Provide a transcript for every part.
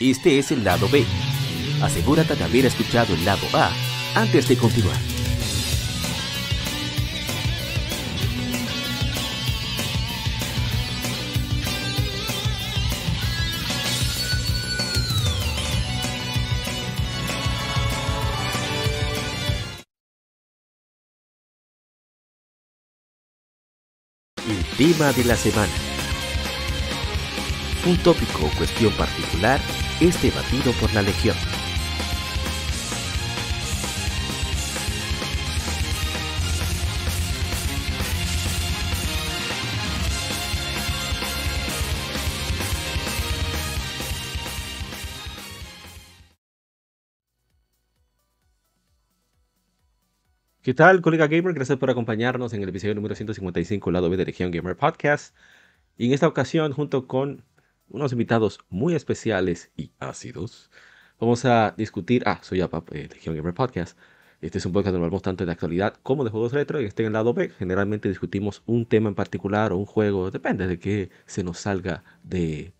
Este es el lado B. Asegúrate de haber escuchado el lado A antes de continuar. El tema de la semana. Un tópico o cuestión particular es debatido por la Legión. ¿Qué tal, colega gamer? Gracias por acompañarnos en el episodio número 155, lado B de Legión Gamer Podcast. Y en esta ocasión, junto con unos invitados muy especiales y ácidos, vamos a discutir. Ah, soy APAP, eh, Legión Gamer Podcast. Este es un podcast donde hablamos tanto de actualidad como de juegos retro. Y este en el lado B, generalmente discutimos un tema en particular o un juego, depende de que se nos salga de,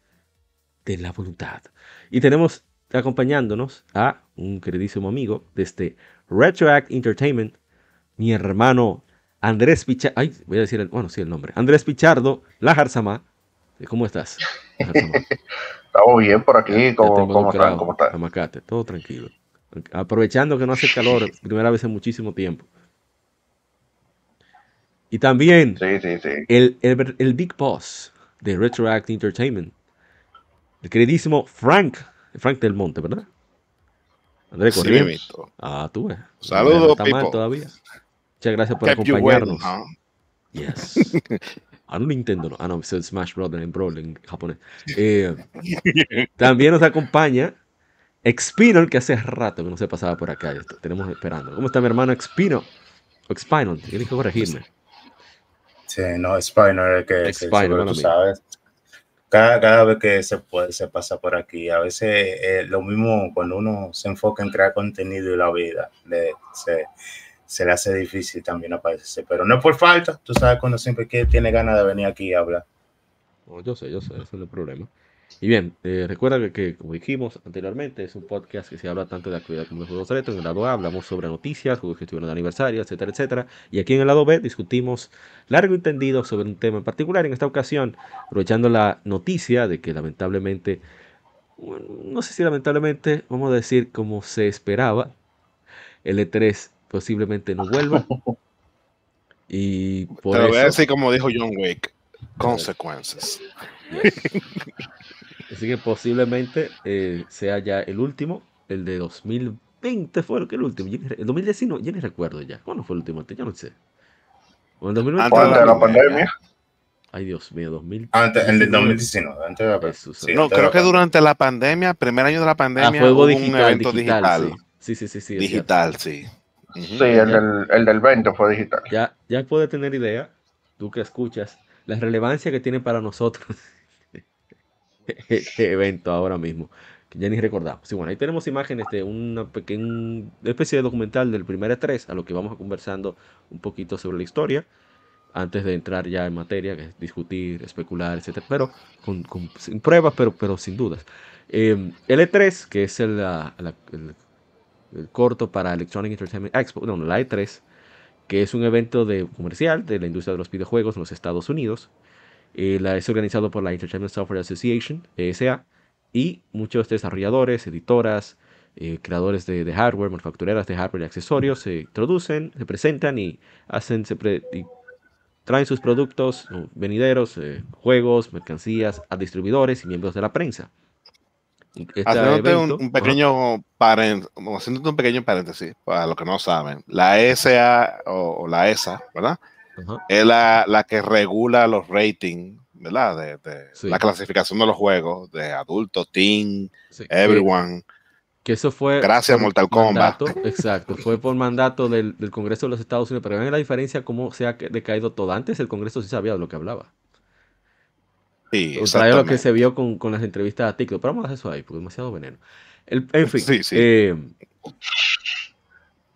de la voluntad. Y tenemos acompañándonos a un queridísimo amigo de este Retroact Entertainment, mi hermano Andrés Pichardo, ay, voy a decir el, bueno, sí, el nombre, Andrés Pichardo, la. ¿Cómo estás? Estamos bien por aquí, ¿cómo, ¿cómo están? ¿Cómo están? Amacate, todo tranquilo. Aprovechando que no hace calor, primera vez en muchísimo tiempo. Y también Sí, sí, sí. el, el, el Big Boss de Retroact Entertainment, el queridísimo Frank, Frank del Monte, ¿verdad? Andrés Sí, Corrientes. Ah, tú ves. Saludos, No está mal todavía. Muchas gracias por acompañarnos. huh? Yes. Ah, no Nintendo, no. Ah, no, es el Smash Brothers en Brawl en japonés. Eh, también nos acompaña Expinol, que hace rato que no se pasaba por acá. Tenemos esperando. ¿Cómo está mi hermano Expino? O Expinol, tienes que corregirme. Sí, no, Spiner, que, bueno, tú sabes. Cada, cada vez que se puede, se pasa por aquí. A veces eh, lo mismo cuando uno se enfoca en crear contenido y la vida, le, se, se le hace difícil también aparecerse. Pero no por falta, tú sabes cuando siempre que tiene ganas de venir aquí a hablar. No, yo sé, yo sé, ese es el problema. Y bien, eh, recuerda que, que, como dijimos anteriormente, es un podcast que se habla tanto de actualidad como de juegos retro. En el lado A hablamos sobre noticias, juegos que estuvieron de aniversario, etcétera, etcétera. Y aquí en el lado B discutimos largo y tendido sobre un tema en particular. En esta ocasión, aprovechando la noticia de que lamentablemente, bueno, no sé si lamentablemente, vamos a decir como se esperaba, el E3 posiblemente no vuelva. Y por Te lo voy a decir como dijo John Wick. Consecuencias. Así que posiblemente eh, sea ya el último, el de 2020 fue lo que el último. El 2019, yo ni recuerdo ya. ¿Cuándo fue el último? Yo no sé. O el 2020. Antes Antes de la pandemia. Ay, Dios mío, 2000. antes, en el 2019, antes de la pandemia. Sí, No, creo que durante la pandemia, primer año de la Ah, pandemia, juego hubo digital, un evento digital, digital. Sí, sí, sí, sí. es Digital, sí. Sí, el del, el del 20 fue digital. Ya, ya puedes tener idea, tú que escuchas, la relevancia que tiene para nosotros este evento ahora mismo, que ya ni recordamos. Sí, bueno, ahí tenemos imágenes de una pequeña especie de documental del primer E3, a lo que vamos a conversando un poquito sobre la historia, antes de entrar ya en materia, que es discutir, especular, etcétera, pero con, con- sin pruebas, pero, pero sin dudas. Eh, el E3, que es el, la- la- el- el corto para Electronic Entertainment Expo, no, la E3, que es un evento de, comercial de la industria de los videojuegos en los Estados Unidos. Eh, la, es organizado por la Entertainment Software Association, ESA, y muchos desarrolladores, editoras, eh, creadores de, hardware, manufactureras de hardware y accesorios se introducen, se presentan y hacen, traen sus productos venideros, eh, juegos, mercancías a distribuidores y miembros de la prensa. Este Haciéndote un, pequeño haciéndote un pequeño paréntesis, para los que no saben, la ESA o, o la ESA, ¿verdad? Ajá. Es la, la que regula los ratings, ¿verdad? De, de Sí. la clasificación de los juegos, de adultos, teen, Sí, que- everyone. Que eso fue. Gracias, Mortal Kombat. mandato, exacto, fue por mandato del, del Congreso de los Estados Unidos. Pero vean la diferencia, cómo se ha decaído todo. Antes el Congreso sí sabía de lo que hablaba. Sí, Contrario a lo que se vio con, con las entrevistas a TikTok. Pero vamos a dejar eso ahí, porque es demasiado veneno. El- en fin, Sí, sí. eh,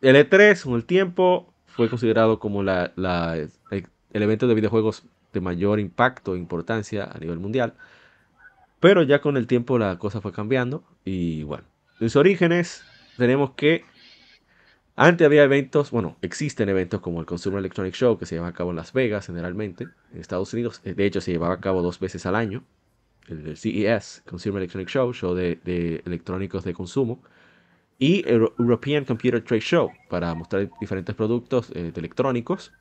el E3 con el tiempo fue considerado como la, la- el, el evento de videojuegos de mayor impacto e importancia a nivel mundial. Pero ya con el tiempo la cosa fue cambiando y bueno, en sus orígenes tenemos que antes había eventos, bueno, existen eventos como el Consumer Electronic Show que se lleva a cabo en Las Vegas generalmente, en Estados Unidos. De hecho, se llevaba a cabo dos veces al año. El, CES, Consumer Electronic Show, show de, electrónicos de consumo. Y el European Computer Trade Show para mostrar diferentes productos eh, electrónicos.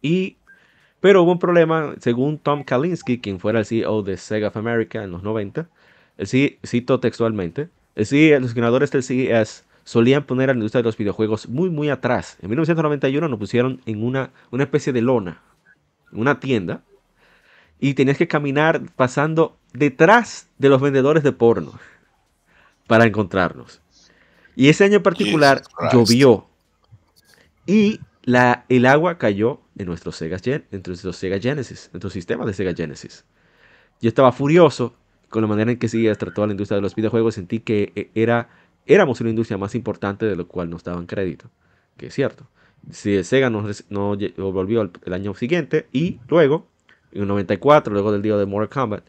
Y, pero hubo un problema, según Tom Kalinske, quien fuera el CEO de Sega of America en los 90. El, cito textualmente, el los ganadores del CES solían poner a la industria de los videojuegos muy, muy atrás. En 1991 nos pusieron en una, una especie de lona, una tienda, y tenías que caminar pasando detrás de los vendedores de porno para encontrarnos. Y ese año en particular llovió y la, el agua cayó en nuestro Sega, en nuestro Sega Genesis, en nuestro sistema de Sega Genesis. Yo estaba furioso con la manera en que se trató a la industria de los videojuegos. Sentí que eh, era éramos una industria más importante de lo cual nos daban crédito, que es cierto. Si Sega no, volvió el, año siguiente y luego, en el 94, luego del día de Mortal Kombat,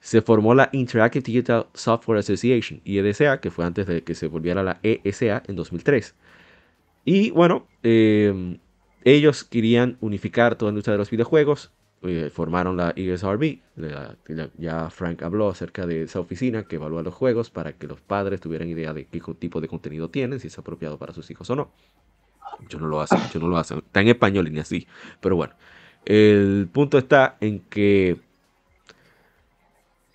se formó la Interactive Digital Software Association, IEDSA, que fue antes de que se volviera la ESA en 2003. Y bueno, eh, ellos querían unificar toda la industria de los videojuegos, eh, formaron la ESRB. ya Frank habló acerca de esa oficina que evalúa los juegos para que los padres tuvieran idea de qué tipo de contenido tienen, si es apropiado para sus hijos o no. Yo no lo hacen, yo no lo hacen. Está en español y ni así. Pero bueno, el punto está en que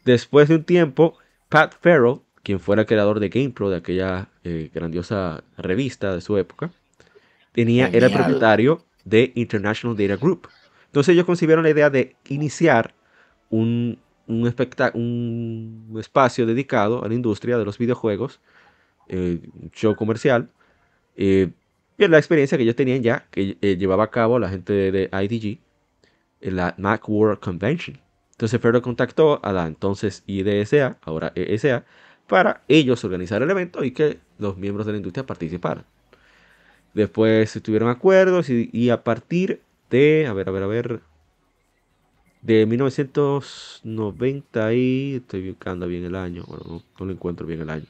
después de un tiempo, Pat Farrell, quien fuera creador de GamePro, de aquella eh, grandiosa revista de su época, tenía, era el propietario de International Data Group, entonces ellos concibieron la idea de iniciar un, un, un espacio dedicado a la industria de los videojuegos, eh, un show comercial, eh, y la experiencia que ellos tenían ya, que eh, llevaba a cabo la gente de, IDG, en la Mac World Convention. Entonces Ferro contactó a la entonces IDSA, ahora ESA, para ellos organizar el evento y que los miembros de la industria participaran. Después tuvieron acuerdos y, y a partir de, a ver, a ver, a ver, de 1990 y estoy buscando bien el año, bueno, no, lo encuentro bien el año.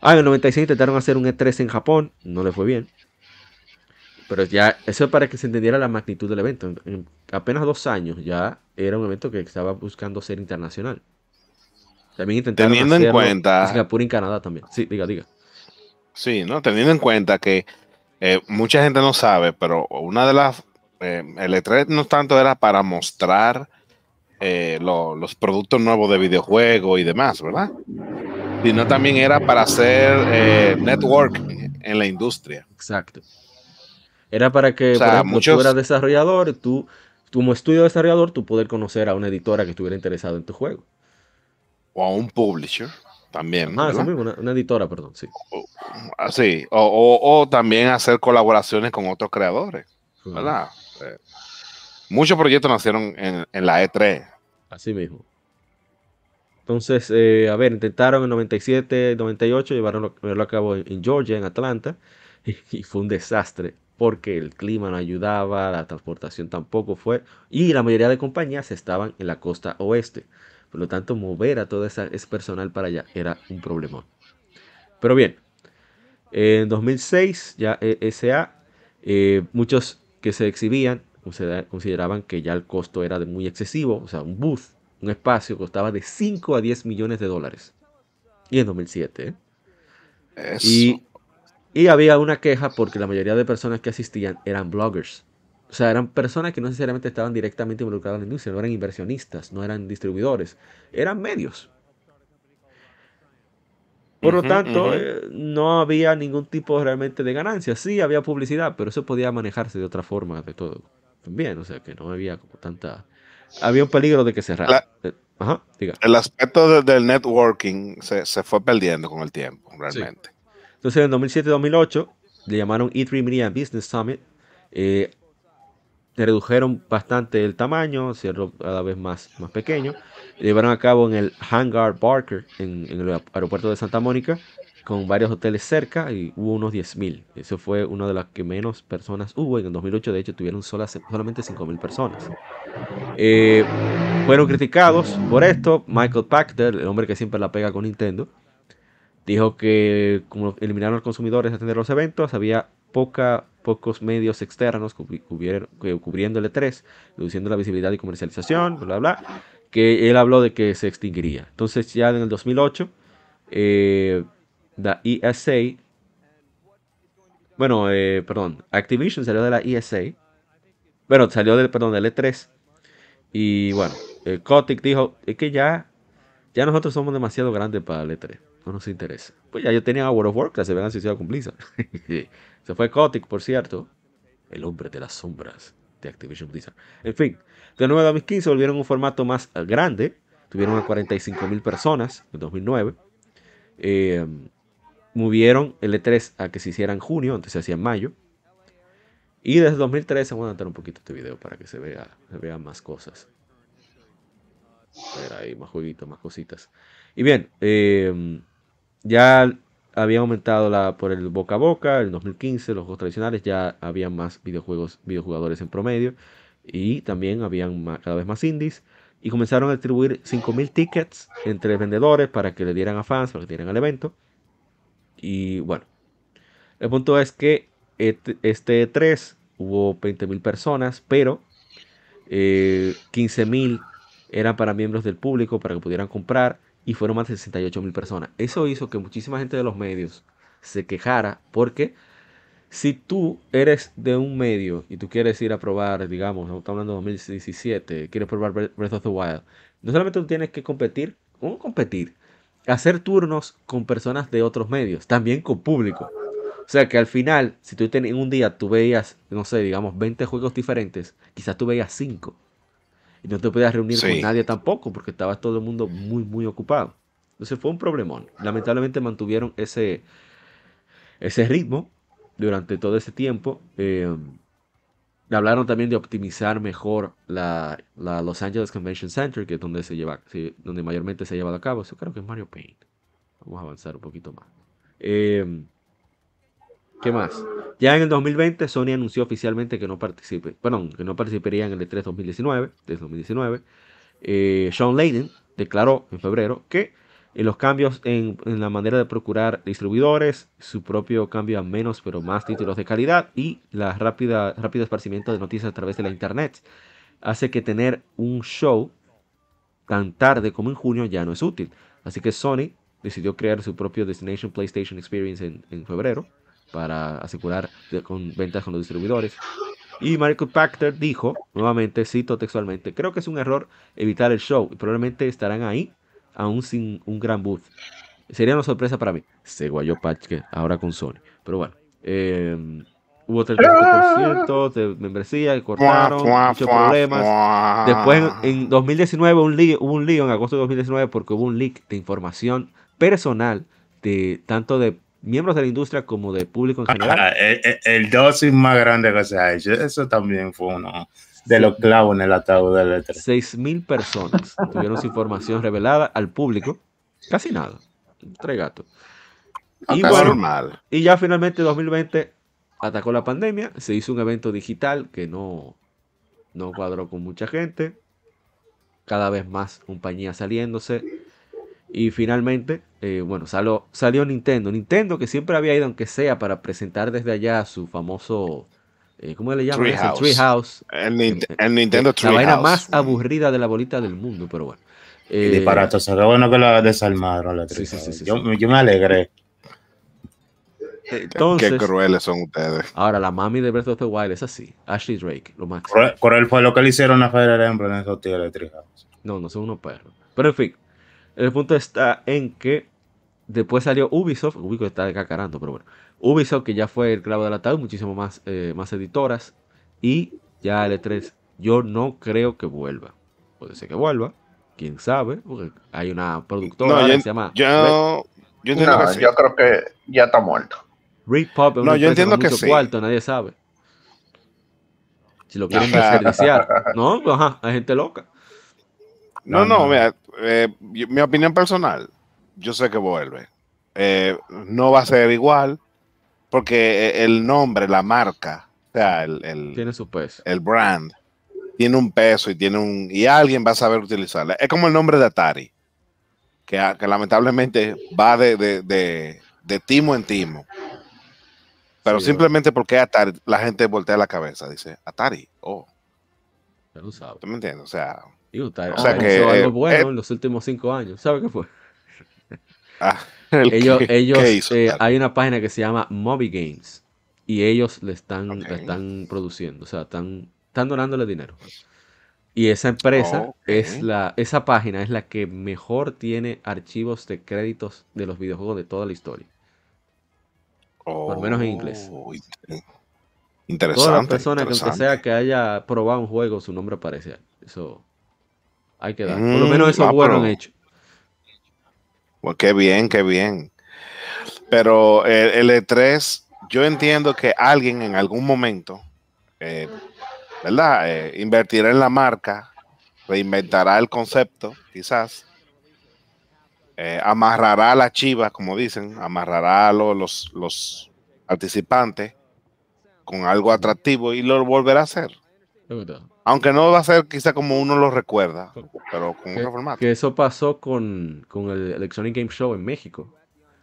Ah, en el 96 intentaron hacer un E3 en Japón, no le fue bien. Pero ya, eso es para que se entendiera la magnitud del evento. En, apenas dos años ya era un evento que estaba buscando ser internacional. También intentaron teniendo en cuenta en Singapur y en Canadá también. Sí, diga, diga. Sí, no, teniendo en cuenta que eh, mucha gente no sabe, pero una de las eh, el E3 no tanto era para mostrar eh, los productos nuevos de videojuegos y demás, ¿verdad? Sino también era para hacer eh, network en la industria. Exacto. Era para que, tú eras desarrollador, tú, como estudio desarrollador, tú poder conocer a una editora que estuviera interesada en tu juego. O a un publisher también. Ah, eso mismo, una, editora, perdón, sí. Así, ah, o, o, también hacer colaboraciones con otros creadores, ¿verdad? Muchos proyectos nacieron en, la E3. Así mismo. Entonces, eh, a ver, intentaron en 97, 98 llevarlo, a cabo en, Georgia, en Atlanta, y, fue un desastre porque el clima no ayudaba, la transportación tampoco fue, y la mayoría de compañías estaban en la costa oeste. Por lo tanto, mover a todo ese, personal para allá era un problema. Pero bien, en 2006 ya ESA, eh, muchos que se exhibían consideraban que ya el costo era de muy excesivo, o sea, un booth, un espacio costaba de 5 a 10 millones de dólares. Y en 2007. ¿eh? Y, y, había una queja porque la mayoría de personas que asistían eran bloggers. O sea, eran personas que no necesariamente estaban directamente involucradas en la industria, no eran inversionistas, no eran distribuidores, eran medios. Por lo tanto, eh, no había ningún tipo realmente de ganancia. Sí había publicidad, pero eso podía manejarse de otra forma de todo. También, o sea, que no había como tanta... Había un peligro de que cerrara. Eh, Ajá, diga. El aspecto del networking se, fue perdiendo con el tiempo, realmente. Entonces, en 2007-2008 le llamaron E3 Media Business Summit. Eh, redujeron bastante el tamaño, se cada vez más, más pequeño llevaron a cabo en el Hangar Barker, en, el aeropuerto de Santa Mónica, con varios hoteles cerca y hubo unos 10.000. Eso fue una de las que menos personas hubo. En el 2008, de hecho, tuvieron solamente 5.000 personas. Eh, fueron criticados por esto. Michael Pachter, el hombre que siempre la pega con Nintendo, dijo que como eliminaron a los consumidores a atender los eventos, había poca, pocos medios externos cubriendo el E3, reduciendo la visibilidad y comercialización, bla, bla, bla, que él habló de que se extinguiría. Entonces ya en el 2008, eh, la ESA, bueno, eh, perdón, Activision salió de la ESA, bueno, salió del, perdón, del E3, y bueno, eh, Kotick dijo, es que ya, ya nosotros somos demasiado grandes para el E3, no nos interesa. Pues ya yo tenía a World of Warcraft, se ven asociado con Blizzard. se fue Kotick, por cierto, el hombre de las sombras de Activision Blizzard. En fin, de nuevo a 2015 volvieron un formato más grande, tuvieron a 45 mil personas en 2009. Eh, movieron el E3 a que se hiciera en junio, antes se hacía en mayo. Y desde 2013, voy a adelantar un poquito este video para que se vea, se vean más cosas. A ver, ahí más jueguitos, más cositas. Y bien, eh, ya había aumentado la, por el boca a boca, en 2015 los juegos tradicionales ya había más videojuegos, videojugadores en promedio y también habían cada vez más indies y comenzaron a distribuir 5.000 tickets entre vendedores para que le dieran a fans, para que dieran al evento. Y bueno, el punto es que este 3 hubo 20.000 personas, pero eh, 15.000 eran para miembros del público para que pudieran comprar y fueron más de 68.000 personas. Eso hizo que muchísima gente de los medios se quejara porque si tú eres de un medio y tú quieres ir a probar, digamos, estamos hablando de 2017, quieres probar Breath of the Wild, no solamente tú tienes que competir, ¿cómo competir? Hacer turnos con personas de otros medios, también con público. O sea que al final, si tú en un día tú veías, no sé, digamos, 20 juegos diferentes, quizás tú veías 5. Y no te podías reunir con nadie tampoco, porque estaba todo el mundo muy, muy ocupado. Entonces fue un problemón. Lamentablemente mantuvieron ese, ese ritmo durante todo ese tiempo. Eh, hablaron también de optimizar mejor la, Los Angeles Convention Center, que es donde se lleva, donde mayormente se ha llevado a cabo. Eso creo que es Mario Paint. Vamos a avanzar un poquito más. Eh, ¿Qué más? Ya en el 2020 Sony anunció oficialmente que no participe, perdón, que no participaría en el E3 2019, desde 2019. Eh, Sean Layden declaró en febrero que en los cambios en, la manera de procurar distribuidores, su propio cambio a menos pero más títulos de calidad y la rápida, rápido esparcimiento de noticias a través de la internet hace que tener un show tan tarde como en junio ya no es útil. Así que Sony decidió crear su propio Destination PlayStation Experience en, febrero para asegurar con ventas con los distribuidores. Y Michael Pachter dijo, nuevamente, cito textualmente, creo que es un error evitar el show y probablemente estarán ahí aún sin un gran booth. Sería una sorpresa para mí. Se guayó que ahora con Sony. Pero bueno, eh, hubo 30% de membresía y cortaron, muchos problemas. Después, en, 2019, un hubo un lío en agosto de 2019 porque hubo un leak de información personal de tanto de miembros de la industria como de público en general. Ah, el, el, dosis más grande que se ha hecho, eso también fue uno de los clavos en el ataúd del E3. 6.000 personas tuvieron su información revelada al público. Casi nada. Tres gatos. y bueno, y ya finalmente 2020 atacó la pandemia, se hizo un evento digital que no, no cuadró con mucha gente, cada vez más compañías saliéndose, y finalmente, eh, bueno, salió, salió Nintendo, Nintendo que siempre había ido, aunque sea para presentar desde allá su famoso eh, ¿cómo le llaman? Treehouse. El, el, el, Nintendo Treehouse. La vaina más aburrida de la bolita del mundo, pero bueno. Eh, disparate, se bueno que la desarmaron la sí, sí, sí, yo, yo, me alegré. Entonces, Qué crueles son ustedes. Ahora, la mami de Breath of the Wild es así. Ashley Drake, lo máximo. Cruel fue lo que le hicieron a Fire Emblem en esos tíos de Treehouse. No, no son unos perros. Pero en fin, el punto está en que después salió Ubisoft. Ubisoft está cacarando, pero bueno. Ubisoft, que ya fue el clavo del ataúd, muchísimo más, eh, más editoras. Y ya L3, yo no creo que vuelva. Puede ser que vuelva, quién sabe, porque hay una productora que se llama. Yo, yo, yo creo que ya está muerto. Pop no, yo entiendo que sí. Cuarto, nadie sabe. Si lo quieren desperdiciar. no, ajá, hay gente loca. No, no, mira, eh, mi opinión personal, yo sé que vuelve. Eh, no va a ser igual, porque el nombre, la marca, o sea, el, tiene su peso. El brand tiene un peso y tiene un y alguien va a saber utilizarla. Es como el nombre de Atari, que, lamentablemente va de, de, timo en timo. Pero simplemente porque Atari, la gente voltea la cabeza, dice Atari, oh. Ya lo sabes. ¿Tú me entiendes? O sea, o sea que, algo eh, bueno eh, en los últimos cinco años. ¿Sabes qué fue? Ah, ellos, ellos eh, hay una página que se llama Moby Games y ellos le están, le están produciendo, o sea, están están donándole dinero. Y esa empresa es la, esa página es la que mejor tiene archivos de créditos de los videojuegos de toda la historia. Por lo menos en inglés. Oh, interesante. Todas las personas que aunque sea que haya probado un juego, su nombre aparece. Eso hay que dar. Por lo menos eso es bueno han hecho. Pues qué bien, qué bien. Pero el, E3, yo entiendo que alguien en algún momento eh, ¿verdad? Eh, invertirá en la marca, reinventará el concepto, quizás. Eh, amarrará a la chiva, como dicen, amarrará a los, los participantes con algo atractivo y lo volverá a hacer. Aunque no va a ser quizá como uno lo recuerda, pero con otro formato. Que eso pasó con, con el Electronic Game Show en México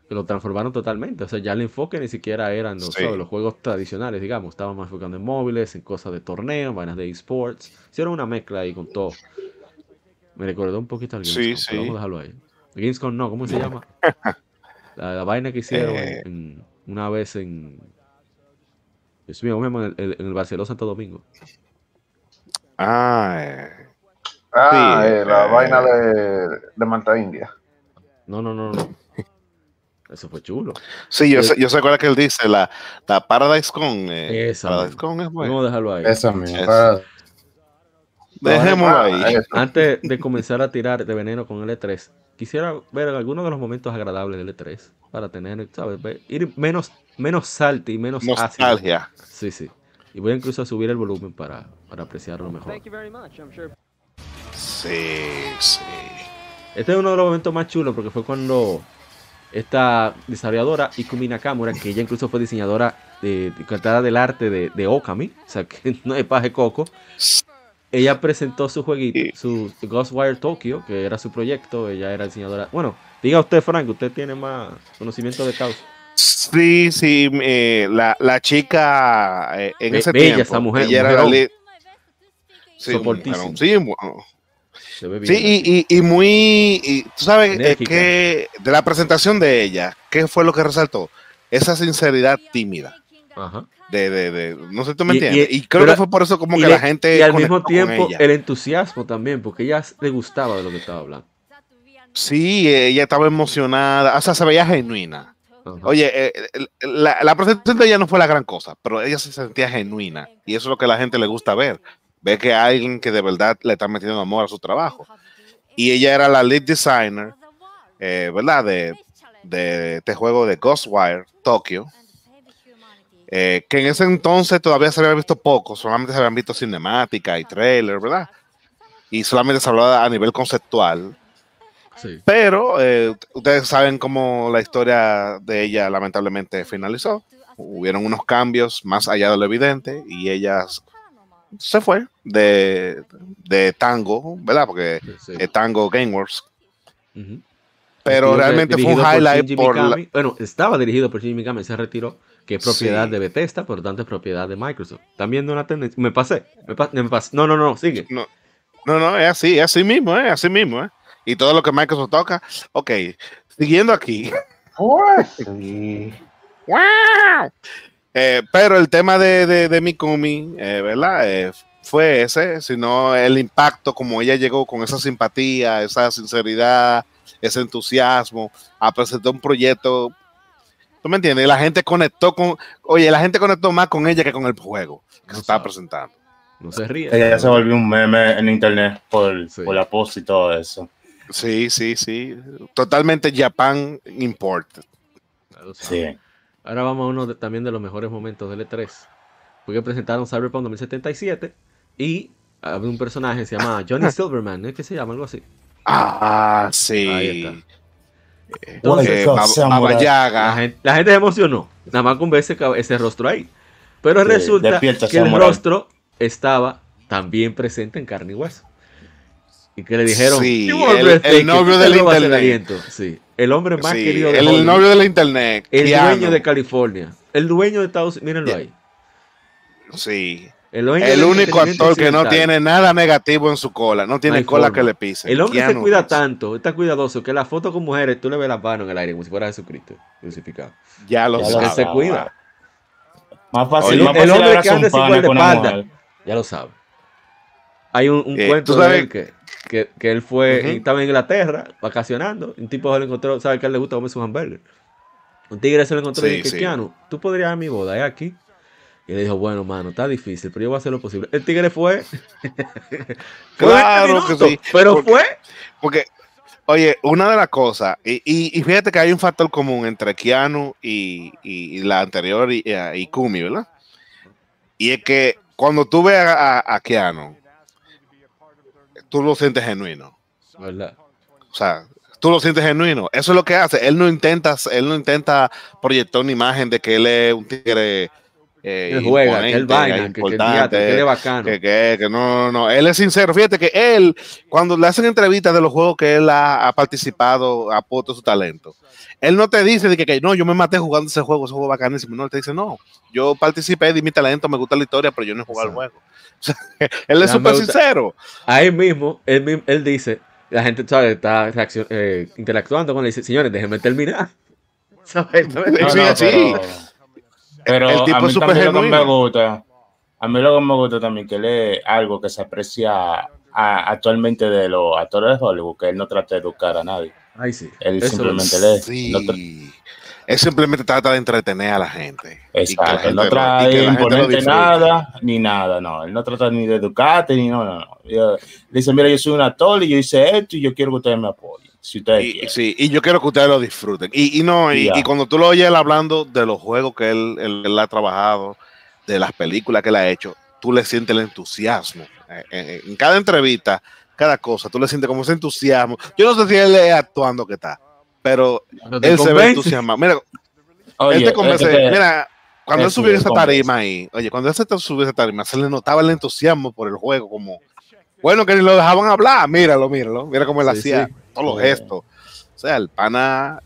que lo transformaron totalmente. O sea, ya el enfoque ni siquiera eran los, los juegos tradicionales, digamos. Estaban más enfocando en móviles, en cosas de torneo, vainas de esports. Hicieron una mezcla ahí con todo. Me recordó un poquito al Gamescom, sí, sí. vamos a dejarlo ahí. Gamescom no, ¿cómo se llama? la, vaina que hicieron eh. una vez en... Dios mío, en el, en el Barcelona Santo Domingo. Ah, eh. ah eh, la vaina de, de Manta India. No, no, no, no. Eso fue chulo. Sí, yo, sé, yo sé cuál que él dice, la, la Paradise Con. Eh, esa. Paradise Con es bueno. Vamos a dejarlo ahí. Esa misma. Dejémoslo ahí. Antes de comenzar a tirar de veneno con el E3, quisiera ver algunos de los momentos agradables del E3 para tener, ¿sabes? Ir menos, menos salty y menos Nostalgia. Sí, sí. Y voy incluso a subir el volumen para, para apreciarlo mejor. Sí, sí. Este es uno de los momentos más chulos porque fue cuando esta desarrolladora, Ikumi Nakamura, que ella incluso fue diseñadora de, de del arte de, de, Okami, o sea que no es paje coco. Ella presentó su jueguito, su Ghostwire Tokyo, que era su proyecto, ella era diseñadora. Bueno, diga usted, Frank, usted tiene más conocimiento de causa. Sí, sí, eh, la, la, chica eh, en ese bella tiempo, esa mujer, ella era la sí, soportísima. sí, bueno, Sí, y, muy, tú sabes eh, que de la presentación de ella, ¿qué fue lo que resaltó? Esa sinceridad tímida. Ajá. De, de, de, no sé, tú me entiendes. Y, creo que fue por eso como que la gente. Y al mismo tiempo, el entusiasmo también, porque ella le gustaba de lo que estaba hablando. Sí, ella estaba emocionada, o sea, se veía genuina. Oye, eh, la, la, presentación de ella no fue la gran cosa, pero ella se sentía genuina y eso es lo que a la gente le gusta ver ve que hay alguien que de verdad le está metiendo amor a su trabajo. Y ella era la lead designer, eh, ¿verdad? De, de, este juego de Ghostwire Tokyo. Eh, que en ese entonces todavía se había visto poco, solamente se habían visto cinemática y trailer, ¿verdad? Y solamente se hablaba a nivel conceptual. Pero eh, ustedes saben cómo la historia de ella lamentablemente finalizó. Hubieron unos cambios más allá de lo evidente y ellas se fue de, de Tango, ¿verdad? Porque es Tango Gameworks. Pero realmente fue un highlight por, Bueno, estaba dirigido por Jimmy Mikami, se retiró, que es propiedad de Bethesda, por lo tanto es propiedad de Microsoft. También de una tendencia. Me pasé, me, pasé. No, no, no, sigue. No, no, no, es así, es así mismo, es así mismo, ¿eh? Y todo lo que Microsoft toca. Ok, siguiendo aquí. ¡Wow! Eh, pero el tema de, de, de Mikumi, eh, ¿verdad? Eh, fue ese, sino el impacto, como ella llegó con esa simpatía, esa sinceridad, ese entusiasmo, a presentar un proyecto. ¿Tú me entiendes? La gente conectó con, oye, la gente conectó más con ella que con el juego que se estaba presentando. No se ríe. Ella se volvió un meme en internet por, por la post y todo eso. Sí, sí, sí. Totalmente Japan Import. Sí. Ahora vamos a uno también de los mejores momentos del E3. Porque presentaron Cyberpunk 2077 y había un personaje que se llama Johnny Silverman, ¿no? ¿qué se llama? Algo así. Ah, sí. Ahí está. Entonces, la, gente, la gente se emocionó, nada más con ver ese, ese rostro ahí. Pero resulta que el rostro estaba también presente en carne y hueso. Y que le dijeron, sí, el, novio del internet. Sí, el hombre más querido de El novio del internet. El dueño de California. El dueño de Estados Unidos. Mírenlo ahí. Sí. El, único actor que no tiene nada negativo en su cola, no tiene cola que le pise. El hombre se cuida tanto, está cuidadoso, que la foto con mujeres tú le ves las manos en el aire como si fuera Jesucristo crucificado. Ya lo sabe. se cuida. Más fácil, el, el hombre que anda sin de espalda, ya lo sabe. Hay un, un eh, cuento de él que, que, que, él fue, estaba en Inglaterra vacacionando, un tipo se lo encontró, sabe que a él le gusta comer su hamburger. Un tigre se lo encontró y dijo, tú podrías ir a mi boda, es aquí. Y le dijo, bueno, mano, está difícil, pero yo voy a hacer lo posible. El tigre fue. claro que sí. Pero fue. Porque, oye, una de las cosas, y, y, fíjate que hay un factor común entre Keanu y, y la anterior y, y, Kumi, ¿verdad? Y es que cuando tú ves a, a, Keanu, tú lo sientes genuino. ¿Verdad? O sea, tú lo sientes genuino. Eso es lo que hace. Él no intenta, él no intenta proyectar una imagen de que él es un tigre eh, él juega, que él vaina, que, que, bacano. Que, que, no, no, él es sincero. Fíjate que él, cuando le hacen entrevistas de los juegos que él ha, participado, aporta su talento, él no te dice de que, no, yo me maté jugando ese juego, ese juego bacanísimo. No, él te dice, no, yo participé, di mi talento, me gusta la historia, pero yo no he jugado el juego. él es súper sincero. Ahí mismo, él, él dice, la gente sabe, está eh, interactuando con él, dice, señores, déjenme terminar. ¿Sabes? sí, pero el tipo a mí también lo que me gusta, a mí lo que me gusta también que lee algo que se aprecia actualmente de los actores de Hollywood, que él no trata de educar a nadie. Ay, sí. Él simplemente lee. Sí. él simplemente trata de entretener a la gente. Exacto. él no trata de imponerte nada, ni nada, no. Él no trata ni de educarte, ni no, no, no. dice, mira, yo soy un actor y yo hice esto y yo quiero que ustedes me apoyen y, Sí, y yo quiero que ustedes lo disfruten. Y, no, y, cuando tú lo oyes hablando de los juegos que él, él, ha trabajado, de las películas que él ha hecho, tú le sientes el entusiasmo. Eh, eh, en, cada entrevista, cada cosa, tú le sientes como ese entusiasmo. Yo no sé si él es actuando que está, pero él se ve entusiasmado. Mira, él te convence. mira, cuando él subió esa tarima ahí, oye, cuando él se subió esa tarima, se le notaba el entusiasmo por el juego, como, bueno, que ni lo dejaban hablar, míralo, míralo, mira cómo él hacía todos los gestos. O sea, el pana.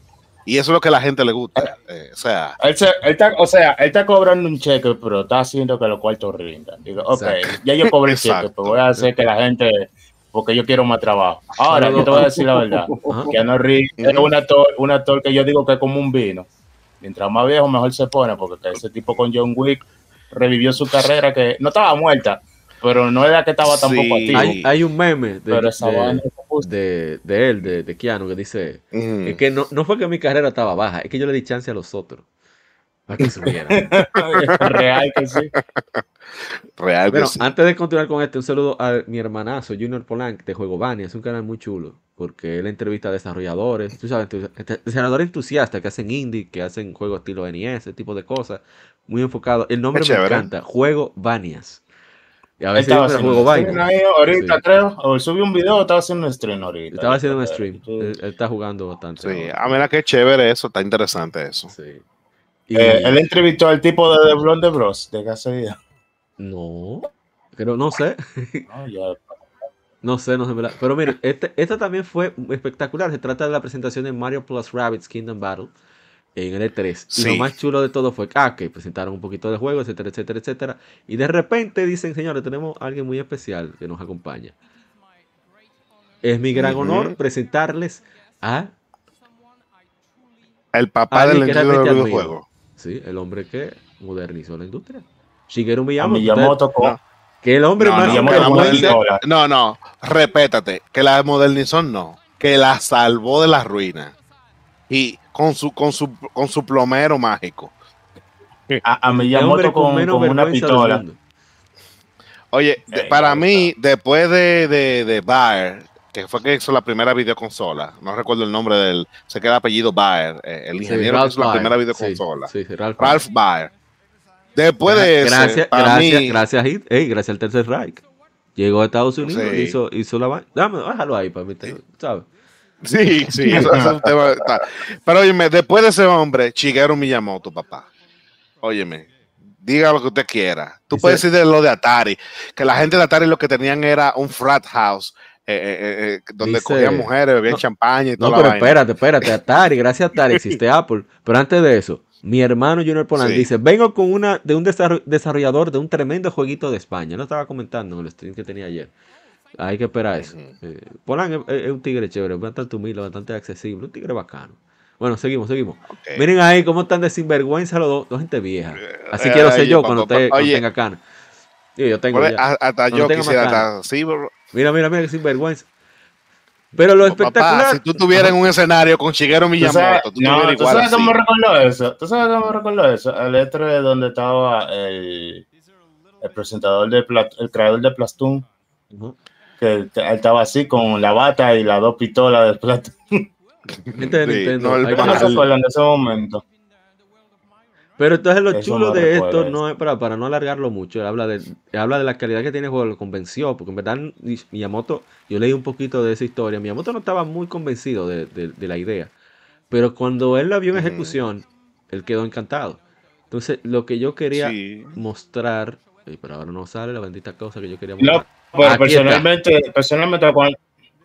Y eso es lo que a la gente le gusta. Eh, o sea. Él, está, o sea, él está cobrando un cheque, pero está haciendo que los cuartos rindan. Digo, ok, ya yo cobré el cheque, pero voy a hacer que la gente. Porque yo quiero más trabajo. Ahora, yo te voy a decir la verdad. que no es un actor, un actor que yo digo que es como un vino. Mientras más viejo, mejor se pone, porque ese tipo con John Wick revivió su carrera que no estaba muerta, pero no era que estaba tampoco sí. hay, hay, un meme de, de, él, de, de, Keanu, que dice es que no, no fue que mi carrera estaba baja, es que yo le di chance a los otros. Para que Real que sí. Real bueno, sí. antes de continuar con este, un saludo a mi hermanazo Junior Polanc de Juego Bani. Es un canal muy chulo porque él entrevista a desarrolladores, tú sabes, desarrolladores entusiastas que hacen indie, que hacen juegos estilo NES, ese tipo de cosas. Muy enfocado. El nombre me encanta. Juego Banias. Y a veces estaba haciendo juego vaina. ahorita creo, o subí un video, estaba haciendo un stream ahorita. Estaba haciendo un stream. Él, está jugando bastante. Sí, a mí que chévere eso, está interesante eso. Sí. Y... Eh, él entrevistó al tipo de The Blonde Bros de casualidad. No, pero no sé. No, ya. no sé, no sé, ¿verdad? Pero mire, este, esta también fue espectacular. Se trata de la presentación de Mario Plus Rabbids Kingdom Battle en el E3. Y lo más chulo de todo fue ah, que presentaron un poquito de juego, etcétera, etcétera, etcétera. Y de repente dicen, señores, tenemos a alguien muy especial que nos acompaña. Es mi gran honor presentarles a... El papá del videojuego. Sí, el hombre que modernizó la industria. Shigeru Miyamoto. Miyamoto que el hombre no, más... no, no, repétate, que la modernizó no, que la salvó de la ruina. Y con su, con su, con su plomero mágico. A, a Miyamoto con, con, con una pistola. Oye, eh, para mí, después de, de, de Bayer, que fue que hizo la primera videoconsola, no recuerdo el nombre del, sé que el apellido Bayer, eh, el ingeniero que hizo la primera videoconsola, sí, sí, Ralph, Ralph Bayer. Después de eso, gracias, gracias, gracias, hey, gracias al Tercer Reich. Llegó a Estados Unidos, sí. hizo, hizo la Dame, déjalo ahí para mí, ¿sabes? Sí, sí, eso, es un tema. Pero óyeme, después de ese hombre, Shigeru Miyamoto, papá. Óyeme, diga lo que usted quiera. Tú puedes decir de lo de Atari, que la gente de Atari lo que tenían era un frat house. Eh, eh, eh, donde cogían mujeres, bebían champaña y todo. No, pero espérate, espérate, Atari, gracias a Atari existe Apple. Pero antes de eso, mi hermano Junior Polan dice: Vengo con una de un desarrollador de un tremendo jueguito de España. No estaba comentando en el stream que tenía ayer. Hay que esperar eso. Polan es, un tigre chévere, bastante humilde, bastante accesible, un tigre bacano. Bueno, seguimos, seguimos. Miren ahí cómo están de sinvergüenza los dos, dos gente vieja. Así quiero ser yo cuando, te, tenga cana. yo tengo ya. Hasta yo quisiera sí, Mira, mira, mira, que sinvergüenza. Pero lo espectacular. si tú estuvieras en un escenario con Shigeru Miyamoto, tú, no, ¿tú sabes cómo recordó eso? ¿Tú sabes cómo recordó eso? El letra de donde estaba el, el presentador de el creador de Plastun. Que estaba así con la bata y las dos pistolas de. No, el no de ese momento. Pero entonces lo chulo de esto no es para, para no alargarlo mucho. Él habla de, habla de la calidad que tiene el juego, lo convenció, porque en verdad Miyamoto, yo leí un poquito de esa historia. Miyamoto no estaba muy convencido de, de, la idea. Pero cuando él la vio en ejecución, él quedó encantado. Entonces, lo que yo quería mostrar, pero ahora no sale la bendita cosa que yo quería mostrar. No, pero personalmente, personalmente cuando,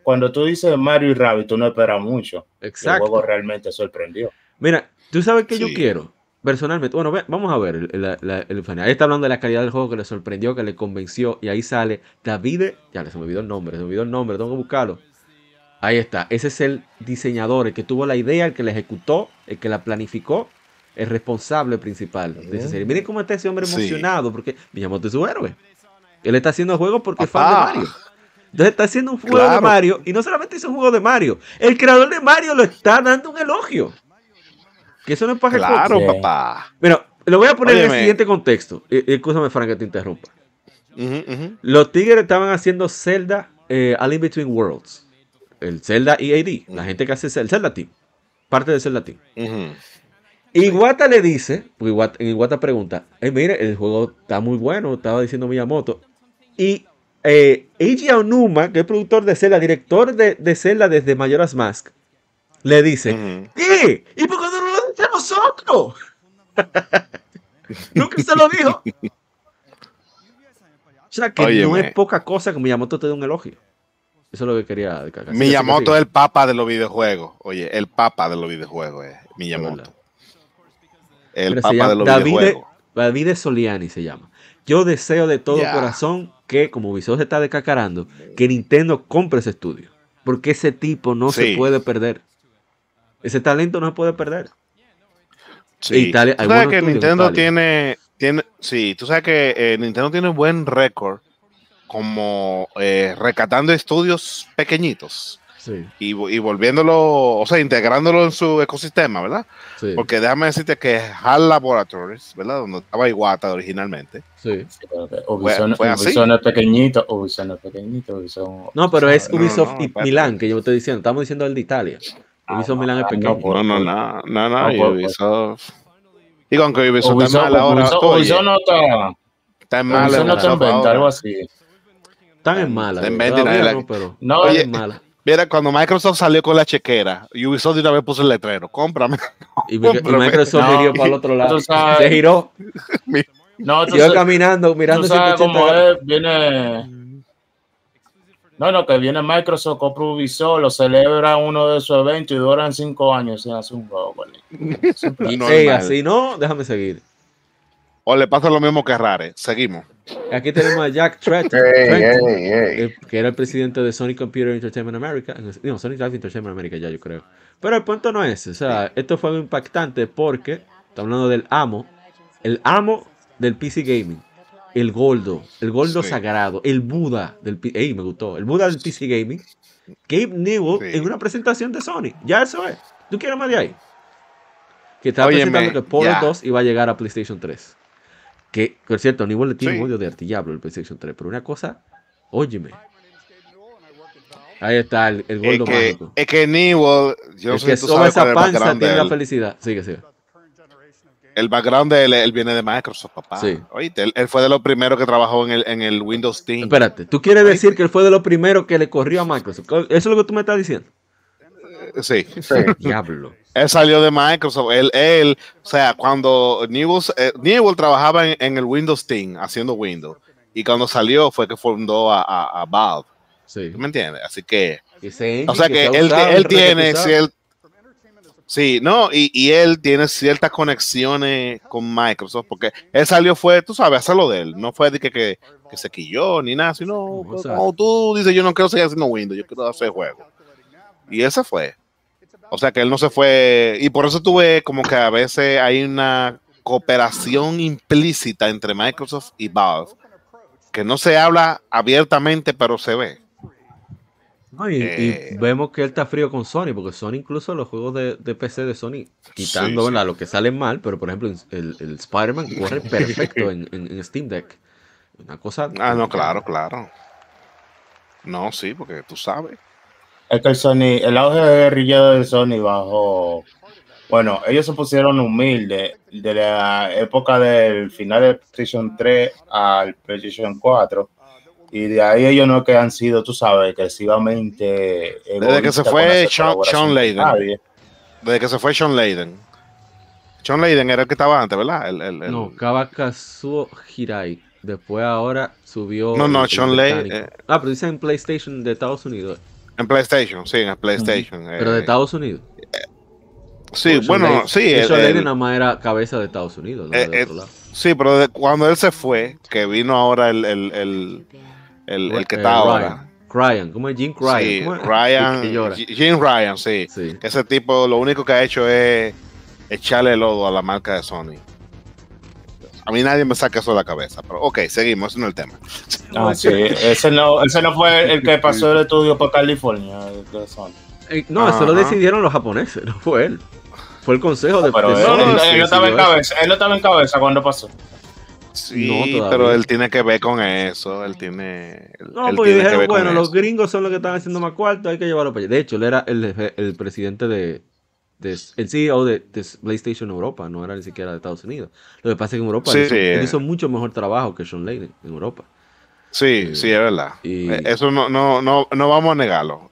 cuando tú dices Mario y Rabbit, tú no esperas mucho. Exacto. El juego realmente sorprendió. Mira, tú sabes que yo quiero, personalmente. Bueno, vamos a ver el, el, Ahí está hablando de la calidad del juego que le sorprendió, que le convenció. Y ahí sale David. Ya se me olvidó el nombre, se me olvidó el nombre, tengo que buscarlo. Ahí está. Ese es el diseñador, el que tuvo la idea, el que la ejecutó, el que la planificó, el responsable principal de esa serie. Miren cómo está ese hombre emocionado, porque Miyamoto es su héroe. Él está haciendo juego porque es fan de Mario. Entonces está haciendo un juego de Mario y no solamente hizo un juego de Mario, el creador de Mario lo está dando un elogio. Que eso no es para Claro, papá. Pero lo voy a poner en el siguiente contexto. Escúchame, Frank, que te interrumpa. Los Tigres estaban haciendo Zelda eh, All in Between Worlds. El Zelda EAD. La gente que hace el Zelda Team. Parte del Zelda Team. Iwata le dice, Iwata, Iwata pregunta, mire, el juego está muy bueno, estaba diciendo Miyamoto. Y eh, Eiji Aonuma, que es productor de Zelda, director de, de Zelda desde Majora's Mask, le dice, ¿qué? ¿Y por qué no lo dice a nosotros? Nunca se lo dijo. O sea, que no es poca cosa que Miyamoto te dé un elogio. Eso es lo que quería. Miyamoto es el papa de los videojuegos. Oye, el papa de los videojuegos es Miyamoto. El papa de los videojuegos. David Soliani se llama. Yo deseo de todo corazón que, como Ubisoft está decacarando, que Nintendo compre ese estudio. Porque ese tipo no se puede perder. Ese talento no se puede perder. Sí. tú sabes que Nintendo tiene, tiene. Sí, tú sabes que eh, Nintendo tiene un buen récord como eh, recatando estudios pequeñitos. Y, volviéndolo, o sea, integrándolo en su ecosistema, ¿verdad? Porque déjame decirte que HAL Laboratories, ¿verdad? Donde estaba Iguata originalmente. Sí. Ubisoft, fue, es pequeñito, Ubisoft es pequeñito, No, pero es Ubisoft y Milán, que yo estoy diciendo, estamos diciendo el de Italia. Ah, Ubisoft Milán es pequeño. No, no, no, no, no, Ubisoft. Digo, aunque Ubisoft, está mal ahora. Ubisoft no está... Está en mala. Ubisoft no está en venta, algo así. Están en mala. Está en venta, no, pero no, es mala. Mira, cuando Microsoft salió con la chequera, Ubisoft de una vez puso el letrero, cómprame. Y, Microsoft no, para el otro lado. Se giró. no, Siguió caminando, mirando. Cómo es, viene... No, no, que viene Microsoft, compra Ubisoft, lo celebra uno de sus eventos y duran cinco años sin hacer un juego. Y así no, déjame seguir. O le pasa lo mismo que Rare. Seguimos. Aquí tenemos a Jack Trenton, que era el presidente de Sony Computer Entertainment America. No, Sony Life Entertainment America ya yo creo. Pero el punto no es, o sea, esto fue impactante porque estamos hablando del amo, el amo del PC Gaming, el Goldo, el Goldo sagrado, el Buda del PC, ey, me gustó, el Buda del PC Gaming, Gabe Newell en una presentación de Sony. Ya eso es. ¿Tú quieres más de ahí? Que estaba presentando que Polo 2 iba a llegar a PlayStation 3. Que, por cierto, Newell le tiene un odio de artillablo el PlayStation 3, pero una cosa, óyeme. Ahí está el, el gordo es que, mágico. Es que Newell, yo no sé que si tú esa panza tiene la felicidad. Sigue, sigue. El background de él, él viene de Microsoft, papá. Sí. Oíste, él, fue de los primeros que trabajó en el, en el Windows Team. Espérate, ¿tú quieres decir que él fue de los primeros que le corrió a Microsoft? ¿Eso es lo que tú me estás diciendo? Sí. Diablo. Él salió de Microsoft. Él, él o sea, cuando Newell, eh, Newell trabajaba en, el Windows Team haciendo Windows. Y cuando salió fue que fundó a, a, Valve. Sí. ¿Me entiendes? Así que. o sea que, él, él tiene Sí, no, y, y, él tiene ciertas conexiones con Microsoft, porque él salió, fue, tú sabes, hacerlo de él, no fue de que, que, se quilló ni nada, sino como tú dices, yo no quiero seguir haciendo Windows, yo quiero hacer juego. Y ese fue. O sea que él no se fue, y por eso tuve como que a veces hay una cooperación implícita entre Microsoft y Valve, que no se habla abiertamente, pero se ve y, eh, vemos que él está frío con Sony, porque Sony incluso los juegos de, PC de Sony, quitando lo que sale mal, pero por ejemplo el, el Spider-Man corre perfecto en, Steam Deck. Una cosa... Ah, no, claro, claro. No, sí, porque tú sabes. Es que el Sony, el auge de guerrillero de Sony bajó. Bueno, ellos se pusieron humildes de la época del final de PlayStation 3 al PlayStation 4 y de ahí ellos no que han sido, tú sabes, excesivamente. Desde que se fue Sean, Layden. Desde que se fue Sean Layden. Sean Layden era el que estaba antes, ¿verdad? El, el, No, Kabakazuo Hirai. Después ahora subió. No, no, Sean Layden. Eh, ah, pero dice en PlayStation de Estados Unidos. En PlayStation, sí, en PlayStation. pero de eh, Estados Unidos. sí, bueno, sí. Sean Layden nada más era cabeza de Estados Unidos. ¿no? Eh, sí, pero cuando él se fue, que vino ahora el, el el, el que está ahora. Ryan, ¿cómo es Jim Ryan? Sí, Ryan, Jim Ryan, sí. Ese tipo lo único que ha hecho es echarle lodo a la marca de Sony. A mí nadie me saca eso de la cabeza, pero ok, seguimos, ese no es el tema. Ah, sí, ese no, ese no fue el que pasó el estudio por California de Sony. Eh, no, eso lo decidieron los japoneses, no fue él. Fue el consejo de, pero Sony. Él, no estaba en cabeza, él no estaba en cabeza cuando pasó. Sí, pero él tiene que ver con eso. Él tiene. No, porque dijeron, bueno, los gringos son los que están haciendo más cuarto, hay que llevarlo para allá. De hecho, él era el, el presidente de, el CEO de, PlayStation Europa, no era ni siquiera de Estados Unidos. Lo que pasa es que en Europa él, hizo, mucho mejor trabajo que Sean Layden en Europa. Sí, sí, es verdad. Eh, eso no, no, no, no vamos a negarlo.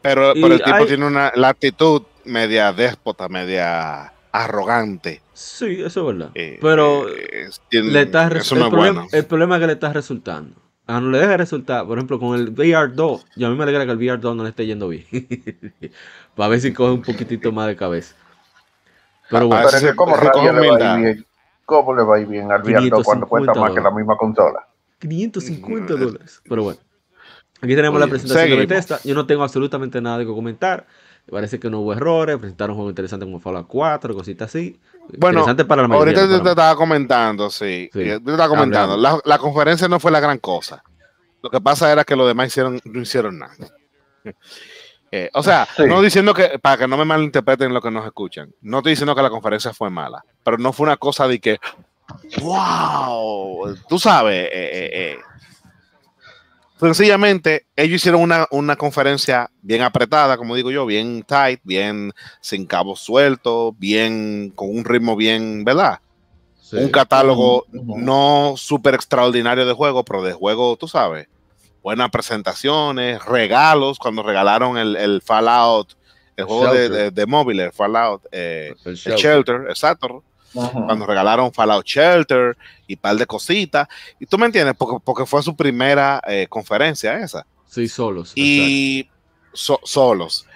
Pero, el tipo tiene una la actitud media déspota, media arrogante. Sí, eso es verdad. Eh, Pero eh, le está el, problema, el, problema, es que le está resultando. A no le deja resultar, por ejemplo, con el VR2, yo a mí me alegra que el VR2 no le esté yendo bien. Para ver si coge un poquitito más de cabeza. Pero bueno. Pero ¿cómo, le va bien? ¿Cómo le va a ir bien al VR2 cuando cuesta más que la misma consola? 550 dólares. Pero bueno. Aquí tenemos la presentación de Bethesda. Yo no tengo absolutamente nada que comentar. Parece que no hubo errores, presentaron un juego interesante como Fallout 4, cositas así. Bueno, para la ahorita te, estaba comentando, sí. Te estaba comentando. La, conferencia no fue la gran cosa. Lo que pasa era que los demás hicieron, no hicieron nada. Eh, o sea, no diciendo que, para que no me malinterpreten lo que nos escuchan, no estoy diciendo que la conferencia fue mala, pero no fue una cosa de que, wow, tú sabes, eh, eh, eh Sencillamente, ellos hicieron una, conferencia bien apretada, como digo yo, bien tight, bien sin cabos sueltos, bien con un ritmo bien, ¿verdad? Un catálogo no súper extraordinario de juegos, pero de juego, tú sabes, buenas presentaciones, regalos, cuando regalaron el, Fallout, el juego de, de, móviles, Fallout, eh, el, Shelter, exacto cuando regalaron Fallout Shelter y par de cositas. Y tú me entiendes, porque, porque fue su primera eh, conferencia esa. Sí, solos. Y solos.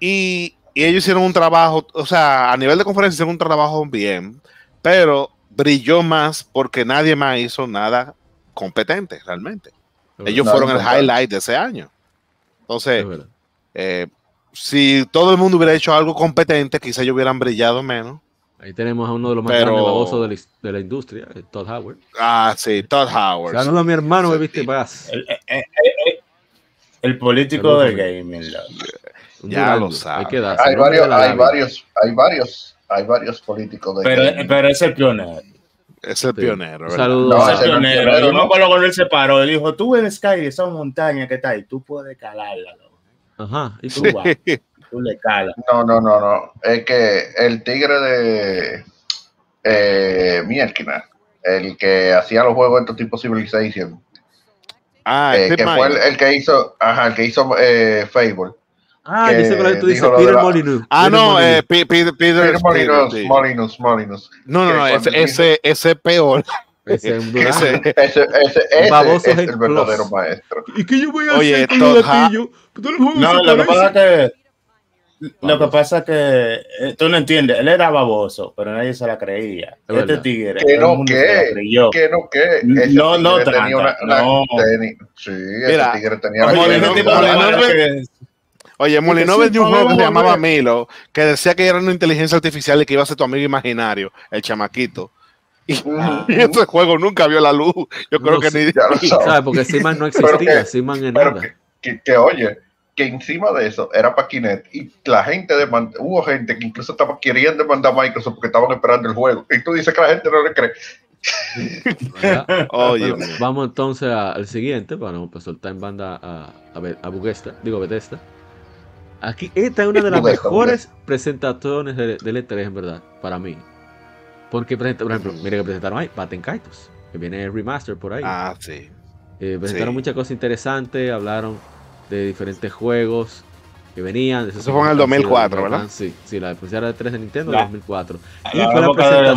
Y, ellos hicieron un trabajo, o sea, a nivel de conferencia hicieron un trabajo bien, pero brilló más porque nadie más hizo nada competente realmente. Ellos fueron el highlight de ese año. Entonces, eh, si todo el mundo hubiera hecho algo competente, quizá ellos hubieran brillado menos. Ahí tenemos a uno de los más grandes babosos de la, de la, industria, eh, Todd Howard. Ah, sí, Todd Howard. Saludos a mi hermano, me viste más. El, eh, eh, el, político del gaming. Ya lo sabes. Hay, varios, hay varios, hay varios, hay varios políticos de pero, gaming. Pero es el pionero. Es el pionero. Saludos. No, es el pionero. Yo me acuerdo cuando él se paró. Él dijo: Tú en Sky, esa montaña que está ahí, tú puedes calarla. Ajá. Y tú vas. le No, no, no, no. Es que el tigre de eh, el que hacía los juegos de estos tipo Civilization, ah, eh, que fue el, que hizo, ajá, el que hizo eh, Fable, Ah, que yo sé que tú dices Peter la- Molyneux. Ah, Peter no, Molyneux. eh, Pe- Pe- Peter, Peter Molinus, sí. Molinus, Molinus. No, no, que no, ese, ese, ese es peor. Ese es un Ese-. Ese, ese, ese Baboso es el verdadero maestro. ¿Y qué yo voy a Oye, hacer los juegos No, lo que pasa es que. Lo que pasa es que eh, tú no entiendes, él era baboso, pero nadie se la creía. Es este verdad. tigre, Que no, que- se la creyó. Que no, que ese No, no tenía una, una- no. teni- sí, Mira, ese tigre tenía Oye, no, que- Oye, Molinó sí, vendió un juego que se no, llamaba no. Milo, que decía que era una inteligencia artificial y que iba a ser tu amigo imaginario, el chamaquito. Y, y ese juego nunca vio la luz. Yo creo No que sé. ni. Ya lo. ¿Sabes? Porque Seaman no existía. Seaman Pero nada. que, que, que, oye, que encima de eso era para Kinect y la gente demanda, hubo gente que incluso estaba queriendo demandar a Microsoft porque estaban esperando el juego. Y tú dices que la gente no le cree. Oye, Bueno, vamos entonces a- al siguiente, para pues, soltar en banda a, a, Bugesta, digo Bethesda. Aquí, esta es una de las Bugesta, mejores presentaciones de, del E3, en verdad, para mí. Porque, presenta- por ejemplo, mire que presentaron ahí, Batten Kaitos, que viene el remaster por ahí. Ah, sí. Eh, presentaron sí. muchas cosas interesantes, hablaron de diferentes juegos que venían. Eso fue en el que han sido 2004, de- ¿verdad? Sí, sí, la especial de 3 de Nintendo de 2004. Y la fue la presentación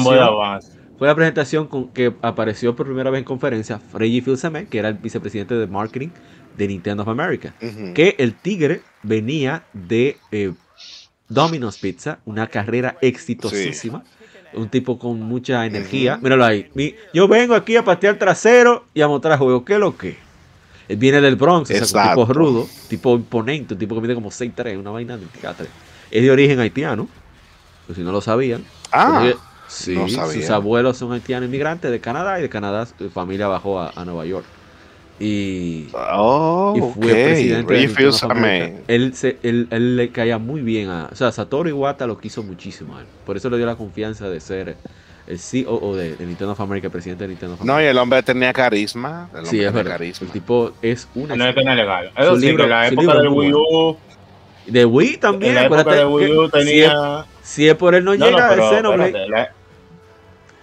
fue la presentación con que apareció por primera vez en conferencia Reggie Fils-Aimé, que era el vicepresidente de marketing de Nintendo of America. Que el tigre venía de eh, Domino's Pizza, una carrera exitosísima. Un tipo con mucha energía. Ujú. Míralo ahí. Mi- yo vengo aquí a patear trasero y a mostrar juegos. ¿Qué es lo que? Él viene del Bronx, o sea, un tipo rudo, tipo imponente, un tipo que mide como 6'3, una vaina de 3. Es de origen haitiano, pues si no lo sabían. Ah, Porque- sí, no sabía. sus abuelos son haitianos inmigrantes de Canadá y de Canadá su familia bajó a, a Nueva York. Y, oh, y fue presidente de. Él, se, él, él le caía muy bien a. O sea, Satoru Iwata lo quiso muchísimo a él. Por eso le dio la confianza de ser el CEO de, de Nintendo of America, presidente de Nintendo of No, y el hombre tenía carisma. El hombre sí, es verdad. carisma. El tipo es una. No es que no es legal. Eso sí, libro- que la época libro del Wii U, De Wii también. en la época del Wii U si, es, tenía... si es por él no, No, no, llega pero el Xenoblade. espérate, la-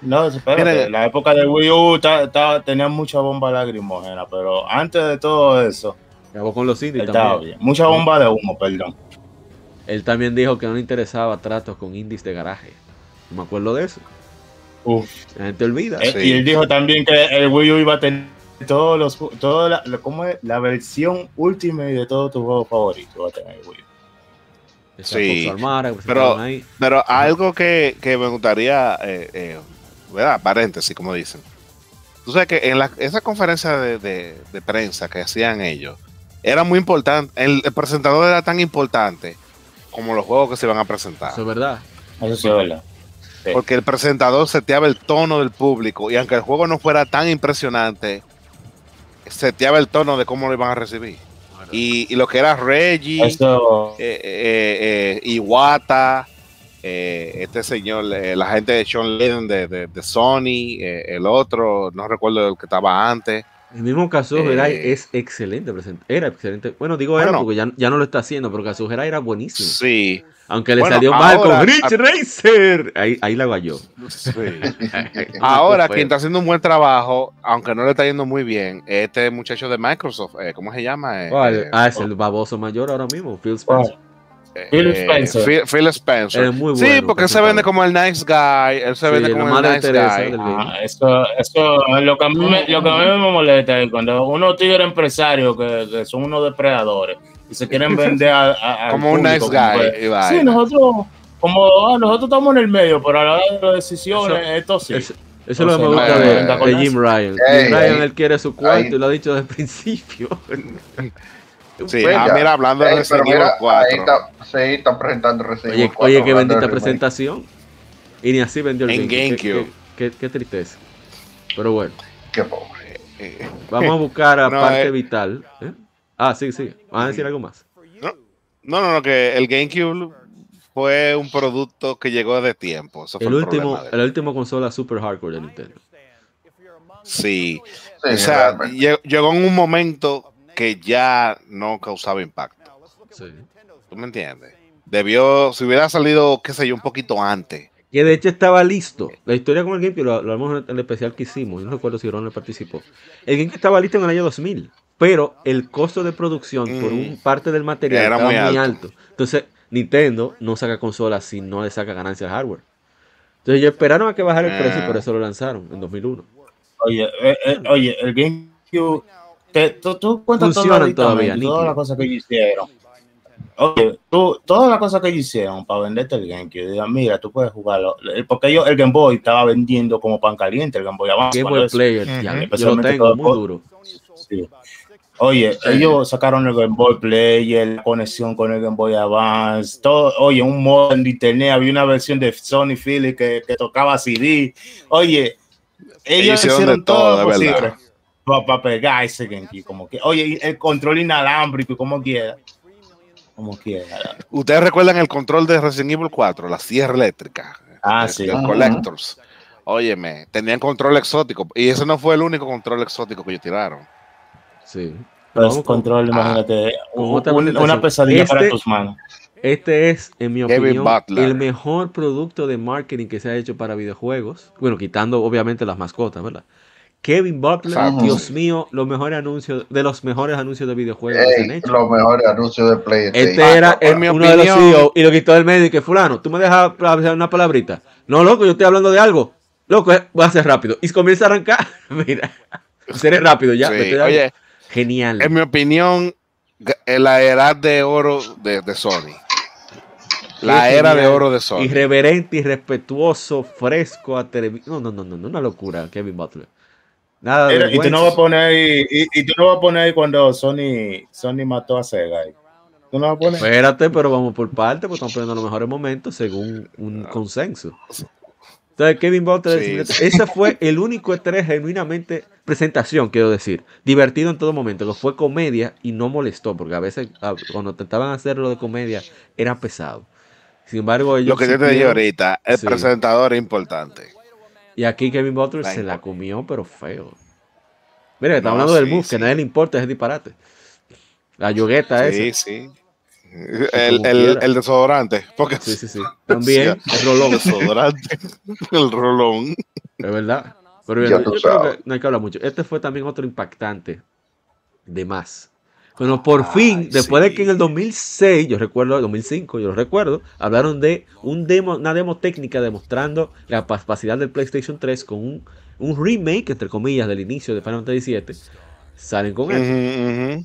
No, espérate, Mira. la época del Wii U ta- ta- tenía mucha bomba lacrimógena, pero antes de todo eso, Acabó con los indies también. bien. Mucha bomba de humo, perdón. Él también dijo que no le interesaba tratos con indies de garaje. No me acuerdo de eso. Uf. La gente olvida. Eh, Sí. Y él dijo también que el Wii U iba a tener todos los toda la, la- ¿cómo es? la versión Ultimate de todos tus juegos favoritos. Va a tener el Wii U. Sí, que pero-. Pero algo que, que me gustaría, eh, eh, ¿verdad? Paréntesis, como dicen. Tú sabes que en la, esa conferencia de, de- de prensa que hacían ellos, era muy importante, el, el presentador era tan importante como los juegos que se iban a presentar. Eso es verdad. Eso sí es verdad. Sí. Porque el presentador seteaba el tono del público y aunque el juego no fuera tan impresionante, seteaba el tono de cómo lo iban a recibir. Y, y lo que era Reggie, Eso, eh, eh, eh, Iwata, eh, este señor, eh, la gente de Sean Lennon de, de- de Sony, eh, el otro, no recuerdo el que estaba antes. El mismo Kazuo Eh, es excelente. present- Era excelente. Bueno, digo era Bueno. porque ya, ya no lo está haciendo, pero Kazuo Hirai era buenísimo. Sí, Aunque le Bueno, salió mal con Rich Racer. Ahí, ahí la guayó. sí. Ahora, quien está haciendo un buen trabajo, aunque no le está yendo muy bien, este muchacho de Microsoft, eh, ¿cómo se llama? Eh, ¿Cuál? eh, ah, es el baboso mayor ahora mismo, Phil Spencer. Phil eh, Spencer. Phil, Phil Spencer. Es muy sí, bueno, porque él se vende como el nice guy, él se Sí, vende como el nice Teresa guy. ah, eso, eso es lo que a mí me, lo que a mí me molesta es cuando unos tigres empresarios que, que son unos depredadores y se quieren vender a, a- al Como un nice guy, sí, nosotros, como ah, nosotros estamos en el medio, pero a la hora de las decisiones, Eso- esto sí. Eso, eso es lo que me gusta de, Jim. Ryan. Jim Ryan, él quiere su cuarto y lo ha dicho desde el principio. Sí, Bueno, ah, mira, hablando de Resident Evil mira, 4. ahí está, sí, están presentando Resident Oye, Evil 4, oye, qué bendita presentación. Y ni así vendió el En GameCube. Qué- GameCube. Qué, qué- qué tristeza. Pero bueno, Qué pobre. Vamos a buscar a No, parte eh. vital. ¿eh? Ah, sí, sí. ¿Van a decir algo más? No, no, no, que el GameCube fue un producto que llegó de tiempo. Eso fue El el, último, el último consola super hardcore de Nintendo. Sí. Sí, o sea, llegó en un momento que ya no causaba impacto. Sí. ¿Tú me entiendes? Debió, si hubiera salido, qué sé yo, un poquito antes. Que de hecho estaba listo. La historia con el GameCube lo, lo hablamos en el especial que hicimos. Yo no recuerdo si Ronald participó. El GameCube estaba listo en el año 2000. pero el costo de producción por Mm. un parte del material Era estaba muy muy, alto. alto. Entonces, Nintendo no saca consolas si no le saca ganancia al hardware. Entonces, ellos esperaron a que bajara el precio y por Ah. eso lo lanzaron en 2001. Oye, eh, eh, oye, el GameCube, te- tú, tú cuentas todo Funcionan el todavía, todas las cosas que ellos hicieron. Oye, tú, todas las cosas que ellos hicieron para venderte el GameCube, digan, mira, tú puedes jugarlo. Porque ellos, el Game Boy estaba vendiendo como pan caliente, el Game Boy Advance. Game Boy Player, ya, yo lo Especialmente tengo, todo- muy duro. Sí. Oye, ellos sacaron el Game Boy Player, la conexión con el Game Boy Advance, todo, oye, un modo en internet, había una versión de Sony Philips que, que tocaba CD. Oye, ellos hicieron hicieron todo, todo, lo posible verdad. Para pegar ese GameCube, como que, oye, el control inalámbrico, como quiera, como quiera. Ustedes recuerdan el control de Resident Evil 4, la sierra eléctrica. Ah, de- sí. Ajá. Collectors. Óyeme, tenían control exótico. Y ese no fue el único control exótico que ellos tiraron. Sí. Los Vamos con- control, imagínate, un- otra un- presentación. una pesadilla para Este- tus manos. Este es, en mi Kevin opinión, Butler. el mejor producto de marketing que se ha hecho para videojuegos. Bueno, quitando obviamente las mascotas, ¿verdad? Kevin Butler. Dios mío, los mejores anuncios, de los mejores anuncios de videojuegos que se han hecho. los mejores anuncios de PlayStation. Este era en el- mi uno de los opinión- CEO y lo quitó del medio y que fulano, tú me dejas hablar una palabrita. No, loco, yo estoy hablando de algo. Loco, eh, voy a hacer rápido. Y comienza a arrancar. Mira, seré rápido ya. Sí, me Oye, Genial. en mi opinión, en la edad de oro de, de Sony. La era de oro de Sony. Irreverente, irrespetuoso, fresco a televisión. No, no, no, no, una locura, Kevin Butler. Nada de Mira, y tú no vas a poner ahí, y, y tú no vas a poner ahí cuando Sony, Sony mató a Sega. ahí. Tú no vas a poner. Espérate, pero vamos por parte, porque estamos poniendo los mejores momentos según un consenso. Entonces, Kevin Butler, Sí, ese fue el único estrés genuinamente presentación, quiero decir. Divertido en todo momento, que fue comedia y no molestó, porque a veces cuando intentaban hacerlo de comedia era pesado. Sin embargo, ellos Lo que yo te dije ahorita, el Sí. presentador es importante. Y aquí Kevin Butler se la comió, pero feo. Mira, está No, hablando del sí, move, sí. que a nadie le importa ese disparate. La yogueta Sí, esa. sí. El, el, el desodorante. Porque Sí, sí, sí. También Sí. el rolón. desodorante. el rolón. Es verdad. Pero yo creo que no hay que hablar mucho. Este fue también otro impactante de más. Bueno, por fin, después de que en el 2006, yo recuerdo, 2005, yo lo recuerdo, hablaron de un demo, una demo técnica demostrando la capacidad del PlayStation 3 con un, un remake, entre comillas, del inicio de Final Fantasy VII. Salen con eso.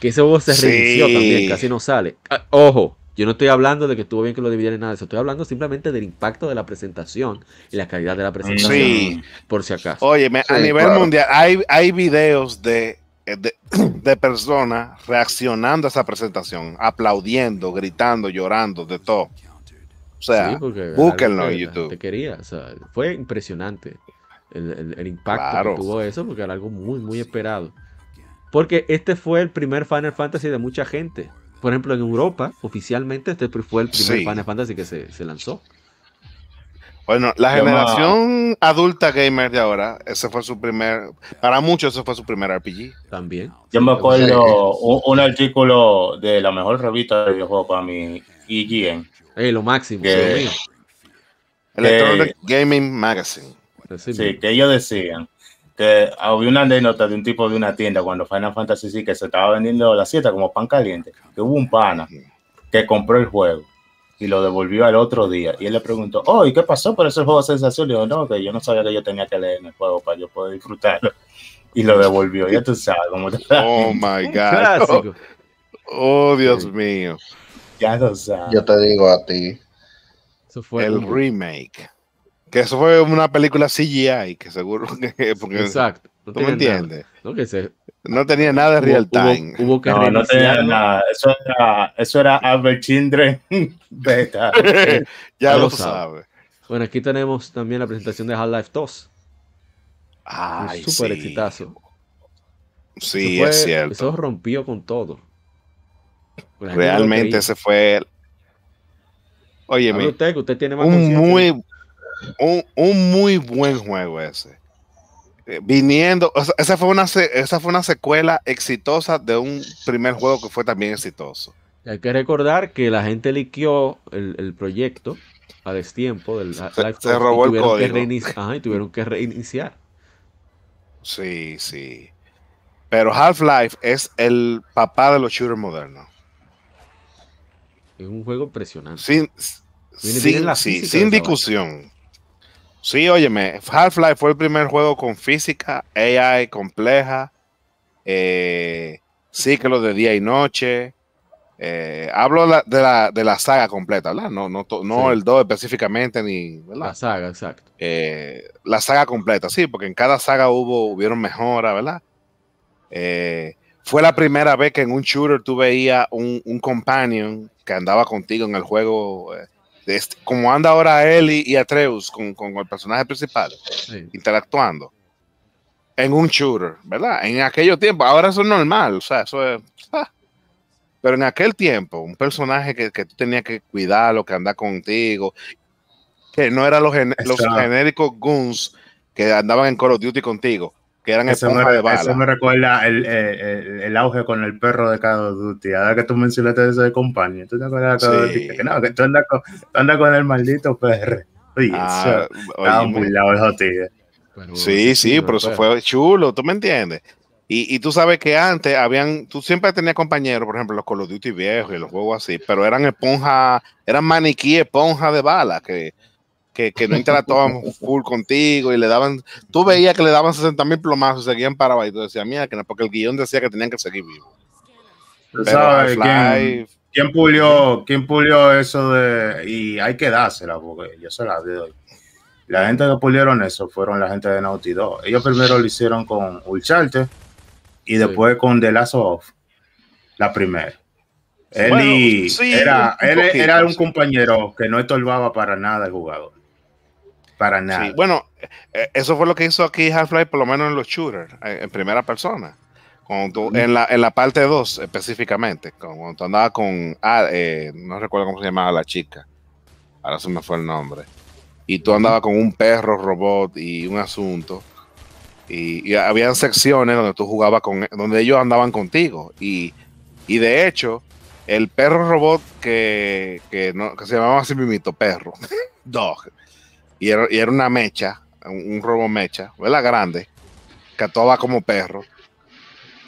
Que ese juego se Sí. reinició también, casi no sale. Ah, ojo, yo no estoy hablando de que estuvo bien que lo dividieran en nada de eso. Estoy hablando simplemente del impacto de la presentación y la calidad de la presentación. Sí. Por si acaso. Óyeme, a Sí, nivel claro. mundial hay, hay videos de, de, de personas reaccionando a esa presentación, aplaudiendo, gritando, llorando, de todo. O sea, Sí, búsquenlo en YouTube. gente quería, o sea, fue impresionante el, el- el impacto Claro. que tuvo eso, porque era algo muy, muy esperado. Porque este fue el primer Final Fantasy de mucha gente. Por ejemplo, en Europa, oficialmente, este fue el primer Sí. Final Fantasy que se, se lanzó. Bueno, la generación adulta gamer de ahora, ese fue su primer, para muchos ese fue su primer RPG. También. Yo me Sí, acuerdo un, un artículo de la mejor revista de videojuegos para mí, IGN. Ey, lo máximo, Que- mío. Electronic Gaming Magazine. Sí, que ellos decían que había una anécdota de un tipo de una tienda cuando Final Fantasy sí que se estaba vendiendo la siete como pan caliente, que hubo un pana que compró el juego y lo devolvió al otro día y él le preguntó, oh, ¿y qué pasó por ese juego de sensación? Le digo, no, que yo no sabía que yo tenía que leer en el juego para yo poder disfrutarlo y lo devolvió, ya tú sabes cómo Oh my God. clásico. Oh, Dios Sí. mío. ya tú sabes. Yo te digo a ti. Eso fue El remake. Que eso fue una película CGI, que seguro que porque Exacto. No tú me entiendes. ¿no? Que se- No tenía nada de real time. Hubo, que No, no tenía nada. Eso era, eso era Albert Children beta. ya lo lo sabes. Bueno, aquí tenemos también la presentación de Half-Life 2. Ay, un super sí. exitazo. Sí, Eso fue- es cierto. Eso rompió con todo. Realmente ese fue Óyeme, usted, usted tiene más un muy, un, un muy buen juego ese. Viniendo, o sea, esa fue una se- esa fue una secuela exitosa de un primer juego que fue también exitoso. Hay que recordar que la gente liqueó el, el proyecto a destiempo del se 2 y robó el que código. ajá, y tuvieron que reiniciar. Sí, sí. Pero Half-Life es el papá de los shooters modernos. Es un juego impresionante. Sin, sin- sí, sin discusión. Sí, óyeme, Half-Life fue el primer juego con física, AI compleja, eh, ciclos de día y noche. eh, hablo la- de, la, de la saga completa, ¿verdad? No, no, to- no Sí. el 2 específicamente, ni, ¿verdad? La saga, exacto. eh, la saga completa, sí, porque en cada saga hubo, hubieron mejoras, ¿verdad? Eh, fue la primera vez que en un shooter tú veías un, un companion que andaba contigo en el juego, este- como anda ahora Ellie y Atreus con, con el personaje principal, Sí. interactuando en un shooter, ¿verdad? En aquellos tiempos, ahora eso es normal, o sea, eso es... ah. Pero en aquel tiempo, un personaje que, que tú tenías que cuidarlo, que anda contigo, que no eran los, gen- los genéricos goons que andaban en Call of Duty contigo, que eran Eso me, de eso bala. me recuerda el, el- el- el auge con el perro de Call of Duty. Ahora que tú mencionaste eso de compañía, ¿tú te acuerdas de Call of Sí. Duty? Que no, que tú andas con, tú andas con el maldito perro. Oye, Ah, eso, muy lado. Pero, Sí, sí, pero, pero eso pero- fue chulo, ¿tú me entiendes? Y, y tú sabes que antes habían, tú siempre tenías compañeros, por ejemplo, los Call of Duty viejos y los juegos así, pero eran esponja, eran maniquí esponja de bala que, que, que no interactuaban full contigo y le daban, tú veías que le daban 60 mil plomazos seguían parados y tú decías, mira, que no, porque el guion decía que tenían que seguir vivos. Pero sabes quién, pulió, quién pulió eso de. Y hay que dársela, porque yo se la doy. La gente que pulieron eso fueron la gente de Naughty Dog. Ellos primero lo hicieron con Uncharted y Sí. después con The Last of la primera. Él, Bueno, y- sí, era, un él poquito, era un compañero que no estorbaba para nada el jugador. Para nada. Sí, bueno, eh, eso fue lo que hizo aquí Half-Life, por lo menos en los shooters, en primera persona. Cuando tú- en, la, en la parte 2 específicamente, cuando tú andabas con, ah, eh, no recuerdo cómo se llamaba la chica, ahora se me fue el nombre, y tú andabas con un perro robot y un asunto, y, y habían secciones donde tú jugabas con, donde ellos andaban contigo, y, y de hecho, el perro robot que, que, no, que se llamaba así mismito, perro, dog, y era, y era una mecha, un, un robo mecha, ¿verdad? Grande, que actuaba como perro.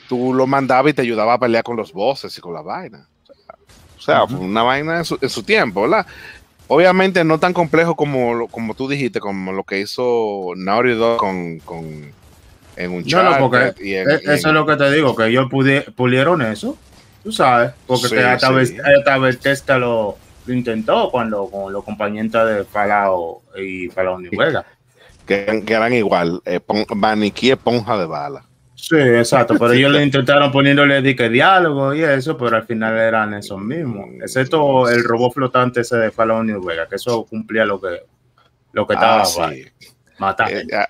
Tú lo mandabas y te ayudaba a pelear con los bosses y con la vaina. O sea, o sea, fue una vaina en su, en su tiempo, ¿verdad? Obviamente no tan complejo como, como tú dijiste, como lo que hizo Naughty Dog con, con en un No, no, porque y en- y en- Eso es lo que te digo, que ellos pudi- pulieron eso, tú sabes, porque Sí, que hasta, sí. Hasta lo, lo intentó cuando con los compañeros de Falao y Falao New Vegas. que, eran- que eran igual, eh, pon- maniquí esponja de bala. Sí, exacto, pero ellos lo intentaron poniéndole de que diálogo y eso, pero al final eran esos mismos, excepto el robot flotante ese de Falao New Vegas, que eso cumplía lo que, lo que estaba Ah, sí. matar. Eh, ah,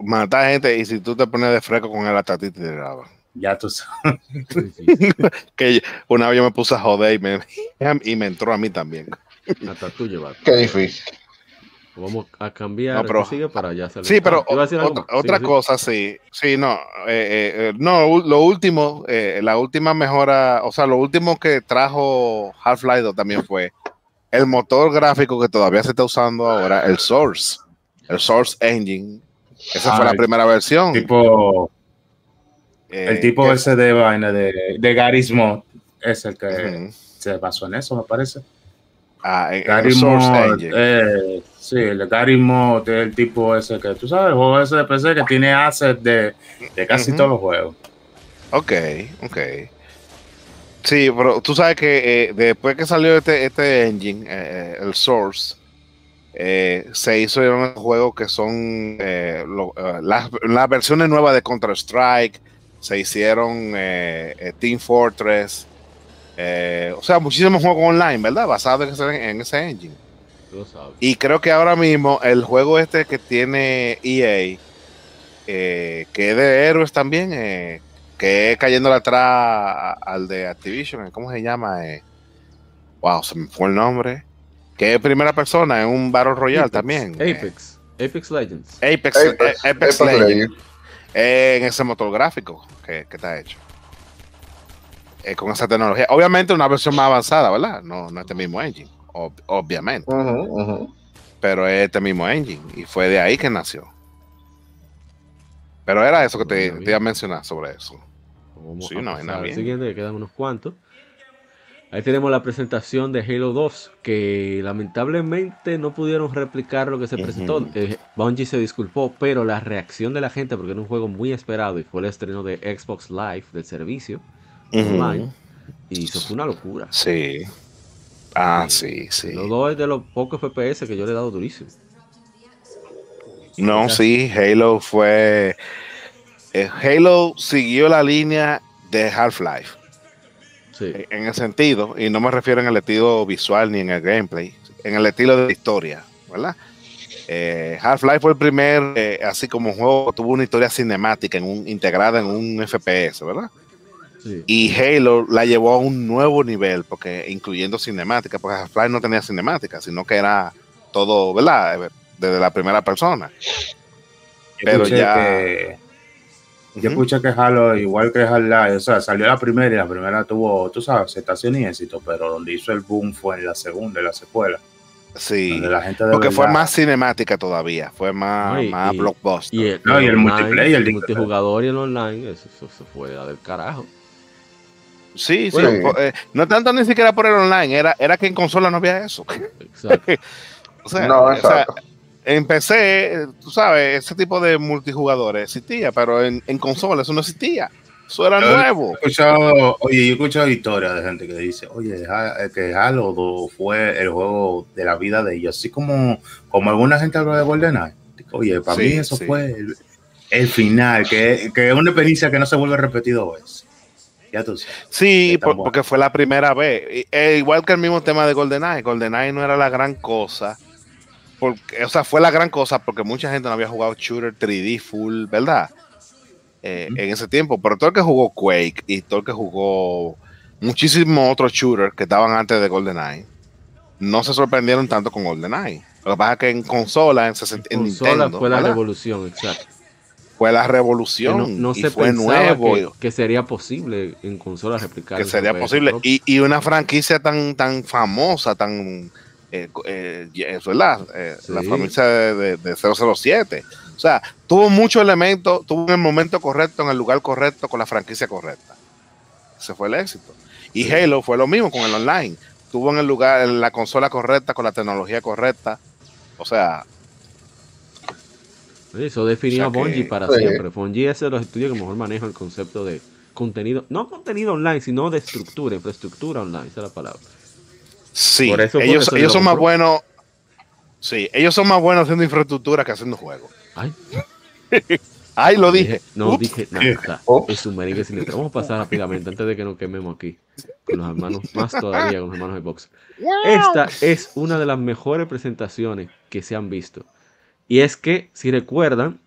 matar gente y si tú te pones de fresco con el hasta ti te graba. Ya tú sabes. Sí, sí. que una vez yo me puse a joder y me, y me entró a mí también. Hasta tú llevar. Qué difícil. Vamos a cambiar. No, pero- ¿qué sigue para allá. Sí, pero Ah, otra, Sí, cosa, sí, sí, no, eh, eh, eh, no, lo último, eh, la última mejora, o sea, lo último que trajo Half-Life 2 también fue el motor gráfico que todavía se está usando ahora, el Source, el Source Engine. Esa fue la primera versión. Tipo, el tipo que- ese de vaina de, de Garry's Mod es el que se basó en eso, me parece. Ah, en- en el Gary Source Mod, Engine. eh, sí, el Gary Mod es el tipo ese que, tú sabes, el juego ese de PC que tiene assets de, de casi todos los juegos. Ok, ok. Sí, pero tú sabes que eh, después que salió este, este engine, eh, el Source, eh, se hizo unos juegos que son eh, lo- eh, las, las versiones nuevas de Counter-Strike, se hicieron eh, eh, Team Fortress, eh, o sea, muchísimos juegos online, ¿verdad? Basados en ese, en ese engine. Tú lo sabes. Y creo que ahora mismo el juego este que tiene EA, eh, que es de héroes también, eh, que es cayéndole atrás a- al de Activision, ¿cómo se llama? Eh, wow, se me fue el nombre. Que es primera persona, en un Battle Royale Apex, también. eh, Apex. Apex Legends. Apex, Apex, Apex Apex Legends, Legends. En ese motor gráfico que, que está hecho. Eh, con esa tecnología. Obviamente una versión más avanzada, ¿verdad? No, no este mismo engine, ob- obviamente. Pero es este mismo engine y fue de ahí que nació. Pero era eso que te, iba a mencionar sobre eso. Vamos Sí, a una pasar bien. siguiente, que quedan unos cuantos. Ahí tenemos la presentación de Halo 2, que lamentablemente no pudieron replicar lo que se presentó. Eh, Bungie se disculpó, pero la reacción de la gente, porque era un juego muy esperado y fue el estreno de Xbox Live del servicio Ujú. online, y eso fue una locura. Sí. Ah, sí, sí. Los dos es de los pocos FPS que yo le he dado durísimo. No, sí, Halo fue. eh, Halo siguió la línea de Half-Life. Sí. eh, En el sentido, y no me refiero en el estilo visual ni en el gameplay, en el estilo de la historia, ¿verdad? Eh, Half-Life fue el primer, eh, así como un juego tuvo una historia cinemática en un, integrada en un FPS, ¿verdad? sí. Y Halo la llevó a un nuevo nivel, porque incluyendo cinemática, porque Half-Life no tenía cinemática, sino que era todo, ¿verdad? Desde la primera persona. Pero escuché ya- que- yo Ujú. escuché que Halo, igual que Half-Life, o sea, salió la primera y la primera tuvo, tú sabes, aceptación y éxito, pero donde hizo el boom fue en la segunda, en la secuela. Sí, la gente porque fue más cinemática todavía, fue más, No, y- más y- blockbuster. Y el, No, y el online, multiplayer, el multijugador y el online, eso, eso, eso fue la del carajo. Sí, sí, Bueno. eh, no tanto ni siquiera por el online, era, era que en consola no había eso. Exacto. O sea, No, o sea, eh, tú sabes, ese tipo de multijugadores existía, pero en, en consola eso no existía. Eso era Yo- nuevo. He escuchado, oye, yo he escuchado historias de gente que dice, oye, eh, que Halo 2 fue el juego de la vida de ellos, así como, como alguna gente habla de GoldenEye. Oye, para Sí, mí eso sí. fue el, el final, que, que es una experiencia que no se vuelve dos veces. Ya tú sabes. Sí, por- porque fue la primera vez. Eh, igual que el mismo tema de GoldenEye. GoldenEye no era la gran cosa. Porque, o sea, fue la gran cosa porque mucha gente no había jugado shooter 3D full, ¿verdad? Eh. En ese tiempo. Pero todo el que jugó Quake y todo el que jugó muchísimos otros shooters que estaban antes de GoldenEye, no se sorprendieron tanto con GoldenEye. Lo que pasa es que en consola, en, 60 en Consola Nintendo, fue la ¿verdad? revolución, exacto. fue la Que revolución. no, no y se fue nuevo. que, que sería posible en consola replicar. que sería posible. Y, y una franquicia tan, tan famosa, tan. Eh, eh, es verdad, eh, Sí. la franquicia de, de- de 007. O sea, tuvo muchos elementos, tuvo en el momento correcto, en el lugar correcto, con la franquicia correcta. Ese fue el éxito. Y Sí. Halo fue lo mismo con el online. Tuvo en el lugar, en la consola correcta, con la tecnología correcta. O sea, Eso definió O sea a Bungie que- para Sí. siempre. Bungie es de los estudios que mejor manejan el concepto de contenido, no contenido online, sino de estructura, infraestructura online, esa es la palabra. Sí, Por eso fue ellos, son más buenos. Sí, ellos son más buenos haciendo infraestructura que haciendo juegos. Ay, Ay, lo dije. no Ups. dije nada. Es un merengue sin letra. Vamos a pasar rápidamente antes de que nos quememos aquí. Con los hermanos, más todavía con los hermanos de box. Esta es una de las mejores presentaciones que se han visto. Y es que, si recuerdan,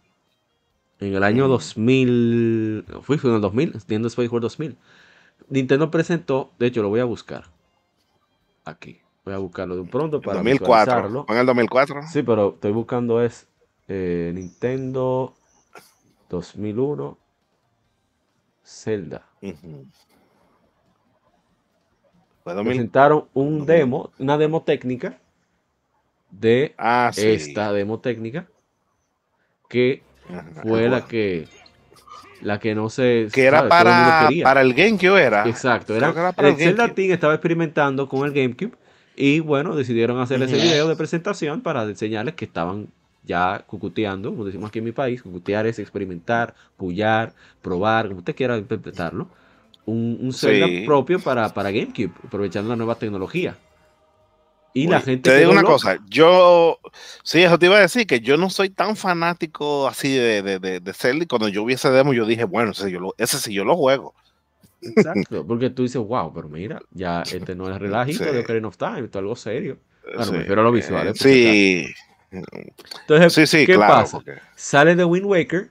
en el año 2000, fue, fue en el 2000, Nintendo Space World 2000, Nintendo presentó, de hecho lo voy a buscar aquí, voy a buscarlo de un pronto para 2004. visualizarlo. ¿Fue en el 2004? Sí, pero estoy buscando es eh, Nintendo 2001 Zelda. 2000. Presentaron un demo, una demo técnica de Ah, sí. esta demo técnica que Ajá, fue la que la que no se Que era todo el para, para el GameCube, era. Exacto, era, para el el Zelda. Team estaba experimentando con el GameCube y bueno, decidieron hacer ese video de presentación para enseñarles que estaban ya cucuteando, como decimos aquí en mi país, cucutear es experimentar, pullar, probar, como usted quiera interpretarlo, un, un Zelda Sí. propio para, para GameCube, aprovechando la nueva tecnología. Y la gente Te digo una loca. cosa, yo. Sí, eso te iba a decir, que yo no soy tan fanático así de, de, de, de Zelda. Y cuando yo vi ese demo, yo dije, bueno, ese, yo lo- ese sí yo lo juego. Exacto, porque tú dices, wow, pero mira, ya este no es relajito Sí. de Ocarina of Time, esto es algo serio. Bueno, Sí. me refiero a lo visual, Eh, si sí. Entonces, Sí, sí, ¿qué claro. pasa? porque- Sale de Wind Waker.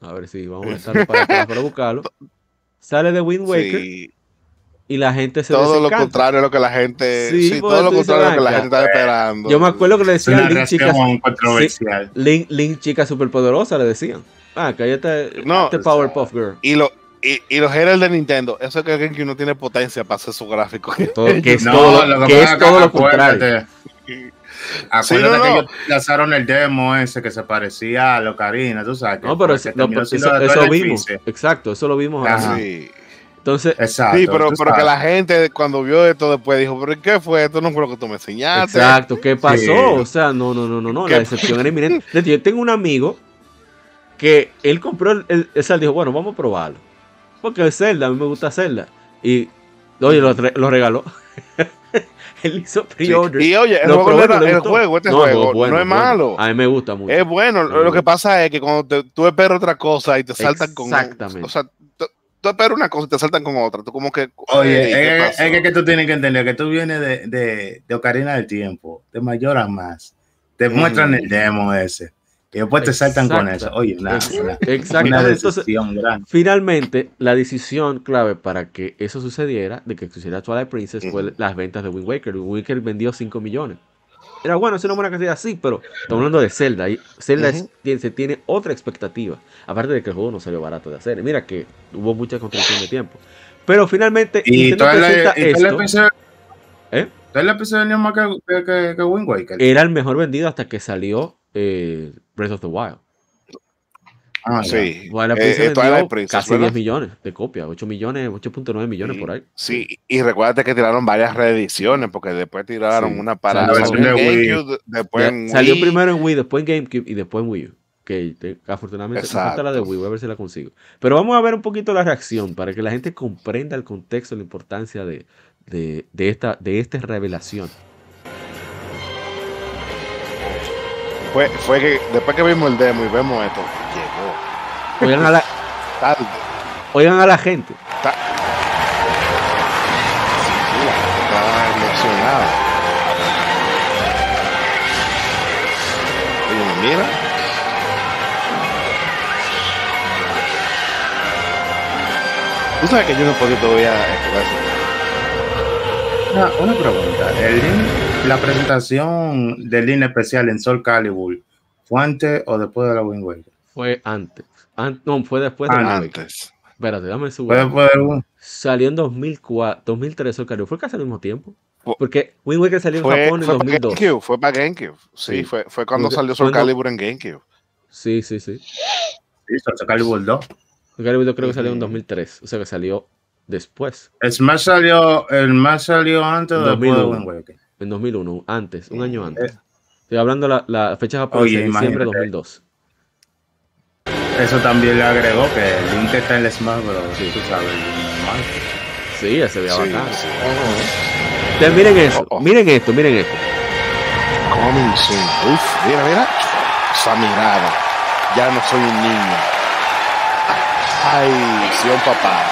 A ver si vamos a estar para buscarlo. Sale de Wind Waker sí, y la gente se todo lo contrario a lo que la gente. Sí, Sí, porque todo lo contrario a lo que la gente está esperando. Yo me acuerdo que le una decían Link chica, controversial. Link, Link chica superpoderosa, le decían. Ah, cállate, No, este Powerpuff Girl. Y, lo, y, y los haters de Nintendo, eso es que GameCube no tiene potencia para hacer su gráfico. Todo- que es No, todo, lo lo, que es todo lo acuérdate, contrario. Acuérdate Sí, no, que no. ellos lanzaron el demo ese que se parecía a lo Karina, tú sabes. que No, pero no, pero eso, Twilight vimos. Exacto, eso lo vimos ahora. Ajá. Sí. Entonces, Exacto. Sí, pero, pero que la gente cuando vio esto después dijo, pero ¿qué fue? Esto no fue lo que tú me enseñaste. exacto, ¿qué pasó? Sí. O sea, no, no, no, no, no, ¿Qué- la decepción era inminente. Yo tengo un amigo que él compró el, el, el Zelda dijo, bueno, vamos a probarlo. Porque es Zelda, a mí me gusta Zelda. Y, oye, lo, re- lo regaló. él hizo Sí. pre-order. Y oye, el juego, era- el juego, este No, el juego, bueno, no es bueno. malo. A mí me gusta mucho. Es bueno. Lo que pasa es que cuando te- tú esperas otra cosa y te saltan con. Exactamente. O sea, tú, esperas una cosa y te saltan con otra. Tú como que. Oye, "Ey, ¿qué es, pasó?". es que, tú tienes que entender que tú vienes de, de, de Ocarina del Tiempo, de mayor a más. Te muestran el demo ese. Y después te saltan con eso. Oye, una. Entonces, decepción grande. Finalmente, la decisión clave para que eso sucediera, de que sucediera Twilight Princess, fue Ujú. las ventas de Wind Waker. Wind Waker vendió 5 millones. Era bueno, es una buena cantidad, sí, pero estamos hablando de Zelda. Y Zelda es- tiene- se tiene otra expectativa. Aparte de que el juego no salió barato de hacer. Mira que hubo mucha construcción de tiempo. Pero finalmente, Y Nintendo presenta y todo el esto. ¿Eh? Todo el episodio venía más que, que, que, que Wind Waker. Era el mejor vendido hasta que salió eh, Breath of the Wild. Ah. Sí. Twilight Eh, Princess eh, Twilight Princess, casi ¿verdad? 10 millones de copias, 8 millones, 8.9 millones por ahí. Sí, y recuerda que tiraron varias reediciones, porque después tiraron Sí. una para de Wii. GameCube, después en salió Wii. primero en Wii, después en GameCube y después en Wii U. Que te- afortunadamente me falta la de. Wii, voy a ver si la consigo. Pero vamos a ver un poquito la reacción para que la gente comprenda el contexto, la importancia de, de, de esta, de esta revelación. Fue, fue que después que vimos el demo y vemos esto. Oigan a la, oigan a la gente. Gente estaba emocionada. Oye, mira. Tú sabes que yo no podido todavía escuchar eso. Una, una pregunta. El link, la presentación del link especial en Soul Calibur, ¿fue antes o después de la Wind Waker? Fue antes. An- no, fue después de Ah. Antes. Espérate, dame su. ¿Fue después de Wind Salió en 2004, 2003 el Fue casi al mismo tiempo. Porque Wind Waker salió en Fue, Japón en fue para 2002. GameCube, fue para GameCube. Sí, Sí. Fue, fue cuando Fue- salió Soul Calibur en GameCube. Sí, sí, sí. Sí, Soul Calibur 2. El Calibur yo creo que salió en Ujú. 2003. O sea que salió después. El Smash salió, el Smash salió antes o después de 2001. Wind Waker. En 2001, antes, un año Eh. antes. Estoy hablando la, la fecha japonesa de diciembre de imagínate. 2002. Eso también le agregó que el link está en el Smash, pero tú sabes, el. Sí, ya se veía Sí, bacán. sí. Entonces, miren eso, Oh, oh. miren esto, miren esto. Coming soon. Uf, mira, mira. Esa mirada. Ya no soy un niño. Ay, sí, un papá.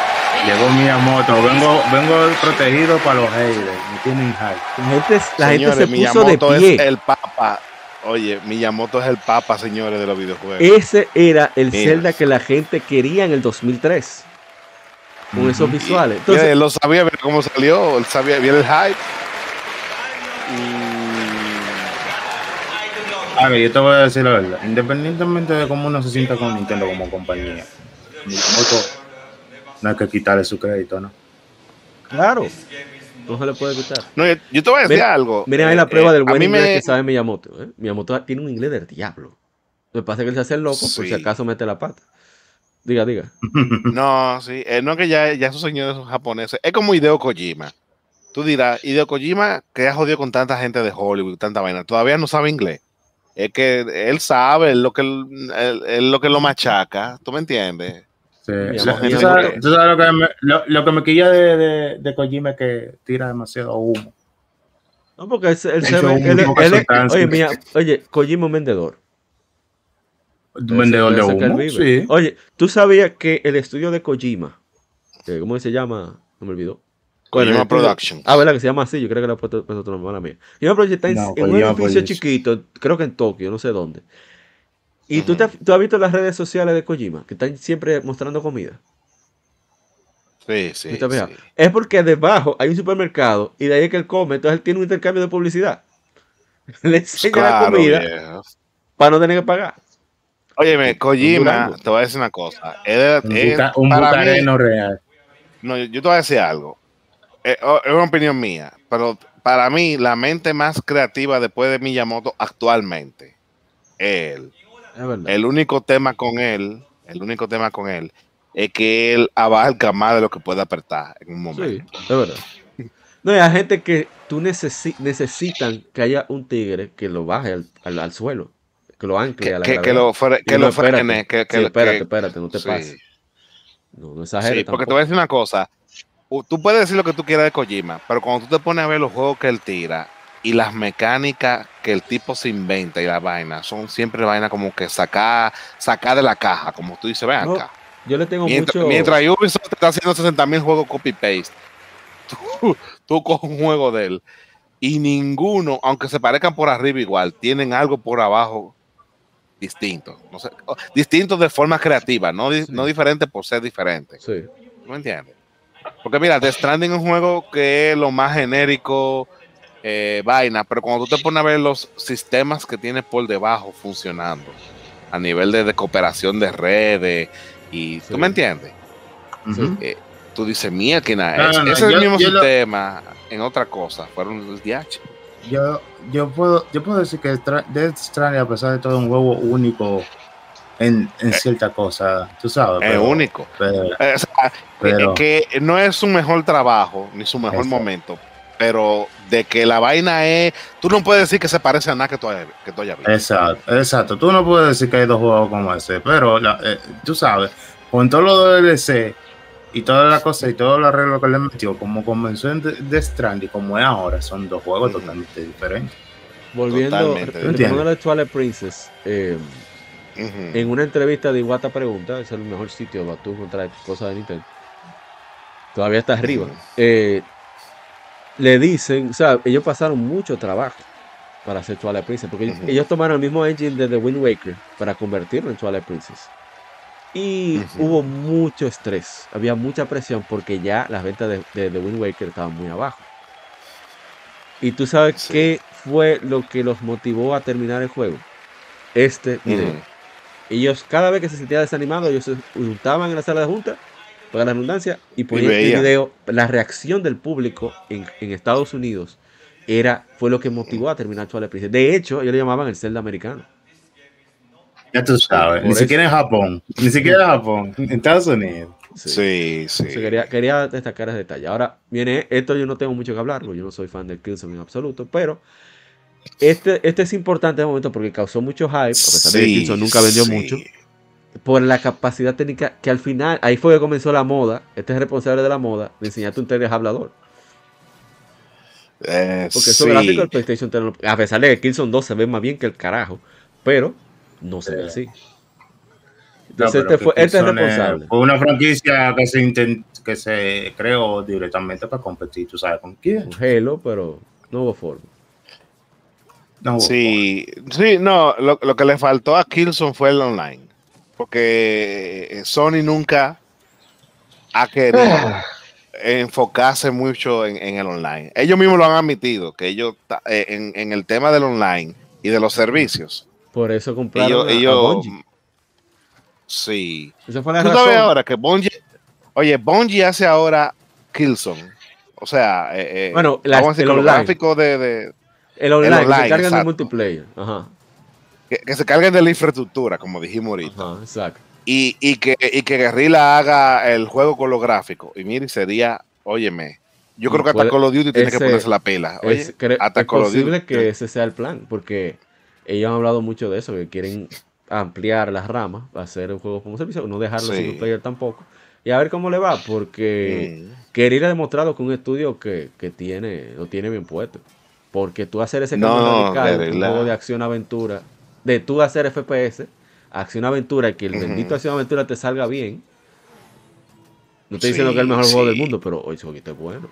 Llegó Miyamoto, vengo, vengo protegido para los haters, me tienen hype. La gente, la gente Señores, se puso de Miyamoto pie. es el papa. Oye, Miyamoto es el papa, señores, de los videojuegos. Ese era el Mira. Zelda que la gente quería en el 2003. Con esos visuales. Mira, Entonces, él lo sabía, mira cómo salió, él sabía bien el hype. A ver, yo te voy a decir la verdad. Independientemente de cómo uno se sienta con Nintendo como compañía, Miyamoto no hay que quitarle su crédito, ¿no? claro, no se le puede quitar. No, yo, yo te voy a decir Mira- algo. Miren ahí la prueba eh, del a buen inglés me- que sabe Miyamoto. ¿eh? Miyamoto tiene un inglés del diablo. Lo que pasa es que él se hace el loco por si Sí. acaso mete la pata. Diga, diga. No, sí, eh, no que ya, ya esos señores son japoneses. Es como Hideo Kojima. Tú dirás, Hideo Kojima, que ha jodido con tanta gente de Hollywood, tanta vaina, todavía no sabe inglés. Es que él sabe, es lo que, él- él- lo, que lo machaca. ¿Tú me entiendes? Sí. Miyamoto- ¿Tú, sabes, tú sabes lo que me, lo, lo que me quilla de, de, de Kojima es que tira demasiado humo. No, porque él, él se ve- él él oye, mira, oye, Kojima es un vendedor. Un vendedor de humo, sí. Oye, ¿tú sabías que el estudio de Kojima, que ¿cómo se llama? No me olvidó. Bueno, Kojima el estudio- Productions. Ah, ¿verdad? Que se llama así. Yo creo que le ha puesto, otro nombre a la mía. Kojima Productions está en, No, en un edificio chiquito, creo que en Tokio, no sé dónde. ¿Y tú, te has- tú has visto las redes sociales de Kojima? Que están siempre mostrando comida. Sí, sí. Es porque debajo hay un supermercado y de ahí es que él come. Entonces él tiene un intercambio de publicidad. Le enseña la comida viejo. para no tener que pagar. Óyeme, Kojima, te voy a decir una cosa. Es- Un, es- un mí- real. No, yo, yo te voy a decir algo. Eh, oh, Es una opinión mía, pero para mí, la mente más creativa después de Miyamoto actualmente, él. Es verdad. El único tema con él, el único tema con él, es que él abarca más de lo que puede apretar en un Sí, momento. es verdad. No, hay gente que tú necesi- necesitan que haya un tigre que lo baje al, al- al suelo, que lo ancle Que, a la que- lo, fre- Y que no, lo frene, que, que, Sí, espérate, espérate, no te sí. pases. No, no exageres Sí, porque te voy a decir una cosa. Tú puedes decir lo que tú quieras de Kojima, pero cuando tú te pones a ver los juegos que él tira y las mecánicas que el tipo se inventa y la vaina, son siempre vainas como que sacar sacar de la caja, como tú dices, ven No, acá. Yo le tengo Mientras, mucho... mientras Ubisoft te está haciendo 60 mil juegos copy-paste, tú, tú coges un juego de él y ninguno, aunque se parezcan por arriba igual, tienen algo por abajo distinto. No sé, distinto de forma creativa, no, Sí. no diferente por ser diferente. Sí, ¿No entiendes? Porque mira, The Stranding es un juego que es lo más genérico, eh, vaina, pero cuando tú te pones a ver los sistemas que tiene por debajo funcionando, a nivel de, de cooperación de redes, y Sí. tú me entiendes. Eh, tú dices, mía, que nada, No, es- no, no, ese es yo- el mismo yo lo- sistema en otra cosa, fueron el DH. Yo, yo, puedo, yo puedo decir que Death Stranding, a pesar de todo, es un juego único en, en cierta cosa, tú sabes. Es pero- único. pero- Eh, o sea, pero- es que no es su mejor trabajo, ni su mejor Exacto. momento, pero de que la vaina es, tú no puedes decir que se parece a nada que tú hayas, que tú hayas visto. Exacto, exacto. Tú no puedes decir que hay dos juegos como ese, pero la- eh, tú sabes, con todo lo de DLC y toda la cosa y todo el arreglo que le metió, como comenzó en The- Death Stranding, como es ahora, son dos juegos totalmente diferentes. volviendo, a la Twilight Princess, eh, Ujú. en una entrevista de Iwata Pregunta, ese es el mejor sitio para tú encontrar cosas de Nintendo. Todavía está arriba. Eh, le dicen, o sea, ellos pasaron mucho trabajo para hacer Twilight Princess, porque ellos- Ujú. ellos tomaron el mismo engine de The Wind Waker para convertirlo en Twilight Princess. Y Ujú. hubo mucho estrés, había mucha presión porque ya las ventas de, de The Wind Waker estaban muy abajo. Y tú sabes Sí. qué fue lo que los motivó a terminar el juego. Este video. Ujú. Ellos, cada vez que se sentían desanimados, ellos se juntaban en la sala de junta, para la redundancia, y ponían el veían. video. La reacción del público en, en Estados Unidos era, fue lo que motivó a terminar Twilight Princess. De hecho, ellos le llamaban el Zelda americano. Ya tú sabes, por ni eso. siquiera en Japón, ni siquiera en Japón, en Estados Unidos. Sí. Sí, sí. Quería, quería destacar ese detalle. Ahora, viene esto, yo no tengo mucho que hablar, porque yo no soy fan del Killzone en absoluto, pero este, este es importante de momento porque causó mucho hype, a pesar de que Sí, Killzone nunca vendió sí. mucho. Por la capacidad técnica que al final, ahí fue que comenzó la moda, este es responsable de la moda, de enseñarte un hablador. Eh, Porque esos sí. gráficos del PlayStation 3, no- a pesar de que Killzone 2 se ve más bien que el carajo, pero no se ve así. No, Entonces este, fue, este es eh, responsable. Fue una franquicia que se, intent- que se creó directamente para competir, ¿tú sabes con quién? Un Halo, pero no hubo forma. No, Sí, sí, no, lo, lo que le faltó a Killzone fue el online. Porque eh, Sony nunca ha querido enfocarse mucho en, en el online. Ellos mismos lo han admitido, que ellos eh, en, en el tema del online y de los servicios, Por eso compraron ellos, a- a ellos Bungie. sí. Esa fue la Tú sabes razón. ahora que Bungie, oye, Bungie hace ahora Killzone. O sea, eh, eh, Bueno, la- vamos a decir el online. de, de- El online, que se online, cargan del exacto. multiplayer. Ajá, que, que se carguen de la infraestructura, como dijimos ahorita. ajá, exacto. y, y que, y que Guerrilla haga el juego con los gráficos. Y mire, sería, óyeme, yo creo que hasta Call of Duty tiene que ponerse la pela. Oye, es hasta es Call of Duty. posible que ese sea el plan, porque ellos han hablado mucho de eso, que quieren ampliar las ramas, hacer un juego como servicio, no dejarlo Sí. single player tampoco. Y a ver cómo le va, porque Mm. Guerrilla ha demostrado que un estudio que, que tiene, lo tiene bien puesto. Porque tú hacer ese No, cambio radical, un juego de acción-aventura, de tú hacer FPS, acción-aventura, y que el bendito acción-aventura te salga bien. No estoy diciendo que es el mejor Sí, juego del sí. mundo, pero hoy ese jueguito es bueno.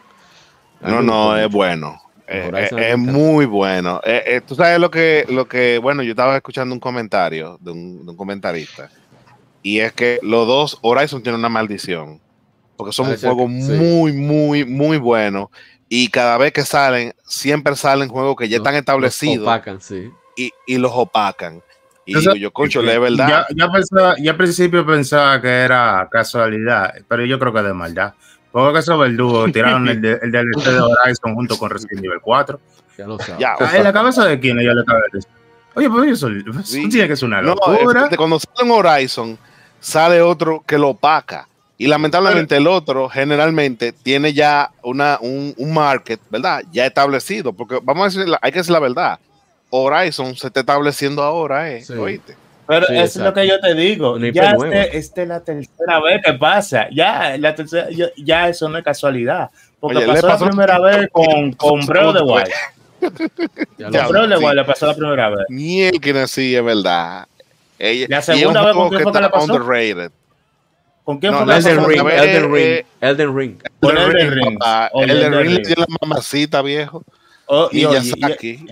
No, no, es mucho. bueno. Eh, eh, es muy bueno. Eh, eh, Tú sabes lo que, lo que, bueno, yo estaba escuchando un comentario de un, de un comentarista. Y es que los dos, Horizon tiene una maldición. Porque son Ah, un juego sí. muy, muy, muy bueno. Y cada vez que salen, siempre salen juegos que ya están establecidos. opacan, sí. Y, y los opacan. Y Eso- digo yo, concho, es verdad. Ya, ya, pensaba, ya al principio pensaba que era casualidad, pero yo creo que es de maldad. Juego que esos verdugos tiraron el, de, el DLC de Horizon junto con Resident Evil 4. Ya lo sabes. Ya, Ah, ¿En la cabeza de quién ellos le cabe? Oye, pues eso, eso Sí. tiene que ser una No, locura. este, cuando sale un Horizon, sale otro que lo opaca. Y lamentablemente el otro generalmente tiene ya una, un, un market, ¿verdad? Ya establecido. Porque vamos a decir, hay que decir la verdad. Horizon se está estableciendo ahora, ¿eh? Sí. ¿Oíste? Pero Sí, eso es lo que yo te digo. Una IP Ya este, esta es la tercera vez que pasa. Ya, la tercera, ya, ya eso no es casualidad. Porque Oye, pasó, pasó- la primera vez con, con of the Wild. Le pasó la primera vez. Ni el que nací es verdad. Ella, La segunda vez, ¿con quién fue que le pasó? underrated. ¿Con quién No, fue la que Elden pasó? Ring, a ver, Elden Ring, eh, Elden Ring. Con Elden Ring. papá. Oye, El de Elden Ring le Ring. dio la mamacita, viejo. Oh, y, y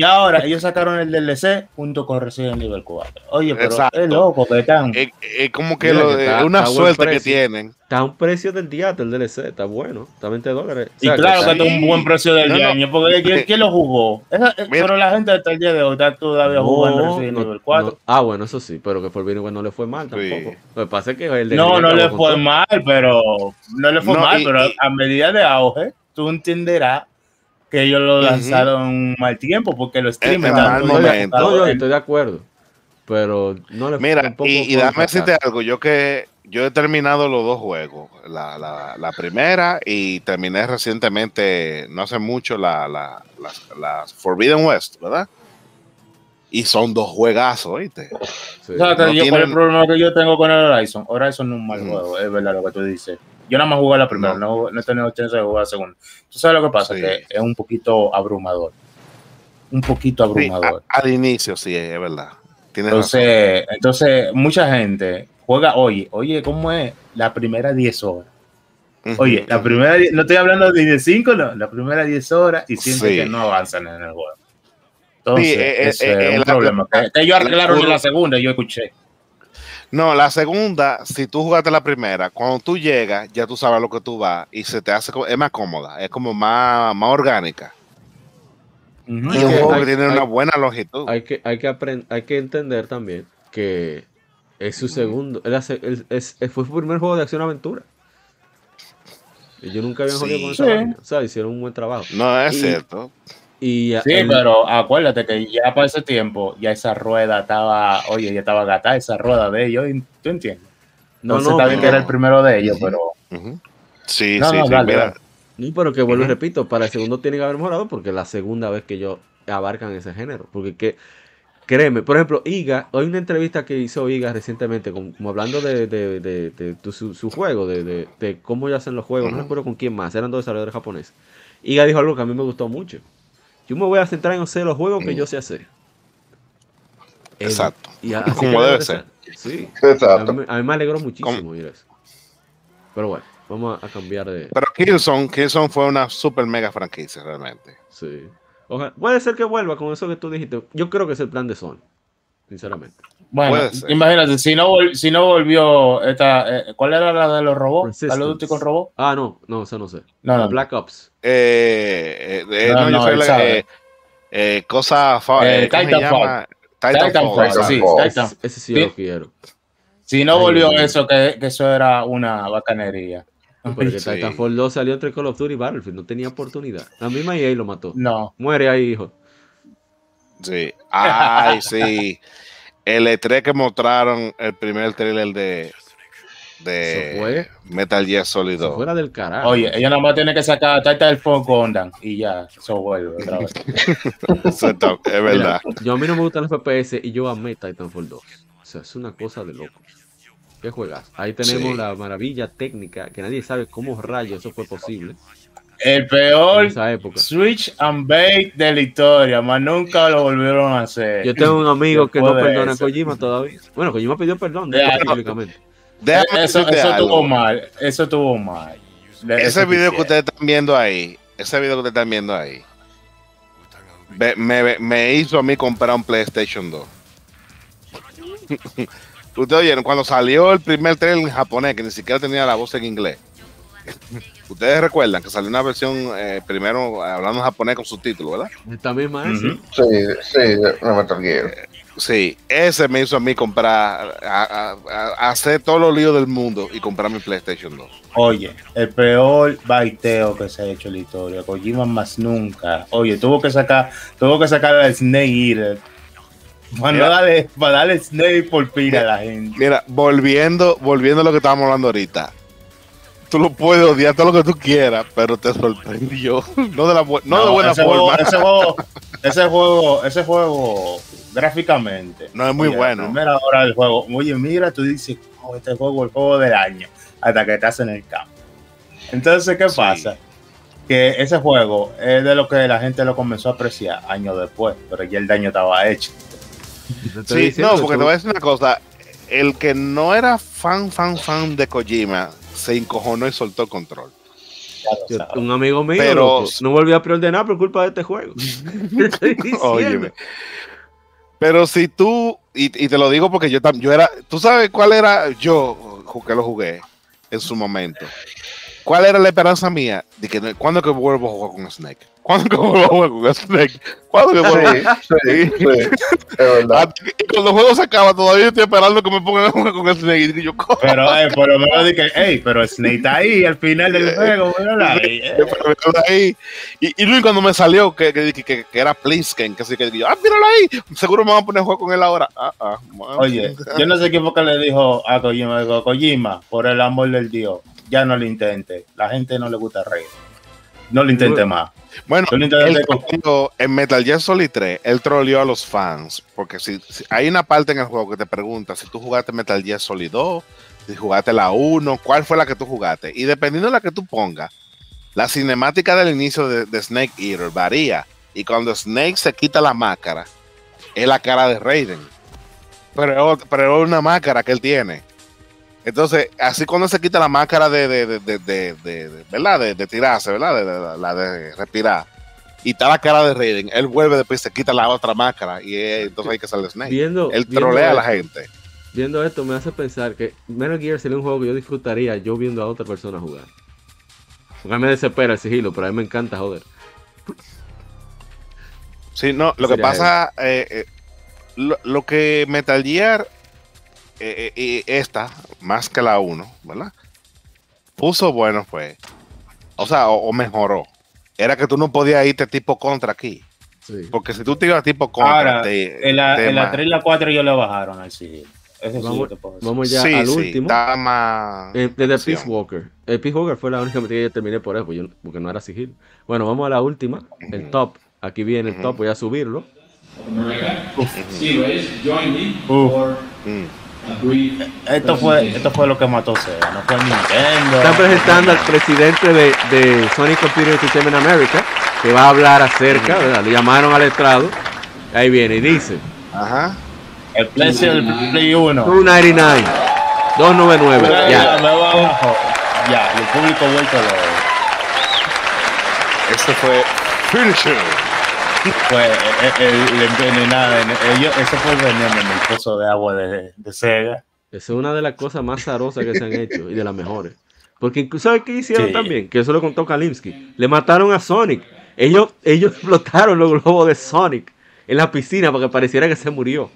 ahora ellos sacaron el DLC junto con Resident Evil 4. Oye, pero Exacto. es loco que están. Es, es como que lo- que está- es una está suerte que tienen. Está a un precio del diato el DLC, está bueno, está a 20 dólares. O Y claro que está- está un buen precio del No, no. año, porque ¿quién, quién lo jugó? Esa- eh, pero la gente hasta el día de hoy está todavía No, jugando Resident no, Evil 4. no. Ah, bueno, eso sí, pero que Forbidden West no le fue mal Sí. tampoco. Lo que pasa es que el de No, no le fue todo. mal, pero no le fue No, mal, y- pero y- a medida de auge, tú entenderás que ellos lo lanzaron mal tiempo porque los streamers en estaban mal todos momento. enfocados No, yo estoy de acuerdo. Pero no le Mira, y, y déjame decirte algo. Yo que yo he terminado los dos juegos. La, la, la primera y terminé recientemente, no hace mucho, la, la, las- las Forbidden West, ¿verdad? Y son dos juegazos, ¿oíste? Sí. O sea, que No yo, ¿cuál es tienen- el problema que yo tengo con el Horizon? Horizon no es un mal juego, es verdad lo que tú dices. Yo nada más jugué la primera, no, no he tenido chance de jugar la segunda. ¿Tú sabes lo que pasa? Sí. Que es un poquito abrumador. Un poquito Sí, a- abrumador. al inicio, sí, es verdad. Tienes razón. Entonces, entonces, mucha gente juega, oye, oye, ¿cómo es? La primera 10 horas. Oye, la primera, no estoy hablando de 10 5, no, la primera 10 horas y sienten Sí. que no avanzan en el juego. Entonces, Sí, eh, ese eh, es eh, un la- problema. Que, que ellos arreglaron en la segunda, yo escuché. No, la segunda, si tú jugaste la primera, cuando tú llegas, ya tú sabes lo que tú vas y se te hace, es más cómoda, es como más, más orgánica. Y es un juego hay- que tiene hay- una buena longitud. hay que, hay que aprender, hay que entender también que es su segundo, es- fue su primer juego de acción aventura. Y yo nunca había jugado Sí. con esa Sí. vaina. O sea, hicieron un buen trabajo. No es Y- cierto. Y Sí, el- pero acuérdate que ya para ese tiempo, ya esa rueda estaba, oye, ya estaba gata esa rueda de ellos, ¿tú entiendes? no, Entonces no, está bien que era el primero de ellos, pero Ujú. Sí, No, sí, no, sí. dale, mira, dale. no, pero que vuelvo y Ujú. repito, para el segundo tiene que haber mejorado porque es la segunda vez que ellos abarcan ese género. Porque que, créeme, por ejemplo, Iga, hay una entrevista que hizo Iga recientemente, como, como hablando de, de- de- de su, su juego, de, de- de cómo ellos hacen los juegos, no Ujú. recuerdo con quién más, eran dos desarrolladores japoneses. Iga dijo algo que a mí me gustó mucho. Yo me voy a centrar en hacer los juegos que yo sé hacer. Exacto. y a- así Como debe ser. Sí. Exacto. A mí, a mí me alegró muchísimo oír eso. Pero bueno, vamos a, a cambiar de. Pero Killzone, Killzone fue una super mega franquicia realmente. Sí. Ojalá- puede ser que vuelva con eso que tú dijiste. Yo creo que es el plan de Sony. Sinceramente. bueno, imagínate, si no, si no volvió esta, eh, ¿cuál era la de los robots? Resistance. ¿Call of Duty con robots? Ah, no, no, eso no sé. No, no, Black Ops. Eh, eh, eh, No, no, yo no, soy él la- eh, eh, cosa Eh, eh, ¿cómo se Titanfall. Titanfall. Sí, Titanfall. Titan- Ese, sí Sí. lo quiero. Si no Ay, volvió mío. eso, que, que eso era una bacanería. Porque Sí. Titanfall 2 salió entre Call of Duty y Battlefield. No tenía oportunidad. La misma EA lo mató. No, Muere ahí, hijo. Sí. Ay, sí. El E3 que mostraron el primer trailer de, de. Metal Gear Solid Eso 2. fuera del carajo. oye, ella nada más tiene que sacar Titanfall Gundam y ya, eso vuelve otra vez. Es verdad. Mira, yo a mí no me gustan los FPS y yo amé Titanfall 2. O sea, es una cosa de loco. ¿Qué juegas? Ahí tenemos Sí. la maravilla técnica que nadie sabe cómo rayos eso fue posible El peor esa época. Switch and Bait de la historia, más nunca lo volvieron a hacer. Yo tengo un amigo que no perdona a. Kojima todavía. Bueno, Kojima pidió perdón públicamente. Déjame eso eso tuvo mal, eso tuvo mal. De- Ese eso video que ustedes están viendo ahí, ese video que ustedes están viendo ahí, me hizo a mí comprar un PlayStation 2. Ustedes oyeron, cuando salió el primer trailer en japonés, que ni siquiera tenía la voz en inglés. Ustedes recuerdan que salió una versión eh, primero hablando en japonés con subtítulos, ¿verdad? Esta misma es. Ujú. Sí, sí, de Metal Gear. Sí, ese me hizo a mí comprar, a, a- a- a hacer todos los líos del mundo y comprar mi PlayStation 2. Oye, el peor baiteo que se ha hecho en la historia. Kojima más nunca. Oye, tuvo que sacar, tuvo que sacar al Snake Eater. Para, Mira. darle, para darle Snake por pila a la gente. Mira, volviendo, volviendo a lo que estábamos hablando ahorita. Tú lo puedes odiar todo lo que tú quieras, pero te sorprendió. No de, la bu- no de buena ese forma. Juego, ese, juego, ese juego, ese juego, gráficamente. No es muy oye, bueno. La primera hora del juego. Oye, mira, tú dices, oh, este juego es el juego del año. Hasta que estás en el campo. Entonces, ¿qué Sí. pasa? Que ese juego es de lo que la gente lo comenzó a apreciar años después, pero ya el daño estaba hecho. Sí, no, porque tú- te voy a decir una cosa. El que no era fan, fan, fan de Kojima se encojonó y soltó el control. Yo- un amigo mío Pero- loco, no volvió a preordenar por culpa de este juego. Óyeme. Pero si tú, y, y te lo digo porque yo también, yo era, tú sabes cuál era, yo que lo jugué en su momento. ¿Cuál era la esperanza mía? De que, ¿cuándo que vuelvo a jugar con Snake? ¿Cuándo que vuelvo a jugar con Snake? ¿Cuándo que vuelvo? Es verdad. Hasta que- Y cuando el juego se acaba, todavía estoy esperando que me pongan a jugar con Snake. Y digo, ¿cómo? Pero eh, por lo menos dije, hey, pero Snake está ahí al final del juego, míralo ahí, eh. Yo ahí. Y, y luego cuando me salió que, que, que, que- que era Plisken, que así que digo, ah, míralo ahí, seguro me van a poner a jugar con él ahora. Ah, ah, bueno. Oye, yo no sé quién fue que le dijo a Kojima, Kojima, por el amor del Dios, ya no lo intente. La gente no le gusta reír. No lo intente más. Bueno, en Metal Gear Solid 3, él troleó a los fans, porque si, si- hay una parte en el juego que te pregunta si tú jugaste Metal Gear Solid 2, si jugaste la 1, cuál fue la que tú jugaste. Y dependiendo de la que tú pongas, la cinemática del inicio de, de Snake Eater varía. Y cuando Snake se quita la máscara, es la cara de Raiden. Pero, pero es una máscara que él tiene. Entonces, así cuando se quita la máscara de, de, de, de, de- ¿verdad? De, tirarse, ¿verdad? La de respirar. Y está la cara de Raiden. Él vuelve después y se quita la otra máscara. Y entonces hay que salir Snake. Viendo, Él trolea a la gente. Viendo esto me hace pensar que Metal Gear sería un juego que yo disfrutaría yo viendo a otra persona jugar. Porque a mí me desespera el sigilo, pero a mí me encanta joder. Sí, no, lo que pasa, eh, eh, lo, lo que Metal Gear, eh, eh, y esta, más que la 1, ¿verdad? Puso bueno fue, o sea, o, o mejoró. Era que tú no podías irte tipo contra aquí. Sí. Porque si tú te ibas tipo contra, Ahora, te, En la, te en la ma- 3 y la 4 yo le bajaron al sigilo. Eso sí, Vamos, te puedo decir. vamos ya sí, al sí, último. está más. Eh, desde acción. Peace Walker. El Peace Walker fue la única que yo terminé por eso, porque, yo- porque no era sigilo. Bueno, vamos a la última, el top. Aquí viene el top, voy a subirlo. Sí, raise, join me, or Mm. A Esto fue, esto fue lo que mató Sega, no fue Nintendo. Están presentando al presidente de, de Sony Computer Entertainment America, que va a hablar acerca, ¿verdad? Le llamaron al estrado. Ahí viene y dice: Ajá. El PlayStation Play 1. 299, 299. Ya, Ya. me va abajo. Ya, el público vuelto loco. Este fue Finisher. Fue el, el, el envenenado. Ese fue el veneno en el pozo de agua de, de Sega. Esa es una de las cosas más zarosas que se han hecho y de las mejores. Porque incluso, ¿sabes qué hicieron Sí. también? Que eso lo contó Kalimsky. Le mataron a Sonic. Ellos, ellos explotaron los globos de Sonic en la piscina para que pareciera que se murió.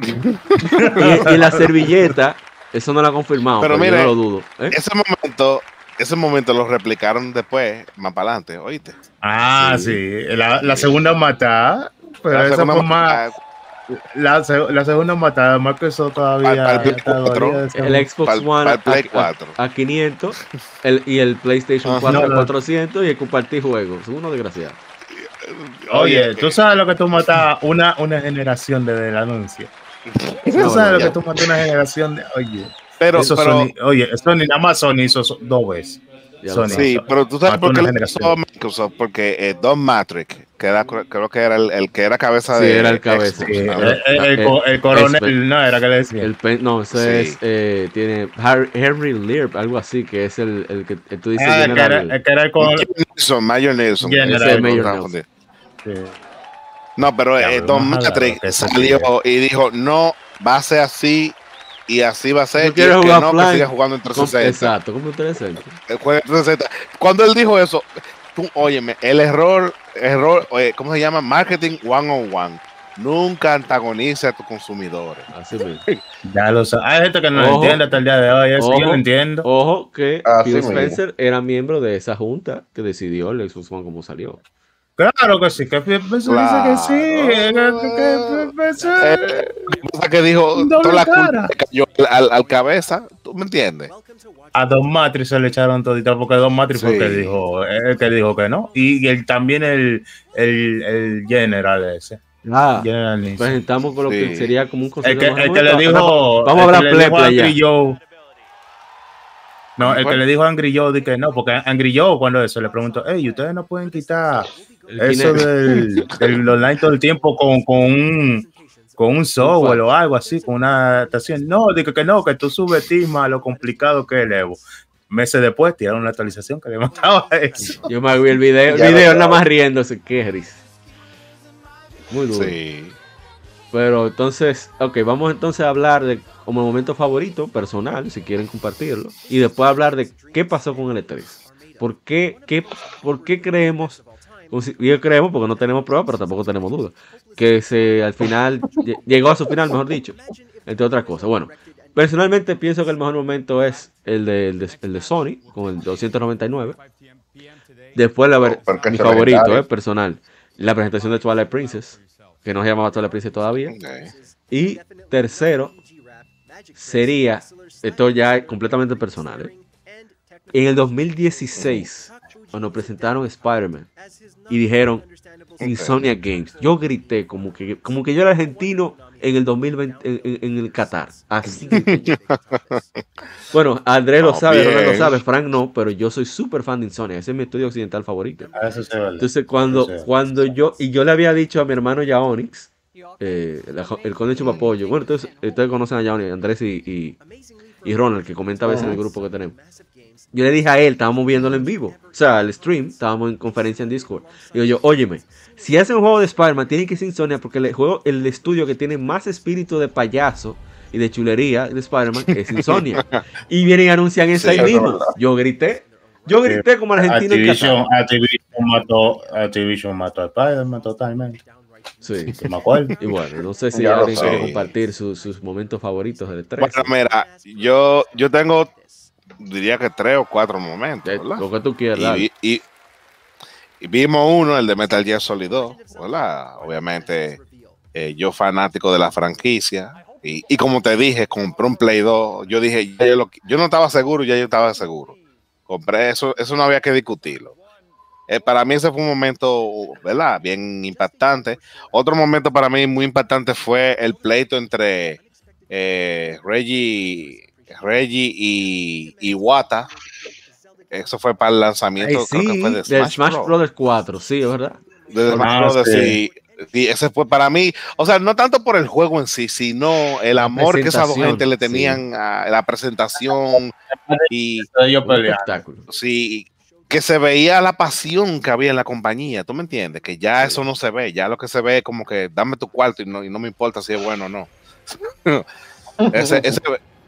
y, y la servilleta, eso no lo ha confirmado, Pero pero, yo no lo dudo. ¿eh? Ese momento, ese momento lo replicaron después, más para adelante, ¿oíste? Ah, sí. La, la segunda matada. Pero La esa segunda fue más. La, la segunda matada, Microsoft todavía. Al- al Play todavía 4, está- El Xbox Pa'l- One pa'l Play a, 4. a- a 500 el, y el PlayStation Ah, 4 no, a no. 400 y el compartir juegos. Uno desgraciado. Oye, tú sabes lo que tú matas una, una generación desde el anuncio. Tú No, sabes no, lo que tú matas una generación de. Oye, Pero, eso pero Sony- oye, Sony, nada más Sony hizo dos veces. Lo Sony. sí, pero tú sabes por qué pasó a Microsoft, porque eh, Don Matrix, que era, creo que era el, el que era cabeza Sí, de era el cabeza. Xbox, Sí, ¿no? el, el- el co- el coronel, no, era que le decía. No, ese Sí. es, eh, tiene Harry, Henry Lear, algo así, que es el, el que tú dices. Ah, el que General. era, el que era el coronel. Mayor Nelson, Mayor Nelson. General. ese es el Mayor que estaba Nelson. confundido. Sí. No, pero eh, Don Matrix salió y dijo, no, va a ser así y así va a ser. No que no, que offline, siga jugando en Com- 360. Exacto, como 360. El juego de 360. Cuando él dijo eso, tú, óyeme, el error, error, oye, ¿cómo se llama? Marketing one on one. nunca antagonice a tus consumidores. Así mismo. Ya lo sabes. Hay gente que no lo entiende hasta el día de hoy. Eso yo lo entiendo. Ojo que Así Phil mismo. Spencer era miembro de esa junta que decidió el Xbox One como salió. Claro que sí. Que Phil Spencer dice que sí. que- que- que Eh, que dijo, toda la culpa cayó al, al cabeza, ¿tú me entiendes? A Don Matrix se le echaron todita porque Don Matrix fue el que Sí. dijo, el que dijo que no. Y, el, también el, el, el general ese. Ah, General Nixon. presentamos con lo que Sí. sería como un El concepto que, el que le dijo. Vamos a el que hablar play, play Joe. No, el que le dijo a Angry Joe de que no, porque Angry Joe cuando eso le preguntó, hey, ustedes no pueden quitar eso del, del online todo el tiempo con, con un con un software o algo así, con una adaptación. No, digo que no, que tú subestimas lo complicado que es el Evo. Meses después tiraron una actualización que le mataba eso. Yo me vi el video, el video nada más riéndose, qué risa. Muy duro. Sí. Pero entonces, ok, vamos entonces a hablar de como el momento favorito personal, si quieren compartirlo, y después hablar de qué pasó con el E3. ¿Por qué, qué, por qué creemos, yo creemos porque no tenemos pruebas, pero tampoco tenemos dudas, que se al final lle- llegó a su final, mejor dicho, entre otras cosas. Bueno, personalmente pienso que el mejor momento es el de, el de, el de Sony, con el 299. Después, la ver- mi favorito, eh, personal, la presentación de Twilight Princess, que no se llamaba Princess todavía. Y tercero sería, esto ya es completamente personal, ¿eh? en el 2016, cuando presentaron Spider-Man y dijeron Insomnia Games, yo grité como que, como que yo era argentino en el 2020, en, en- en el Qatar. Así. Bueno, Andrés lo Oh, sabe, Ronald lo sabe, Frank no, pero yo soy súper fan de Insomnia, ese es mi estudio occidental favorito. A eso se vale. Entonces cuando, Eso cuando yo, y yo le había dicho a mi hermano Yaonix, eh, la- el conde Chupapollo, bueno, entonces ustedes conocen a Yaonix, Andrés y, y, y Ronald, que comenta a veces en el grupo que tenemos. Yo le dije a él, estábamos viéndolo en vivo, o sea, el stream, estábamos en conferencia en Discord. Digo yo, óyeme, si hacen un juego de Spider-Man, tiene que ser Insomnia, porque el juego, el estudio que tiene más espíritu de payaso y de chulería de Spider-Man es Insomnia. y vienen y anuncian eso Sí, ahí mismo. verdad. Yo grité, yo grité como argentino. Activision, Activision mató, Activision mató a Spider-Man totalmente. Sí. que me acuerdo. Y bueno, no sé si alguien quiere compartir sus- sus momentos favoritos del 3. Bueno, mira, yo, yo tengo, diría que tres o cuatro momentos, ¿verdad? lo que tú quieras. Y, vimos uno, el de Metal Gear Solid 2, ¿verdad? Obviamente, eh, yo fanático de la franquicia. Y, y como te dije, compré un Play 2. Yo dije, yo, lo- yo no estaba seguro, ya yo estaba seguro. Compré eso, eso no había que discutirlo. Eh, para mí ese fue un momento, ¿verdad? Bien impactante. Otro momento para mí muy impactante fue el pleito entre eh, Reggie, Reggie y, y Wata. Eso fue para el Ay, lanzamiento, creo que sí, fue de del Smash, Smash, Bros. Brothers 4, sí, es verdad. De Smash Ah, Brothers, sí. Y ese fue para mí, o sea, no tanto por el juego en sí, sino el amor que esas dos presentación, gente le sí. tenían a la presentación y pelearon. espectáculo. sí, que se veía la pasión que había en la compañía, ¿tú me entiendes? Que ya eso no se ve, ya lo que se ve es como que dame tu cuarto y no, y no me importa si es bueno o no. ese, ese,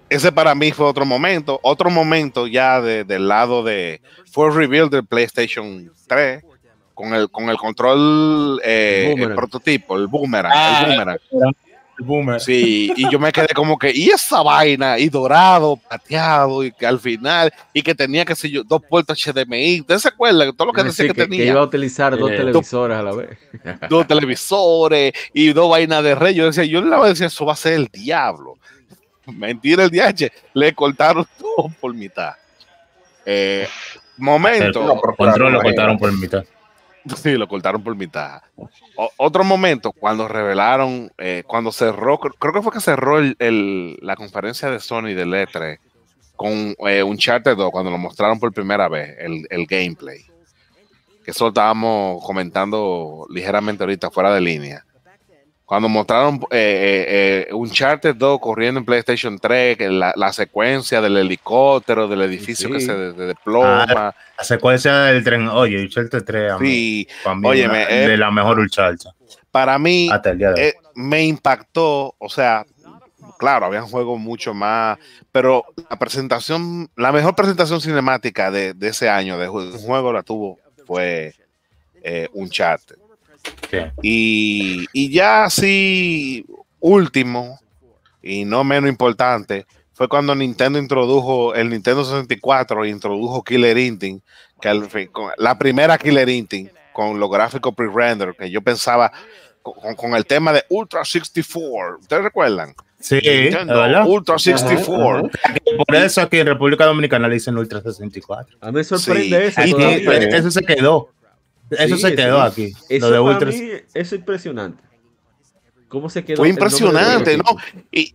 ese para mí fue otro momento. Otro momento ya de- del lado de. Fue el reveal del PlayStation 3 con el, con el control, eh, El el, boomerang. prototipo, el boomerang. Ah, el boomerang. El boomer. Sí, y yo me quedé como que, y esa vaina, y dorado, plateado, y que al final, y que tenía, que sé yo, dos puertos HDMI. ¿Ustedes se acuerdan? Todo lo que decía que, que, que tenía iba a utilizar dos Eh, televisores a la vez. dos televisores y dos vainas de rey. Yo decía, yo le decía, eso va a ser el diablo. Mentira el DH, le cortaron todo por mitad. Eh, momento, No, Control lo cortaron por mitad. sí, lo cortaron por mitad. O- otro momento, cuando revelaron, eh, cuando cerró, cr- creo que fue que cerró el- el- la conferencia de Sony de E3 con eh, un Charter 2, cuando lo mostraron por primera vez, el, el gameplay. Que eso estábamos comentando ligeramente ahorita, fuera de línea. Cuando mostraron eh, eh, eh, un Charter 2 corriendo en PlayStation 3, que la, la secuencia del helicóptero, del edificio que se de- de- desploma. La secuencia del tren. Oye, Uncharted 3 a mí, sí, mí eh, de la mejor Uncharted. para mí, eh, me impactó, o sea, claro, había juegos mucho más, pero la presentación, la mejor presentación cinemática de, de ese año de un juego la tuvo fue eh, Uncharted. Sí. Y, y ya así, último, y no menos importante, fue cuando Nintendo introdujo el Nintendo 64 e introdujo Killer Instinct, que al fin- con- la primera Killer Instinct con los gráficos pre-render, que yo pensaba con, con el tema de Ultra 64. ¿Ustedes recuerdan? Sí, Nintendo. Ultra 64. Por eso aquí en República Dominicana le dicen Ultra 64. A mí me sorprende Sí. eso. Eh, eso se quedó. Eso Sí, se quedó aquí. Eso lo de para Ultra. mí es impresionante. ¿Cómo se quedó? Fue impresionante, ¿no? Y,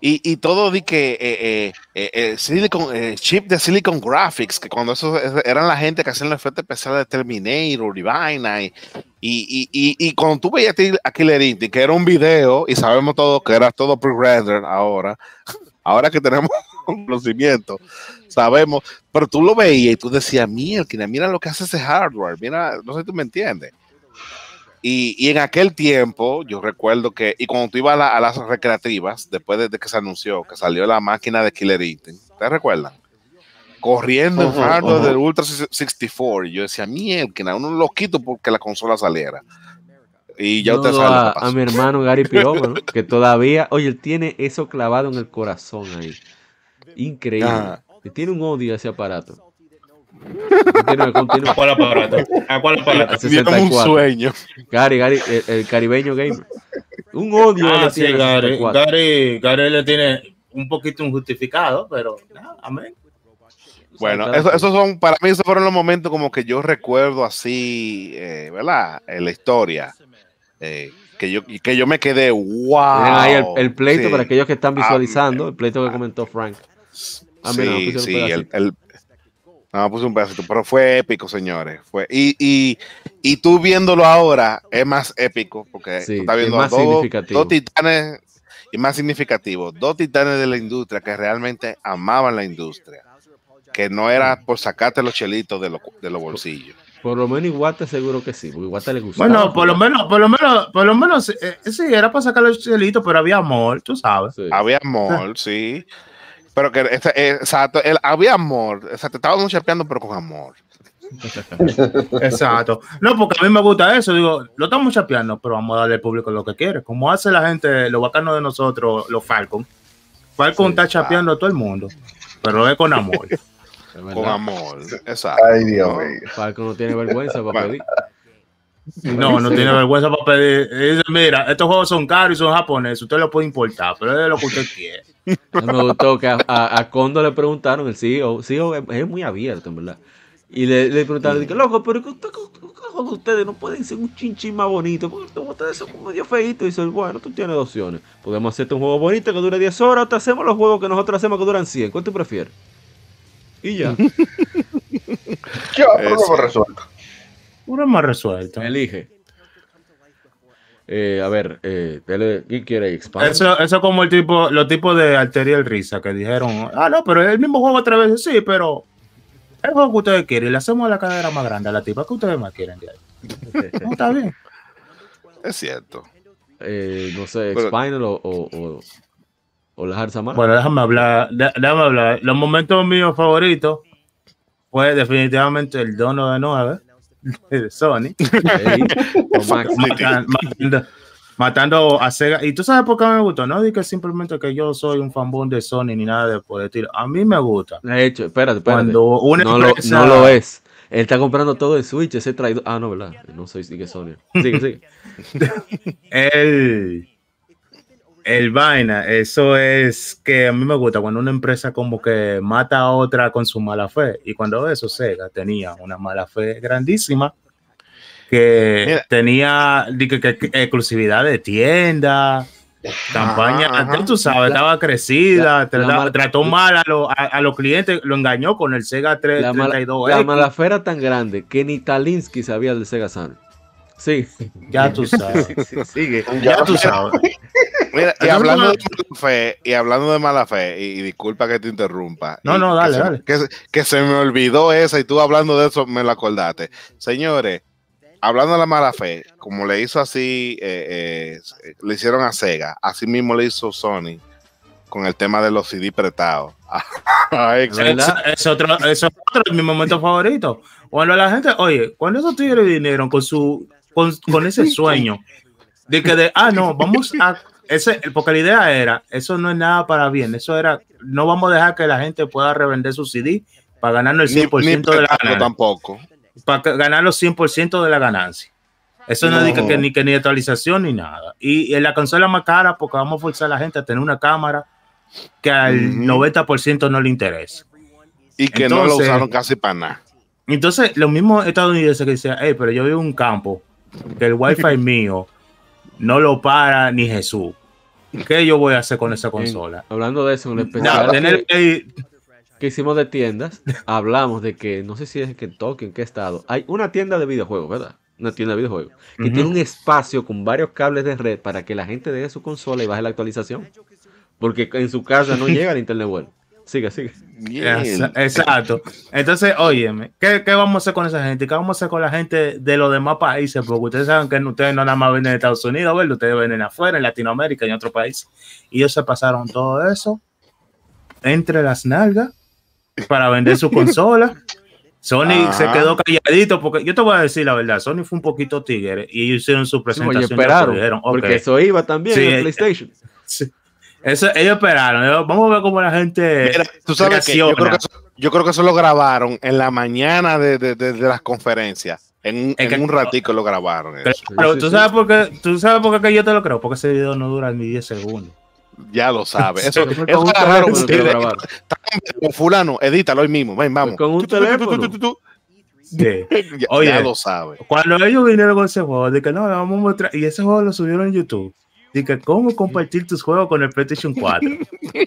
y, y todo di que eh, eh, eh, eh, Silicon, eh, chip de Silicon Graphics, que cuando eso eran la gente que hacían los efectos especiales de Terminator y vaina, y, y, y, cuando tú veías a Killer Instinct, que era un video, y sabemos todo que era todo pre-render ahora, ahora que tenemos conocimiento, sabemos, pero tú lo veías y tú decías, mira, mira lo que hace ese hardware, mira, no sé si tú me entiendes. Y, y en aquel tiempo, yo recuerdo que, y cuando tú ibas a, la- a las recreativas, después de, de que se anunció que salió la máquina de Killer Instinct, ¿te recuerdan? Corriendo en Ujú, hardware ujú. del Ultra 64. Y yo decía, mierda, uno lo quito porque la consola saliera. Y ya usted Saludo sabe a, a mi hermano Gary Pirómano, que todavía, oye, él tiene eso clavado en el corazón ahí. Increíble. Tiene un odio a ese aparato. Continúa, continúa. ¿A cuál aparato? ¿A cuál aparato? Un 64. sueño. Gary, Gary, el, el caribeño gamer. Un odio Ah, le sí, tiene Gary, 64. Gary, Gary le tiene un poquito injustificado, pero nada, amén. Bueno, cada eso- esos son, para mí, esos fueron los momentos como que yo recuerdo así, eh, ¿verdad? En la historia. eh, que, yo, que yo me quedé, wow. Miren ahí el, el pleito Sí. para aquellos que están Ah, visualizando, el pleito que comentó Frank. Ah, mira, no sí, sí, el, no, puse un pedacito, pero fue épico, señores. Fue, y, y, y tú viéndolo ahora es más épico, porque Sí, tú estás es viendo a dos, dos titanes, y más significativo, dos titanes de la industria que realmente amaban la industria, que no era por sacarte los chelitos de, los de los bolsillos. Por lo menos Iguata seguro que sí, porque Iguata le gustó. Bueno, por lo menos, por lo menos, por lo menos, eh, sí, era para sacar los chelitos, pero había amor, tú sabes. Sí. Había amor, sí. Pero que, exacto, el- había amor, exacto, estábamos chapeando, pero con amor. Exacto. No, porque a mí me gusta eso. Digo, lo estamos chapeando, pero vamos a darle al público lo que quiere. Como hace la gente, los bacanos de nosotros, los Falcon. Falcon Sí. está chapeando a todo el mundo, pero es con amor. Con amor, exacto. Ay, Dios mío. Falco no tiene vergüenza para pedir. No, no tiene vergüenza para pedir. Dice, mira, estos juegos son caros y son japoneses. Usted los puede importar, pero es de lo que usted quiere. Me gustó que a, a, a Kondo le preguntaron, el CEO, CEO es, es muy abierto, en verdad. Y le, le preguntaron, dije, loco, pero que usted- ustedes no pueden ser un chinchín más bonito, porque ustedes son medio feitos. Y dice, bueno, tú tienes dos opciones. Podemos hacerte un juego bonito que dure 10 horas, o te hacemos los juegos que nosotros hacemos que duran 100. ¿Cuál tú prefieres? Y ya, Ya, resuelto. Uno es más resuelto. elige. Eh, a ver, eh, ¿quién quiere expand? Eso, eso como el tipo, los tipos de Arterial Risa que dijeron, ah, no, pero es el mismo juego otra vez, sí, pero el juego que ustedes quieren, le hacemos la cadera más grande a la tipa que ustedes más quieren de ahí. No, está bien. Es cierto. Eh, no sé, Spinal o, o, o, o la Harza Mara. Bueno, déjame hablar, déjame hablar. Los momentos míos favoritos fue definitivamente el dono de 9 de Sony. Matando, matando a Sega. Y tú sabes por qué me gustó, no digo simplemente que yo soy un fanboy de Sony ni nada de por el estilo. A mí me gusta. De hecho, espérate, espérate. Cuando una no, lo, no lo es. Él está comprando todo el Switch, ese traidor. Ah, no, ¿verdad? No soy sigue Sony. Sigue, sigue. El, el vaina, eso es que a mí me gusta cuando una empresa como que mata a otra con su mala fe. Y cuando eso Sega tenía una mala fe grandísima que Mira. tenía di que, que- que exclusividad de tienda, campaña, ajá. tú sabes, estaba crecida, La- tra- la mal- trató mal a, lo- a- a los clientes, lo engañó con el Sega 3, La, mala, 32 la malafera tan grande que ni Talinsky sabía del Sega Saturn. Sí. ya tú sabes. sigue. ya tú sabes. Mira, y hablando de mala fe, y hablando de mala fe, y, y disculpa que te interrumpa. No, no, que dale, se- dale. Que, se- que se me olvidó esa, y tú hablando de eso me lo acordaste. Señores, hablando de la mala fe, como le hizo así, eh, eh, le hicieron a Sega, así mismo le hizo Sony con el tema de los CD prestados. Es. Es, es otro, es otro de mis momentos favoritos. Cuando la gente, oye, cuando esos tigres vinieron con su con, con ese sueño de que de, ah, no, vamos a, ese, porque la idea era, eso no es nada para bien, eso era, no vamos a dejar que la gente pueda revender su CD para ganar el Ni- 100% ni de la ganancia tampoco. para ganar los 100% de la ganancia. Eso no, No. dice que ni que ni actualización ni nada. Y en la consola más cara porque vamos a forzar a la gente a tener una cámara que al Ujú. 90% no le interesa. Y que no lo usaron casi para nada. Entonces, los mismos estadounidenses que decían, hey, pero yo vivo en un campo que el wifi mío no lo para ni Jesús. ¿Qué yo voy a hacer con esa consola? Hablando de eso, en el especial tener que, hicimos de tiendas, hablamos de que, no sé si es en Kentucky, en qué estado, hay una tienda de videojuegos, ¿verdad? Una tienda de videojuegos, que tiene un espacio con varios cables de red para que la gente deje su consola y baje la actualización. Porque en su casa no llega el internet bueno. Sigue, sigue. Exa- Exacto. Entonces, óyeme, ¿qué, ¿qué vamos a hacer con esa gente? ¿Qué vamos a hacer con la gente de los demás países? Porque ustedes saben que ustedes no nada más venden en Estados Unidos, ¿verdad? Ustedes venden afuera, en Latinoamérica y en otros países. Y ellos se pasaron todo eso entre las nalgas para vender su consola. Sony Ajá. se quedó calladito porque yo te voy a decir la verdad, Sony fue un poquito tigre y ellos hicieron su presentación. oye, y esperaron, dijeron, porque "Ok". eso iba también Sí, en el eh, PlayStation. Sí. Eso, ellos esperaron. Vamos a ver cómo la gente. Mira, tú sabes que yo reacciona. creo que, eso, yo creo que eso lo grabaron en la mañana de, de- de- de las conferencias. En, un- Es en que- un ratico lo grabaron. eso. Pero Sí, tú sí, sabes sí. por qué, tú sabes por qué que yo te lo creo, porque ese video no dura ni 10 segundos. Ya lo sabes. Eso, Eso fue eso con fulano, edítalo hoy mismo. Ven, vamos. con un teléfono. Sí. Ya, Oye. ya lo sabes. Cuando ellos vinieron con ese juego, de que no, le vamos a mostrar, y ese juego lo subieron en YouTube. Que cómo compartir tus juegos con el PlayStation 4.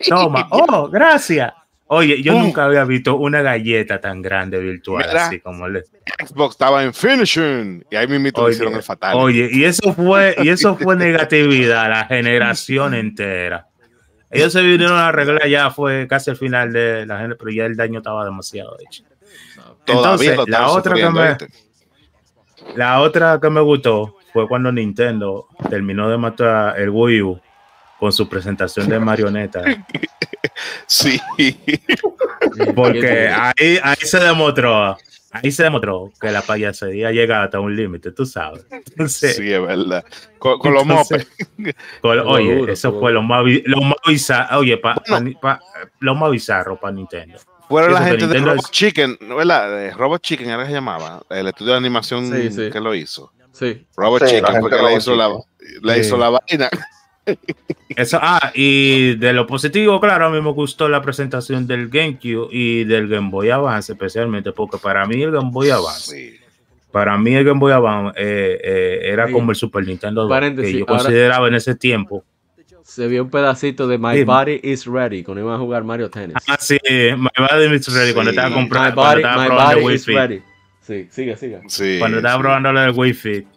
Toma, oh, gracias. Oye, yo Mm. nunca había visto una galleta tan grande virtual Mira. así como le. Xbox estaba en finishing. Y ahí mismo Oye, hicieron el fatal. Oye, y eso fue, y eso fue negatividad, la generación entera. Ellos se vinieron a arreglar ya, fue casi al final de la gente, pero ya el daño estaba demasiado hecho. Entonces, la otra que me-. La otra que me gustó fue cuando Nintendo terminó de matar el Wii U con su presentación de marioneta. Sí. Porque ahí, ahí se demostró, ahí se demostró que la payasería llega hasta un límite, tú sabes. Entonces, Sí, es verdad. Con, con los mopes. oye, duro, eso fue lo más, bi- lo más bizarro, oye, pa- Bueno. pa- pa- lo más bizarro para Nintendo. Fueron la gente de Robot es- Chicken, ¿no? ¿verdad? De Robot Chicken era que se llamaba, el estudio de animación Sí, sí. que lo hizo. Sí. Robot Sí, la Chicken gente fue que de le hizo, la, le hizo la vaina. Eso, ah, y de lo positivo, claro, a mí me gustó la presentación del GameCube y del Game Boy Advance, especialmente porque para mí el Game Boy Advance Sí. Para mí el Game Boy Advance eh, eh, era Sí. como el Super Nintendo 2, Paréntesis, que yo ahora- consideraba en ese tiempo. Se vio un pedacito de My Sí. Body is Ready cuando iban a jugar Mario Tennis. Ah, sí, My Body is Ready, cuando estaba My comprando, cuando Body, estaba my body Wii is Fit. Ready. Sí, sigue, sigue. Sí, Cuando estaba sí. probando lo del Wii Fit.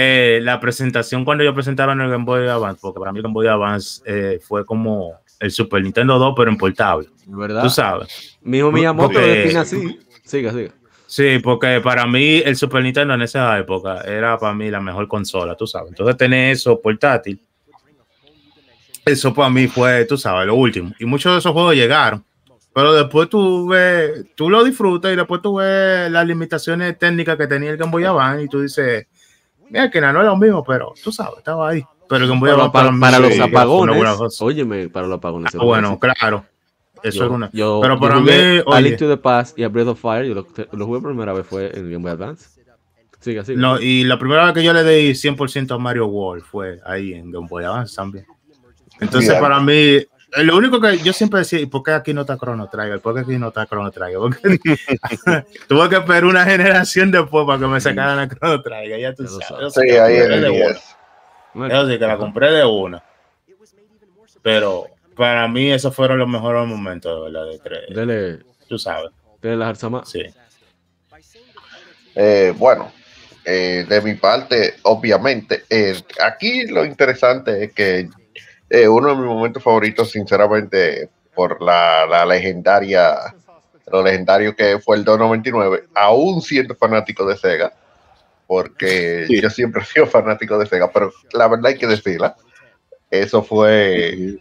Eh, la presentación cuando ellos presentaron el Game Boy Advance, porque para mí el Game Boy Advance eh, fue como el Super Nintendo 2, pero en portable. ¿Verdad? Tú sabes. Mi hijo Miyamoto Porque- lo define así. Siga, siga. Sí, porque para mí el Super Nintendo en esa época era para mí la mejor consola, tú sabes. Entonces tener eso portátil, eso para mí fue, tú sabes, lo último. Y muchos de esos juegos llegaron. Pero después tú ves, tú lo disfrutas y después tú ves las limitaciones técnicas que tenía el Game Boy Advance y tú dices, mira que no es lo mismo, pero tú sabes, estaba ahí. Pero el Game Boy Advance para- los una apagones. buena cosa. Óyeme, para los apagones. Ah, bueno, claro. Eso Yo- es una. yo- pero yo para jugué mí, A oye, Link to the Past y a Breath of Fire, yo lo, lo jugué por primera vez fue en Game Boy Advance. Siga, siga. No, y la primera vez que yo le di 100% a Mario World fue ahí en Game Boy Advance también. Entonces, para mí, lo único que yo siempre decía, ¿y por qué aquí no está Chrono Trigger? ¿Por qué aquí no está Chrono Trigger? Porque tuve que esperar una generación después para que me sacaran la Chrono Trigger. Ya tú sabes. sí Sí, que la ahí en compré el de una. 10. Bueno, Yo sí que la compré de una. Pero para mí, esos fueron los mejores momentos, de verdad, de tres. dele, Tú sabes, dele la jarza más. sí. Eh, bueno, eh, de mi parte, obviamente, eh, aquí lo interesante es que eh, uno de mis momentos favoritos, sinceramente, por la, la legendaria, lo legendario que fue el 299, aún siendo fanático de Sega, porque Sí. yo siempre he sido fanático de Sega, pero la verdad hay que decirla, eso fue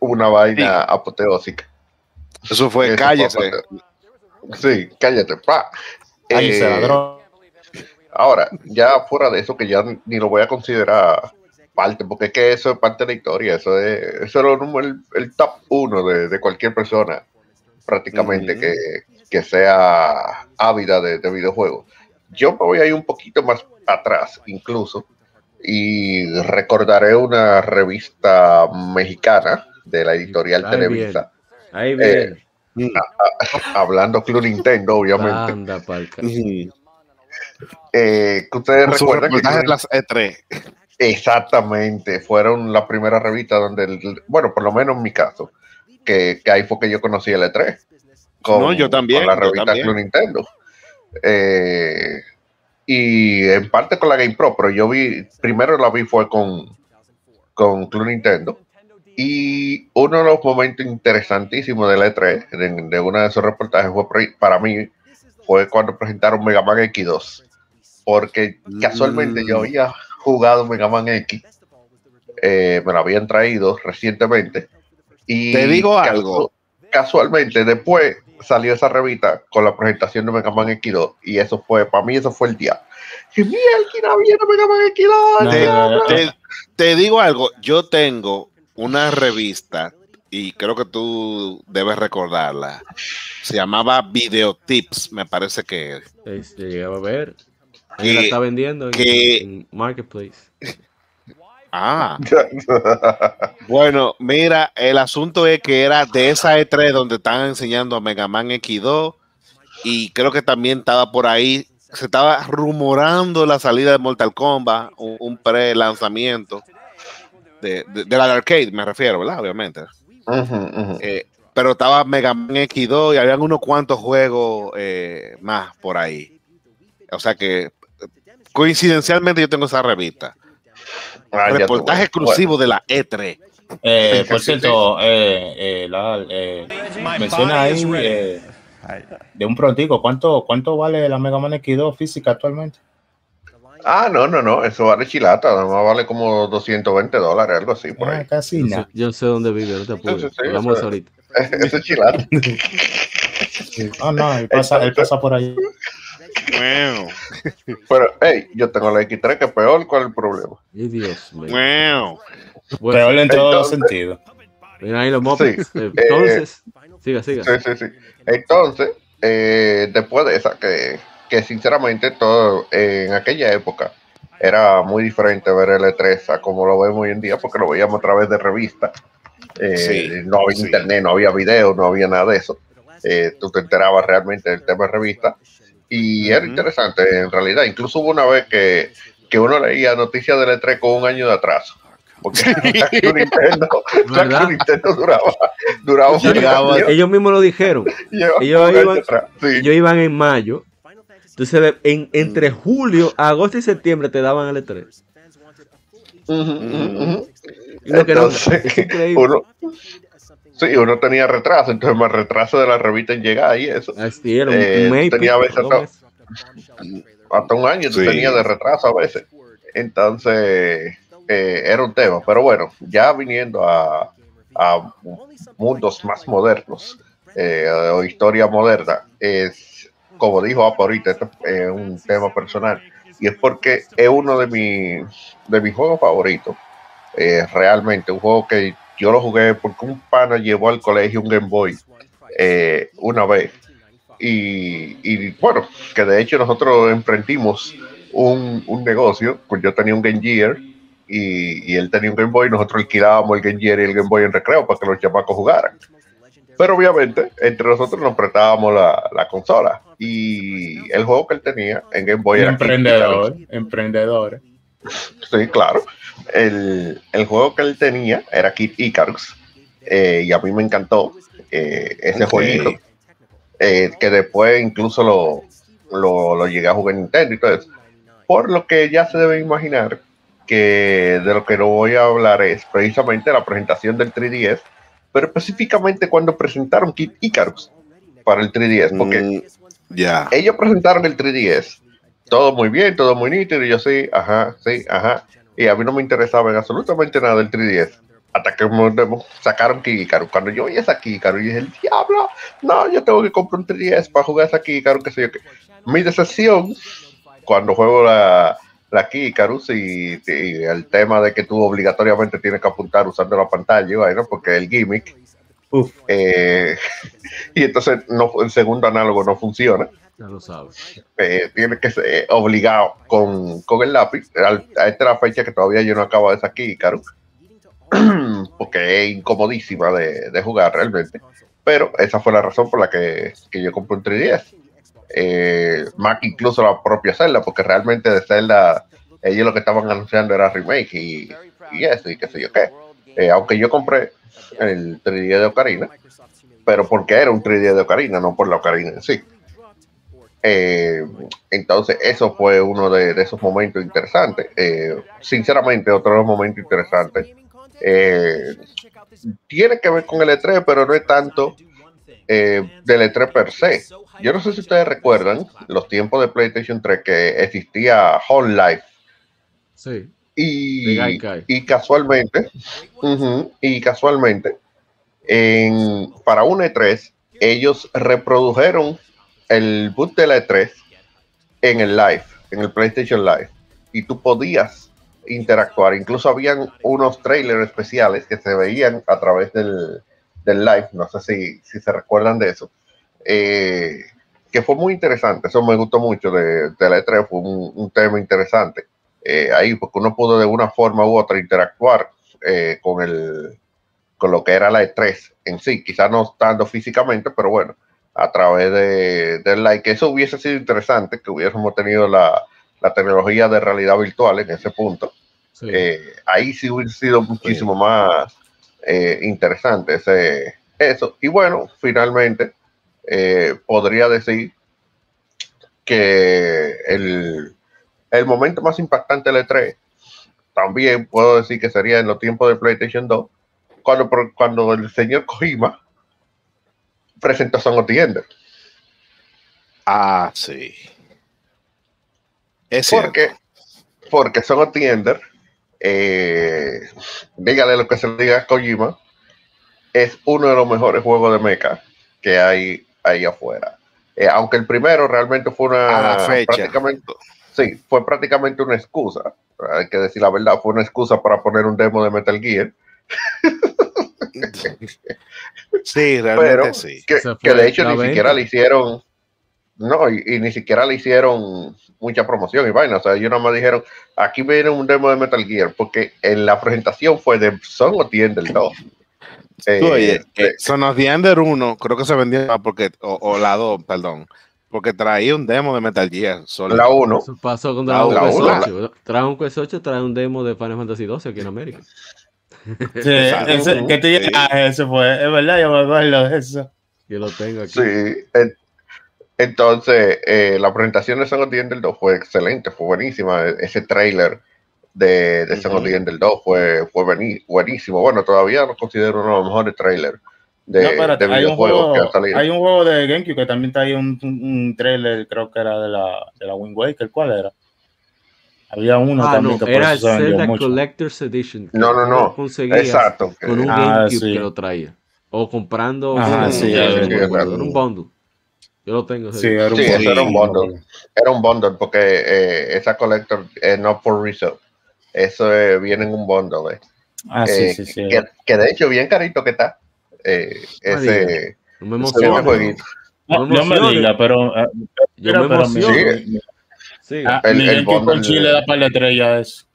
una vaina apoteósica. Eso fue Eso cállese. fue apoteo- Sí, cállate, pa. Cállese, Eh, ladrón. Ahora, ya fuera de eso, que ya ni lo voy a considerar parte, porque es que eso es parte de la historia, eso es, eso es lo número- el, el top uno de, de cualquier persona, prácticamente, que, que sea ávida de, de videojuegos. Yo me voy a ir un poquito más atrás, incluso, y recordaré una revista mexicana de la editorial Ahí Televisa, Ahí viene. hablando Club Nintendo, obviamente, Anda eh, que ustedes recuerdan que de las E E3. Exactamente, fueron la primera revista donde, el- bueno, por lo menos en mi caso, que, que ahí fue que yo conocí el E3. No, yo también, Con la revista también. Club Nintendo. Eh, y en parte con la Game Pro, pero yo vi, primero la vi fue con, con Club Nintendo. Y uno de los momentos interesantísimos del E3, de, de uno de esos reportajes, fue para mí, fue cuando presentaron Mega Man X2. Porque casualmente yo Mm. Jugado Mega Man X, eh, me lo habían traído recientemente. Y Te digo algo. Casualmente, después salió esa revista con la presentación de Mega Man X2 y eso fue, para mí eso fue el día. Y mira, viene Mega Man X2. No, Te, diablo". te- te digo algo, yo tengo una revista y creo que tú debes recordarla. Se llamaba Videotips, me parece que. Este, llegaba a ver. Ahí la Que- está vendiendo en, que- en Marketplace. Ah, bueno, mira, el asunto es que era de esa E3 donde estaban enseñando a Mega Man X2 y creo que también estaba por ahí, se estaba rumorando la salida de Mortal Kombat, un, un pre-lanzamiento de, de, de la arcade, me refiero, ¿verdad? Obviamente. Eh, pero estaba Mega Man X2 y habían unos cuantos juegos eh, más por ahí. O sea que coincidencialmente yo tengo esa revista. Ah, Reportaje exclusivo de la E E3. Eh, por cierto, eh, eh, la- eh, menciona ahí eh, de un prontico, ¿cuánto, ¿cuánto vale la Mega Man X2 física actualmente? Ah, no, no, no, eso vale chilata, además vale como 220 dólares, algo así por Ah, ahí. casi Yo sé, nada. yo sé dónde vive, no te apures. Sí, sí, sí, Hablamos eso- ahorita. Eso es chilata. Ah, no, él pasa, él pasa por ahí. Wow, Pero, hey, yo tengo la X3 que es peor, ¿cuál es el problema? Y Dios mío. wow. Bueno, Peor en todos los entonces- sentidos. mira ahí los mopeds. Sí. Eh, Entonces, siga, siga. Sí, sí, sí. Entonces, eh, después de esa, que, que sinceramente todo eh, en aquella época era muy diferente ver el E3 a como lo vemos hoy en día, porque lo veíamos a través de revistas. Eh, Sí, no había sí. internet, no había video, no había nada de eso. Eh, tú te enterabas realmente del tema de revista. Y era Ujú. interesante, en realidad. Incluso hubo una vez que, que uno leía noticias del E3 con un año de atraso. Porque Club Nintendo, Nintendo duraba, duraba. Ellos mismos lo dijeron. Ellos iban- sí. Ellos iban en mayo. Entonces, en, entre julio, agosto y septiembre te daban el E3. Ujú, ujú, ujú. Y lo que no- Entonces, es increíble. uno, sí, uno tenía retraso, entonces más retraso de la revista en llegar y eso. Así era, un, Eh, un tenía pico, veces. Hasta un año tú Sí. tenías de retraso a veces. Entonces, eh, era un tema. Pero bueno, ya viniendo a, a mundos más modernos eh, o historia moderna, es como dijo Apa ahorita, esto es un tema personal. Y es porque es uno de, mis de mis juegos favoritos. Eh, realmente, un juego que yo lo jugué porque un pana llevó al colegio un Game Boy eh, una vez. Y, y, bueno, que de hecho nosotros emprendimos un, un negocio, pues yo tenía un Game Gear y, y él tenía un Game Boy, nosotros alquilábamos el Game Gear y el Game Boy en recreo para que los chamacos jugaran. Pero obviamente, entre nosotros nos prestábamos la, la consola y el juego que él tenía en Game Boy era emprendedor, emprendedor. Sí, claro. El, el juego que él tenía era Kid Icarus. eh, y a mí me encantó eh, ese Ok. jueguito. eh, que después incluso lo, lo, lo llegué a jugar en Nintendo y todo eso. Por lo que ya se debe imaginar que de lo que no voy a hablar es precisamente la presentación del 3DS, pero específicamente cuando presentaron Kid Icarus para el 3DS, porque Mm, ya. ellos presentaron el 3DS. Todo muy bien, todo muy nítido. Y yo sí, ajá, sí, ajá. Y a mí no me interesaba en absolutamente nada del 3DS. Hasta que me- sacaron Kikaru. Cuando yo vi esa Kikaru, y dije, el diablo, no, yo tengo que comprar un 3DS para jugar esa Kikaru, qué sé yo qué. Mi decepción cuando juego la, la Key Icarus y, y el tema de que tú obligatoriamente tienes que apuntar usando la pantalla, vaina, porque el gimmick. Uf. eh, y entonces no, el segundo análogo no funciona. Ya lo sabes. eh, tiene que ser obligado con, con el lápiz. A esta es la fecha que todavía yo no acabo de sacar Icaro, porque es incomodísima de, jugar realmente. Pero esa fue la razón por la que, que yo compré un 3DS. Eh, más que incluso la propia Zelda, porque realmente de Zelda ellos lo que estaban anunciando era remake y, y eso, y qué sé yo qué. Eh, aunque yo compré el 3D de Ocarina, pero porque era un 3D de Ocarina, no por la Ocarina en sí. Eh, entonces, eso fue uno de, de esos momentos interesantes. Eh, sinceramente, otro de los momentos interesantes eh, tiene que ver con el E3, pero no es tanto eh, del E3 per se. Yo no sé si ustedes recuerdan los tiempos de PlayStation 3 que existía Whole Life Sí. Y, y casualmente, y casualmente, en, para un E3, ellos reprodujeron el boot de la E3 en el live, en el PlayStation Live, y tú podías interactuar. Incluso habían unos trailers especiales que se veían a través del, del live. No sé si, si se recuerdan de eso. Eh, que fue muy interesante. Eso me gustó mucho de, la E3. Fue un, un tema interesante. Eh, ahí, porque uno pudo de una forma u otra interactuar eh, con, el, con lo que era la E3 en sí. Quizás no estando físicamente, pero bueno, a través de, del like. Eso hubiese sido interesante, que hubiésemos tenido la, la tecnología de realidad virtual en ese punto. Sí. Eh, ahí sí hubiese sido muchísimo más eh, interesante ese, eso. Y bueno, finalmente eh, podría decir que el, el momento más impactante del E3 también puedo decir que sería en los tiempos de PlayStation 2, cuando, cuando el señor Kojima presentó Son of the Ender. Ah, sí. Es cierto. Porque, porque Son of the Ender, eh, dígale lo que se le diga a Kojima, es uno de los mejores juegos de mecha que hay ahí afuera. Eh, aunque el primero realmente fue A la una fecha. prácticamente, sí, fue prácticamente una excusa. Hay que decir la verdad, fue una excusa para poner un demo de Metal Gear, Sí, realmente pero sí. que, que de hecho ni venta. siquiera le hicieron, no, y, y ni siquiera le hicieron mucha promoción y vaina. O sea, ellos no me dijeron, aquí viene un demo de Metal Gear, porque en la presentación fue de Son of the Ender 2. Eh, Tú, oye, de- eh, Son of the Ender 1 creo que se vendió más porque, o, o la 2, perdón, porque traía un demo de Metal Gear. Solo. la 1, Eso pasó con Dragon Quest una. 8. Dragon Quest 8 trae un demo de Final Fantasy 12 aquí en América. Sí, Exacto. ese, que te Sí. ah, ese fue, es verdad, yo me acuerdo de eso. Yo lo tengo aquí. sí. en- entonces, eh, la presentación de Son of the Ender 2 fue excelente, fue buenísima. Ese trailer de, de Son of the Ender 2 fue, fue buení- buenísimo. Bueno, todavía lo considero uno de los mejores trailers de, No, espérate, de hay, un videojuegos juego, que han salido. hay un juego de GameCube que también traía un, un, un trailer, creo que era de la, de la Wind Waker. ¿Cuál era? Había uno Ah, también no, que era el Zelda. Collector's Edition. No, no, no. conseguías Exacto. Con un Ah, GameCube sí. que lo traía. O comprando. Ajá, un- sí, sí, me sí, era un bundle. Yo lo tengo. Sí, era un Sí, bundle. eso era un bundle. Era un bundle porque eh, esa collector es no por resale. Eso eh, viene en un bundle. eh. Ah, Eh, sí, sí, sí. Que, que de hecho, bien carito que está. eh, ese, No me emociona. jueguito. No, no me diga, pero. eh, Yo me pero emociono. Sí, ah, El- el GameCube con Chile de- da par de estrellas.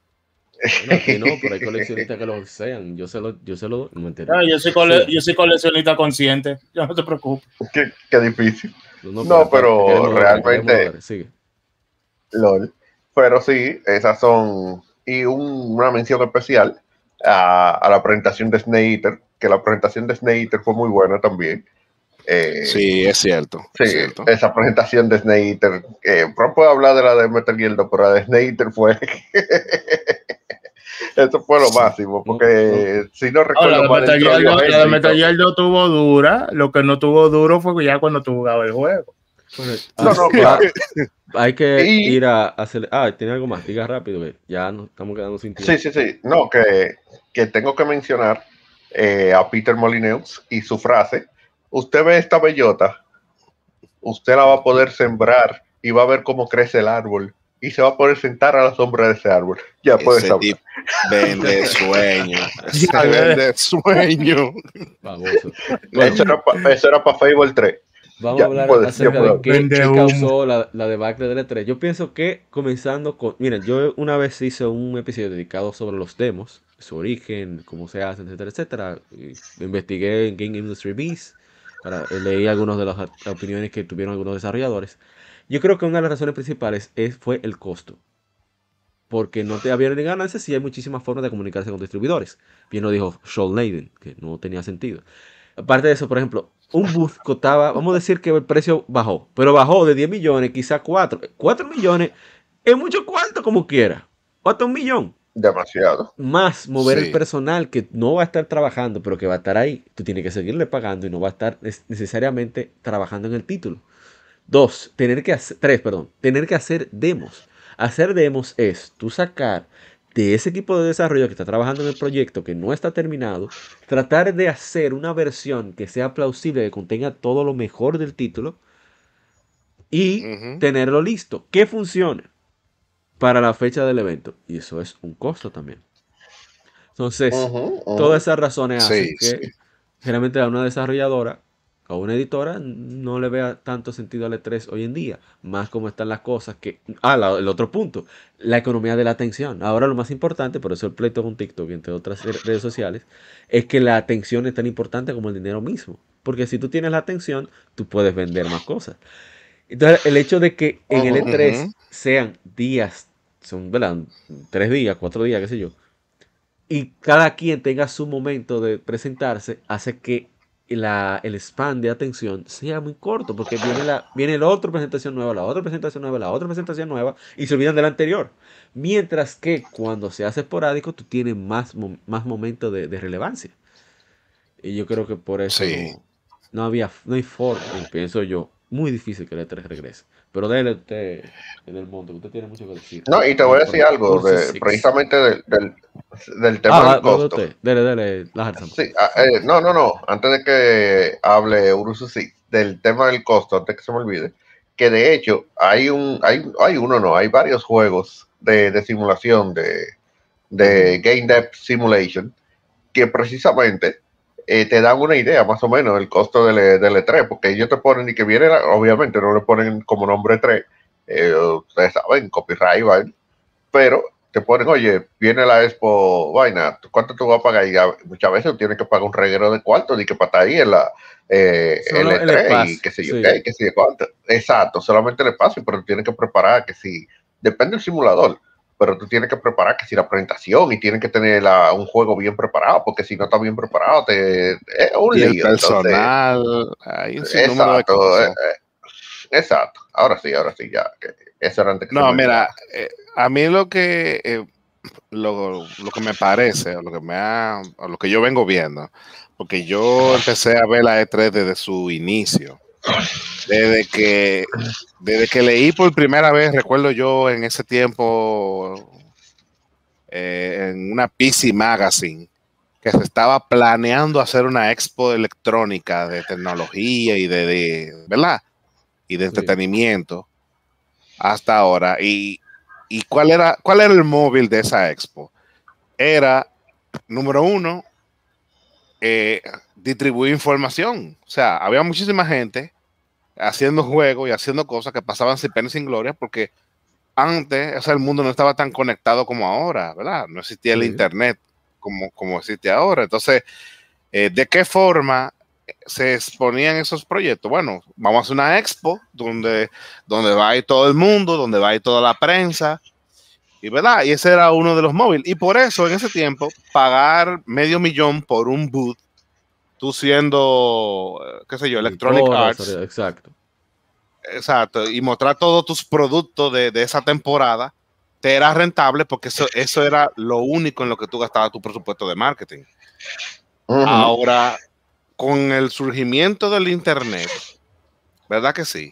bueno, aquí no, pero hay coleccionistas que lo desean. Yo se lo, yo se lo. No me entiendo. Ah, yo, soy cole- Sí. yo soy coleccionista consciente. Yo no te preocupes. Qué, qué difícil. No, No, pero queremos dólares, realmente-. Sigue. LOL. Pero sí, esas son. Y un- una mención especial a, a la presentación de Snake Eater, que la presentación de Snake Eater fue muy buena también. Eh, Sí, es cierto. Sí, es cierto. esa presentación de Snake Eater. Eh, no puedo hablar de la de Metal Gear 2, pero la de Snake Eater fue. Eso fue lo máximo, porque si no No, recuerdo la de mal, Metal Gear la de Hendrick, Metal Gear no tuvo dura. Lo que no tuvo duro fue ya cuando tú jugabas el juego. No, no, claro. Hay que Y- ir a hacer. Ah, tiene algo más. Diga rápido, ya nos estamos quedando sin tiempo. Sí, sí, sí. No, que, que tengo que mencionar eh, a Peter Molyneux y su frase. Usted ve esta bellota, usted la va a poder sembrar y va a ver cómo crece el árbol y se va a poder sentar a la sombra de ese árbol. Ya puedes hablar. tipo vende sueño. Vende sueño. Bueno, Eso era para eso era pa Fable 3. Vamos Ya, a hablar puedes, acerca ya de qué, causó la, la debacle del E3. Yo pienso que comenzando con... Miren, yo una vez hice un episodio dedicado sobre los demos, su origen, cómo se hacen, etcétera, etcétera. Investigué en Game Industry Beast, eh, leí algunas de las opiniones que tuvieron algunos desarrolladores. Yo creo que una de las razones principales es, fue el costo. Porque no te había ni ganancias y hay muchísimas formas de comunicarse con distribuidores. Bien lo dijo Sean Layden, que no tenía sentido. Aparte de eso, por ejemplo, un booth costaba, vamos a decir que el precio bajó, pero bajó de 10 millones, quizá 4. 4 millones es mucho cuarto como quiera. Hasta un millón. Demasiado. Más mover Sí. el personal que no va a estar trabajando, pero que va a estar ahí. Tú tienes que seguirle pagando y no va a estar necesariamente trabajando en el título. Dos, tener que hacer, tres, perdón, tener que hacer demos. Hacer demos es tú sacar de ese equipo de desarrollo que está trabajando en el proyecto que no está terminado, tratar de hacer una versión que sea plausible, que contenga todo lo mejor del título y tenerlo listo, que funcione para la fecha del evento. Y eso es un costo también. Entonces, todas esas razones hacen Sí, que sí. generalmente a una desarrolladora o una editora no le vea tanto sentido al E3 hoy en día, más como están las cosas que... Ah, la- el otro punto, la economía de la atención. Ahora lo más importante, por eso el pleito con TikTok y entre otras re- redes sociales, es que la atención es tan importante como el dinero mismo. Porque si tú tienes la atención, tú puedes vender más cosas. Entonces, el hecho de que en el Ujú, E3 ujú. sean días, son, ¿verdad? Tres días, cuatro días, qué sé yo, y cada quien tenga su momento de presentarse, hace que la, el span de atención sea muy corto, porque viene la, viene la otra presentación nueva, la otra presentación nueva, la otra presentación nueva, y se olvidan de la anterior. Mientras que cuando se hace esporádico, tú tienes más, más momento de, de relevancia. Y yo creo que por eso Sí. no, no había, no hay forma, pienso yo, muy difícil que el E3 regrese. Pero dele usted en el mundo, usted tiene mucho que decir. No, y te voy a decir algo, de- precisamente del, del, del tema Ah, va- del va costo. usted. Dele, dele. Sí, ah, eh, no, no, no. Antes de que hable Urususi del tema del costo, antes que se me olvide, que de hecho hay un, hay, hay uno, no, hay varios juegos de, de simulación de, de Game Depth Simulation que precisamente eh, te dan una idea más o menos del costo del, E- del E3, porque ellos te ponen y que viene, obviamente no le ponen como nombre 3, eh, ustedes saben, copyright, vaina, pero te ponen, oye, viene la expo, vaina, ¿cuánto tú vas a pagar? Y ya, muchas veces tienes que pagar un reguero de cuarto y que para estar ahí en la eh, Solo el L3 y qué sé yo, sí. qué, qué sé yo cuánto. Exacto, solamente el espacio, pero tienes que preparar que si, depende del simulador, pero tú tienes que preparar que si la presentación y tienes que tener la- un juego bien preparado, porque si no está bien preparado, te, es un Y el lío. entonces- personal. Hay un sinnúmero de Exacto, cosas. eh, eh, exacto. Ahora sí, ahora sí, ya. eso era antes que No, mira, eh, a mí lo que eh, lo, lo que me parece, o lo que me ha, o lo que yo vengo viendo, porque yo empecé a ver la E3 desde su inicio. Desde que, desde que leí por primera vez, recuerdo yo en ese tiempo eh, en una PC Magazine que se estaba planeando hacer una expo electrónica de tecnología y de, de- ¿verdad? Y de Sí. entretenimiento hasta ahora. Y, y cuál era cuál era el móvil de esa expo? Era, número uno, eh, distribuir información. O sea, había muchísima gente haciendo juegos y haciendo cosas que pasaban sin pena y sin gloria porque antes, o sea, el mundo no estaba tan conectado como ahora, ¿verdad? No existía el Sí. internet como, como existe ahora. Entonces, eh, ¿de qué forma se exponían esos proyectos? Bueno, vamos a hacer una expo donde, donde va a ir todo el mundo, donde va a ir toda la prensa, y verdad, y ese era uno de los móviles. Y por eso, en ese tiempo, pagar medio millón por un boot, tú siendo, eh, qué sé yo, Electronic Arts, Exacto. Exacto, y mostrar todos tus productos de, de esa temporada, te era rentable porque eso, eso era lo único en lo que tú gastabas tu presupuesto de marketing. Ahora, con el surgimiento del Internet, ¿verdad que sí?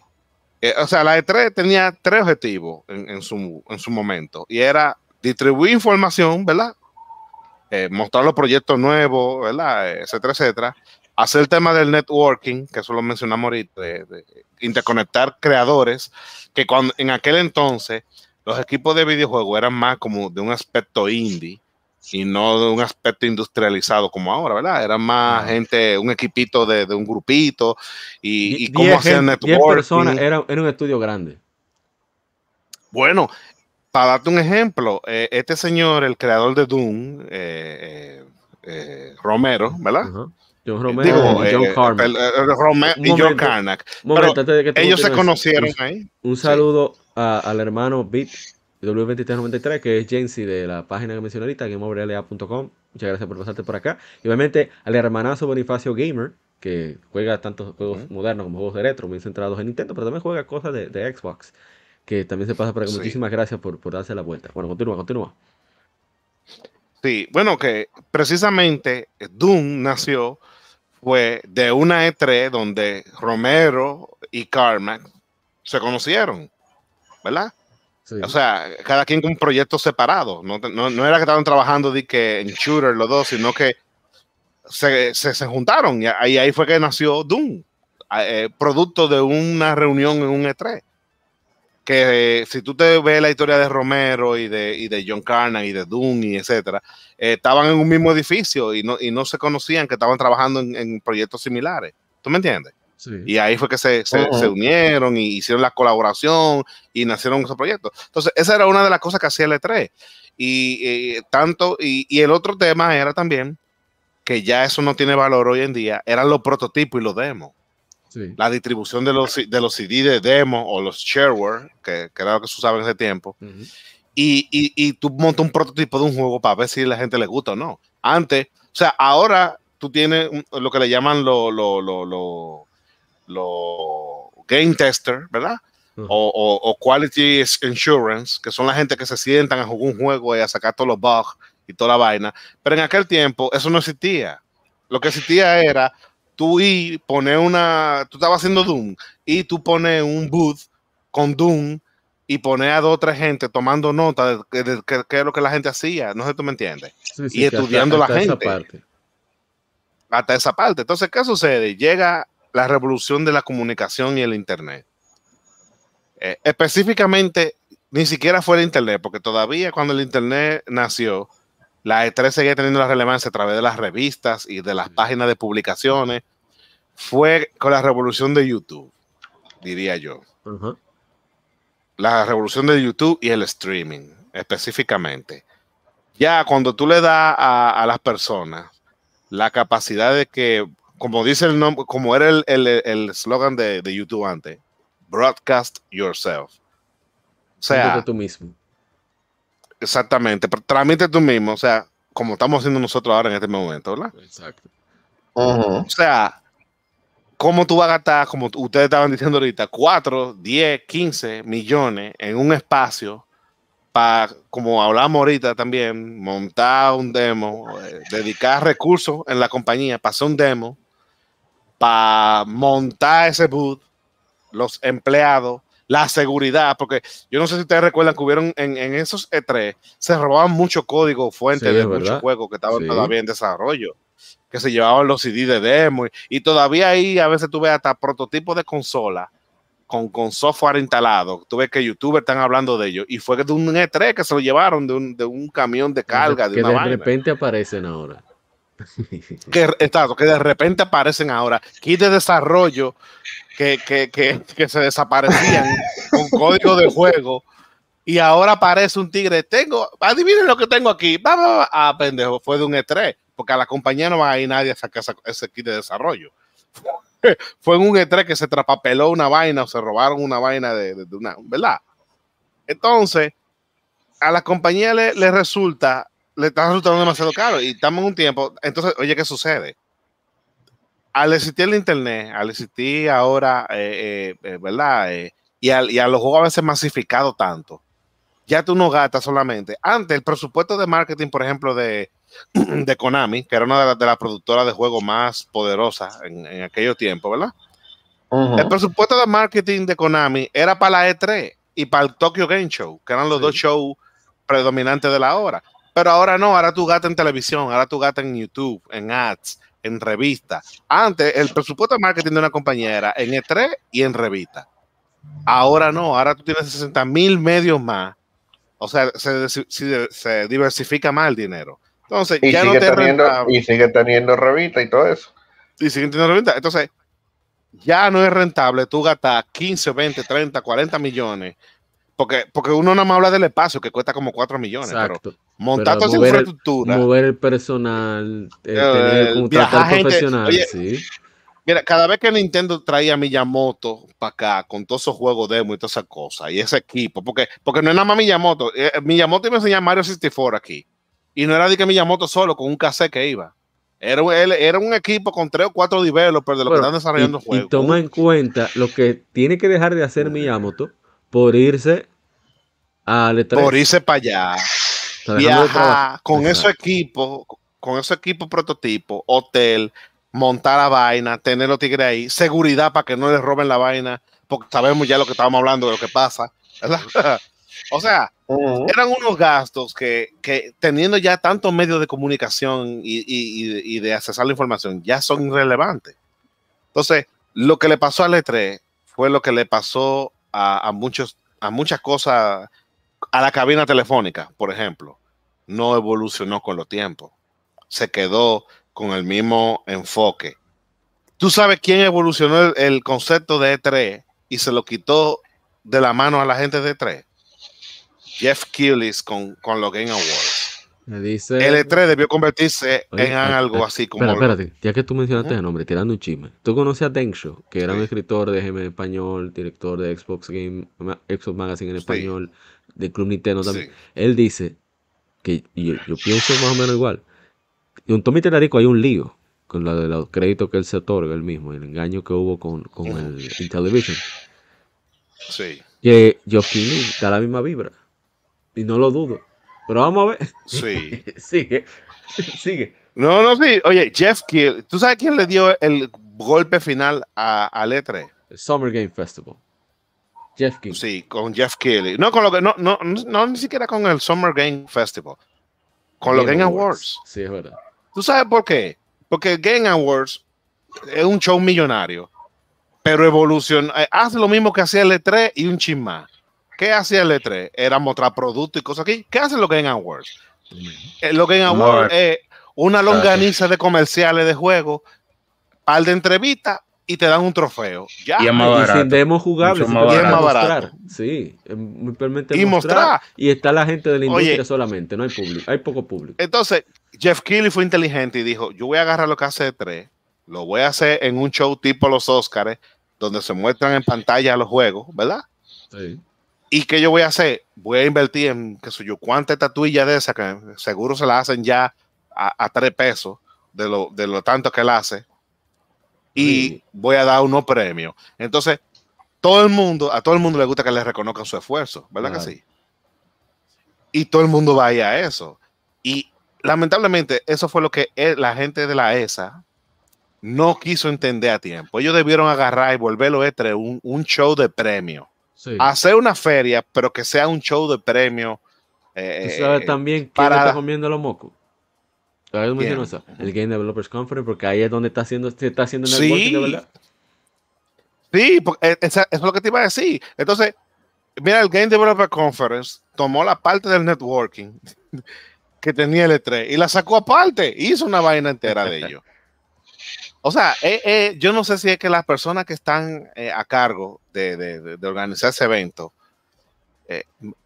Eh, o sea, la E3 tenía tres objetivos en, en su, en su momento, y era distribuir información, ¿verdad? Eh, mostrar los proyectos nuevos, ¿verdad? Eh, Etcétera, etcétera. Hacer el tema del networking, que eso lo mencionamos ahorita, de, de interconectar creadores, que cuando, en aquel entonces los equipos de videojuegos eran más como de un aspecto indie y no de un aspecto industrializado como ahora, ¿verdad? Eran más gente, un equipito de, de un grupito y, cómo hacían networking. personas, era, era un estudio grande. Bueno, para darte un ejemplo, eh, este señor, el creador de Doom, eh, eh, Romero, ¿verdad? Ajá. John Romero Digo, y John Carmack. el- el- y John. Carmack. Momento, tú Ellos se conocieron un- ahí. Un saludo a- al hermano Bit W2393, que es Jensi de la página que mencioné ahorita, gameoverla.com. Muchas gracias por pasarte por acá. Y obviamente al hermanazo Bonifacio Gamer, que juega tantos juegos modernos como juegos de retro, muy centrados en Nintendo, pero también juega cosas de, de Xbox, que también se pasa por acá. Sí. Muchísimas gracias por, por darse la vuelta. Bueno, continúa, continúa. Sí, bueno, que precisamente Doom nació fue de una E3 donde Romero y Carmack se conocieron, ¿verdad? O sea, cada quien con proyectos separados. No, no, no era que estaban trabajando de en shooter los dos, sino que se, se, se juntaron y ahí, ahí fue que nació Doom, eh, producto de una reunión en un E3. Que eh, si tú te ves la historia de Romero y de, y de John Carnahan y de Doom y etcétera, eh, estaban en un mismo edificio y no, y no se conocían que estaban trabajando en, en proyectos similares. ¿Tú me entiendes? Sí. Y ahí fue que se, se- Ujú. se unieron y hicieron la colaboración y nacieron esos proyectos. Entonces, esa era una de las cosas que hacía el E3. Y eh, tanto, y, y el otro tema era también que ya eso no tiene valor hoy en día, eran los prototipos y los demos. sí. La distribución de los, de los CD de demo o los shareware, que, que era lo que se usaba en ese tiempo, Ujú. y, y, y tú montas un prototipo de un juego para ver si a la gente le gusta o no. Antes, o sea, ahora tú tienes lo que le llaman los lo, lo, lo, lo game tester, ¿verdad? O, o- o quality insurance, que son la gente que se sientan a jugar un juego y a sacar todos los bugs y toda la vaina. Pero en aquel tiempo eso no existía. Lo que existía era tú y poner una, tú estabas haciendo Doom y tú pones un booth con Doom y poner a dos o tres gente tomando nota de, qué- de qué- qué es lo que la gente hacía. No sé si tú me entiendes. Sí, sí, y hasta- estudiando la hasta esa gente. parte. Hasta esa parte. Entonces, ¿qué sucede? Llega la revolución de la comunicación y el Internet. Eh, específicamente, ni siquiera fue el Internet, porque todavía cuando el Internet nació, la E3 seguía teniendo la relevancia a través de las revistas y de las páginas de publicaciones. Fue con la revolución de YouTube, diría yo. La revolución de YouTube y el streaming, específicamente. Ya cuando tú le das a, a las personas la capacidad de que, como dice el nombre, como era el el- el eslogan de, de YouTube antes, broadcast yourself. O sea, Siéntete tú mismo. exactamente, pero transmite tú mismo, o sea, como estamos haciendo nosotros ahora en este momento, ¿verdad? Exacto. O sea, ¿cómo tú vas a gastar, como ustedes estaban diciendo ahorita, 4, 10, 15 millones en un espacio para, como hablamos ahorita también, montar un demo, eh, dedicar recursos en la compañía para hacer un demo, para montar ese boot, los empleados, la seguridad, porque yo no sé si ustedes recuerdan que hubieron en, en esos E3, se robaban mucho código fuente Sí, de muchos juegos que estaban Sí. todavía en desarrollo que se llevaban los CD de demo y, y todavía ahí a veces tú ves hasta prototipos de consola con, con software instalado. Tú ves que youtubers están hablando de ellos y fue de un E3 que se lo llevaron de un, de un camión de carga, de que una de vaina. repente aparecen ahora. Que, exacto, que de repente aparecen ahora kits de desarrollo que, que, que, que se desaparecían con código de juego y ahora aparece un tigre. Tengo, adivinen lo que tengo aquí. Va, va, va. Ah, pendejo, fue de un E3, porque a la compañía no va a ir nadie a sacar ese kit de desarrollo. fue en un E3 que se trapapeló una vaina o se robaron una vaina de, de- de una, ¿verdad? Entonces, a la compañía le, le resulta, le está resultando demasiado caro y estamos en un tiempo. Entonces, oye, ¿qué sucede? Al existir el internet, al existir ahora, eh, eh, eh, ¿verdad? Eh, y, al- y a los juegos a veces masificados tanto, ya tú no gastas solamente. Antes, el presupuesto de marketing, por ejemplo, de, de Konami, que era una de las de las productoras de juegos más poderosas en, en aquellos tiempos, ¿verdad? El presupuesto de marketing de Konami era para la E3 y para el Tokyo Game Show, que eran los Sí. dos shows predominantes de la hora. Pero ahora no, ahora tú gastas en televisión, ahora tú gastas en YouTube, en ads, en revistas. Antes, el presupuesto de marketing de una compañía era en E3 y en revista. Ahora no, ahora tú tienes 60 mil medios más O sea, se, desi- se- se diversifica más el dinero. Entonces, Y ya no sigue, te es teniendo, rentable. y sigue teniendo revista y todo eso. y siguen teniendo renta. Entonces, ya no es rentable tú gastar 15, 20, 30, 40 millones. Porque, porque uno nada más habla del espacio que cuesta como 4 millones. Pero Exacto. montar Pero toda esa el- infraestructura. Mover el personal, eh, Eh, tener contratar gente- profesional, oye, sí. Mira, cada vez que Nintendo traía a Miyamoto para acá con todos esos juegos demo y todas esas cosas y ese equipo, porque, porque no es nada más Miyamoto. eh, Miyamoto iba a enseñar Mario 64 aquí. Y no era de que Miyamoto solo con un cassette que iba. Era, era un equipo con tres o cuatro developers de los Bueno, que están desarrollando y, y juegos. toma en cuenta lo que tiene que dejar de hacer Miyamoto por irse al E3. por irse para allá, viajar con esos Exacto. equipos, con esos equipos prototipo, hotel, montar la vaina, tener los tigres ahí, seguridad para que no les roben la vaina, porque sabemos ya lo que estábamos hablando de lo que pasa. o sea, eran unos gastos que, que teniendo ya tantos medios de comunicación y, y- y- de accesar la información, ya son irrelevantes. Entonces, lo que le pasó al E3 fue lo que le pasó a, muchos, a muchas cosas, a la cabina telefónica, por ejemplo. No evolucionó con los tiempos. Se quedó con el mismo enfoque. ¿Tú sabes quién evolucionó el, el concepto de E3 y se lo quitó de la mano a la gente de E3? Jeff Keighley con, con los Game Awards. Me dice. El E3 debió convertirse Oye, en eh, algo eh, así como... Espera, espérate, ya que tú mencionaste Ujú. el nombre, tirando un chisme. ¿Tú conoces a Densho, que era un escritor de GM español, director de Xbox Game, Xbox Magazine en Sí. español, de Club Nintendo también? Sí. Él dice que, y yo, yo pienso más o menos igual, y un Tommy Tenarico hay un lío con lo de los créditos que él se otorga él mismo, el engaño que hubo con, con el Intellivision, Sí, que Keighley da la misma vibra, y no lo dudo. Pero vamos a ver, sí. sigue, sigue. No, no, sí. Oye, Jeff Keighley, ¿tú sabes quién le dio el golpe final a, al E3? El Summer Game Festival. Jeff King. Sí, con Jeff Keighley. No, con lo que, no, no, no, no, ni siquiera con el Summer Game Festival. Con los Game Awards. Sí, es verdad. ¿Tú sabes por qué? Porque el Game Awards es un show millonario, pero evoluciona, eh, hace lo mismo que hacía el E3 y un chin más. ¿Qué hacía el E3? Era mostrar productos y cosas aquí. ¿Qué hacen los Game Awards? Eh, Los Game Awards es una longaniza de comerciales de juegos, par de entrevistas y te dan un trofeo. Ya. Y es más y barato. sin demos jugables. Más barato. mostrar. Sí, es simplemente Y mostrar. Y está la gente de la Oye. industria solamente, no hay público, hay poco público. Entonces, Jeff Keighley fue inteligente y dijo, yo voy a agarrar lo que hace E3, lo voy a hacer en un show tipo los Oscars, donde se muestran en pantalla los juegos, ¿verdad? Sí. ¿Y qué yo voy a hacer? Voy a invertir en, qué sé yo, cuántas estatuillas de esas que seguro se las hacen ya a, a tres pesos de lo, de lo tanto que él hace. Y Sí. voy a dar unos premios. Entonces, todo el mundo, a todo el mundo le gusta que le reconozcan su esfuerzo, ¿verdad que sí? Y todo el mundo va a ir a eso. Y lamentablemente, eso fue lo que la gente de la ESA no quiso entender a tiempo. Ellos debieron agarrar y volverlo E3 un, un show de premio sí. hacer una feria, pero que sea un show de premio. ¿Tú eh, sabes eh, también quién para- está comiendo los mocos? El Game Developers Conference, porque ahí es donde está haciendo, se está haciendo Sí. de verdad. Sí, eh, eso es lo que te iba a decir. Entonces, mira, el Game Developer Conference tomó la parte del networking que tenía el E3 y la sacó aparte. Hizo una vaina entera de ello. O sea, eh, eh, yo no sé si es que las personas que están eh, a cargo de, de- organizar ese evento, eh,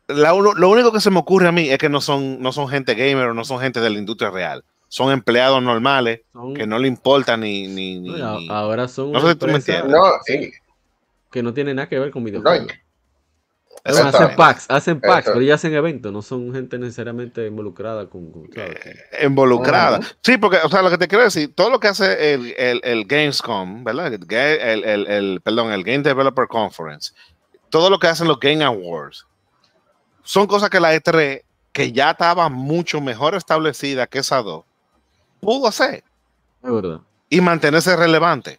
la uno- lo único que se me ocurre a mí es que no son, no son gente gamer o no son gente de la industria real. Son empleados normales Son- que no le importa ni... ni, ni- no, ni- ahora son No sé si tú me entiendes. No, sí, que no tiene nada que ver con videojuegos. Bueno, hacen packs, hacen packs, pero ya hacen eventos, no son gente necesariamente involucrada con, con- ¿sabes? involucrada. Sí, porque, o sea, lo que te quiero decir, todo lo que hace el, el, el Gamescom, ¿verdad? El, el, el- el- perdón, el Game Developer Conference, todo lo que hacen los Game Awards, son cosas que la E3, que ya estaba mucho mejor establecida que esas dos, pudo hacer Es verdad. y mantenerse relevante.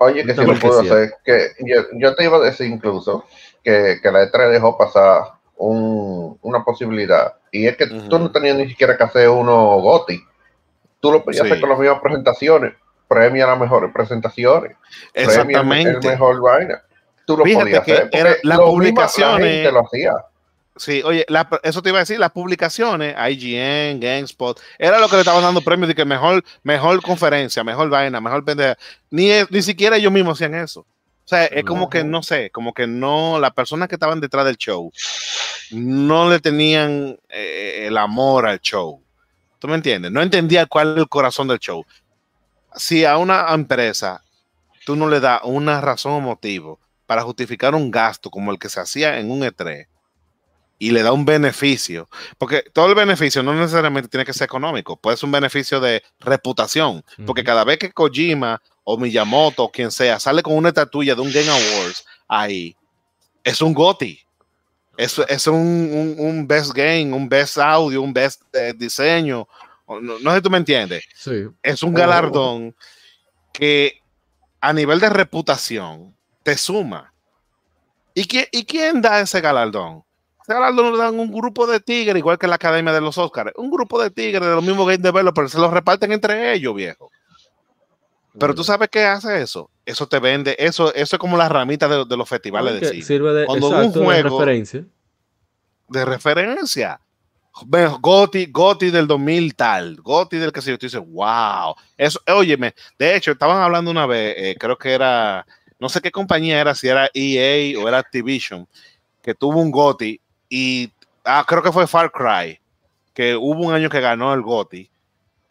Oye, que si También lo puedo sí. hacer, que yo, yo te iba a decir incluso que, que la E3 dejó pasar un- una posibilidad, y es que tú no tenías ni siquiera que hacer uno GOTI, tú lo podías Sí. hacer con las mismas presentaciones, premia las mejores presentaciones, premia el- Exactamente. mejor vaina, tú lo Fíjate podías que hacer, era- las la publicaciones- gente lo hacía. Sí, oye, la- eso te iba a decir, las publicaciones, IGN, GameSpot, era lo que le estaban dando premios de que mejor, mejor conferencia, mejor vaina, mejor pendeja. Ni, ni siquiera ellos mismos hacían eso. O sea, es como que, no sé, como que no, las personas que estaban detrás del show no le tenían eh, el amor al show. ¿Tú me entiendes? No entendía cuál es el corazón del show. Si a una empresa tú no le das una razón o motivo para justificar un gasto como el que se hacía en un E3 y le da un beneficio, porque todo el beneficio no necesariamente tiene que ser económico, puede ser un beneficio de reputación, porque cada vez que Kojima o Miyamoto o quien sea sale con una estatuilla de un Game Awards ahí, es un GOTY. Es, es un, un- un best game, un best audio, un best eh, diseño. No, no sé si tú me entiendes Sí. es un Oh. galardón que a nivel de reputación te suma. ¿Y, quién- ¿Y quién da ese galardón? Ese galardón lo dan un grupo de tigres, igual que la Academia de los Oscars. Un grupo de tigres de los mismos game developers, se los reparten entre ellos, viejo. Pero tú sabes qué hace eso. Eso te vende, eso, eso es como la ramita de, de los festivales de cine. sirve de, Cuando un exacto, de juego- referencia. de referencia. Goti, Goti del 2000 tal, Goti del que sé yo, tú dices, wow. Eso, óyeme, de hecho, estaban hablando una vez, eh, creo que era, no sé qué compañía era, si era EA o era Activision, que tuvo un Goti y, ah, creo que fue Far Cry, que hubo un año que ganó el Goti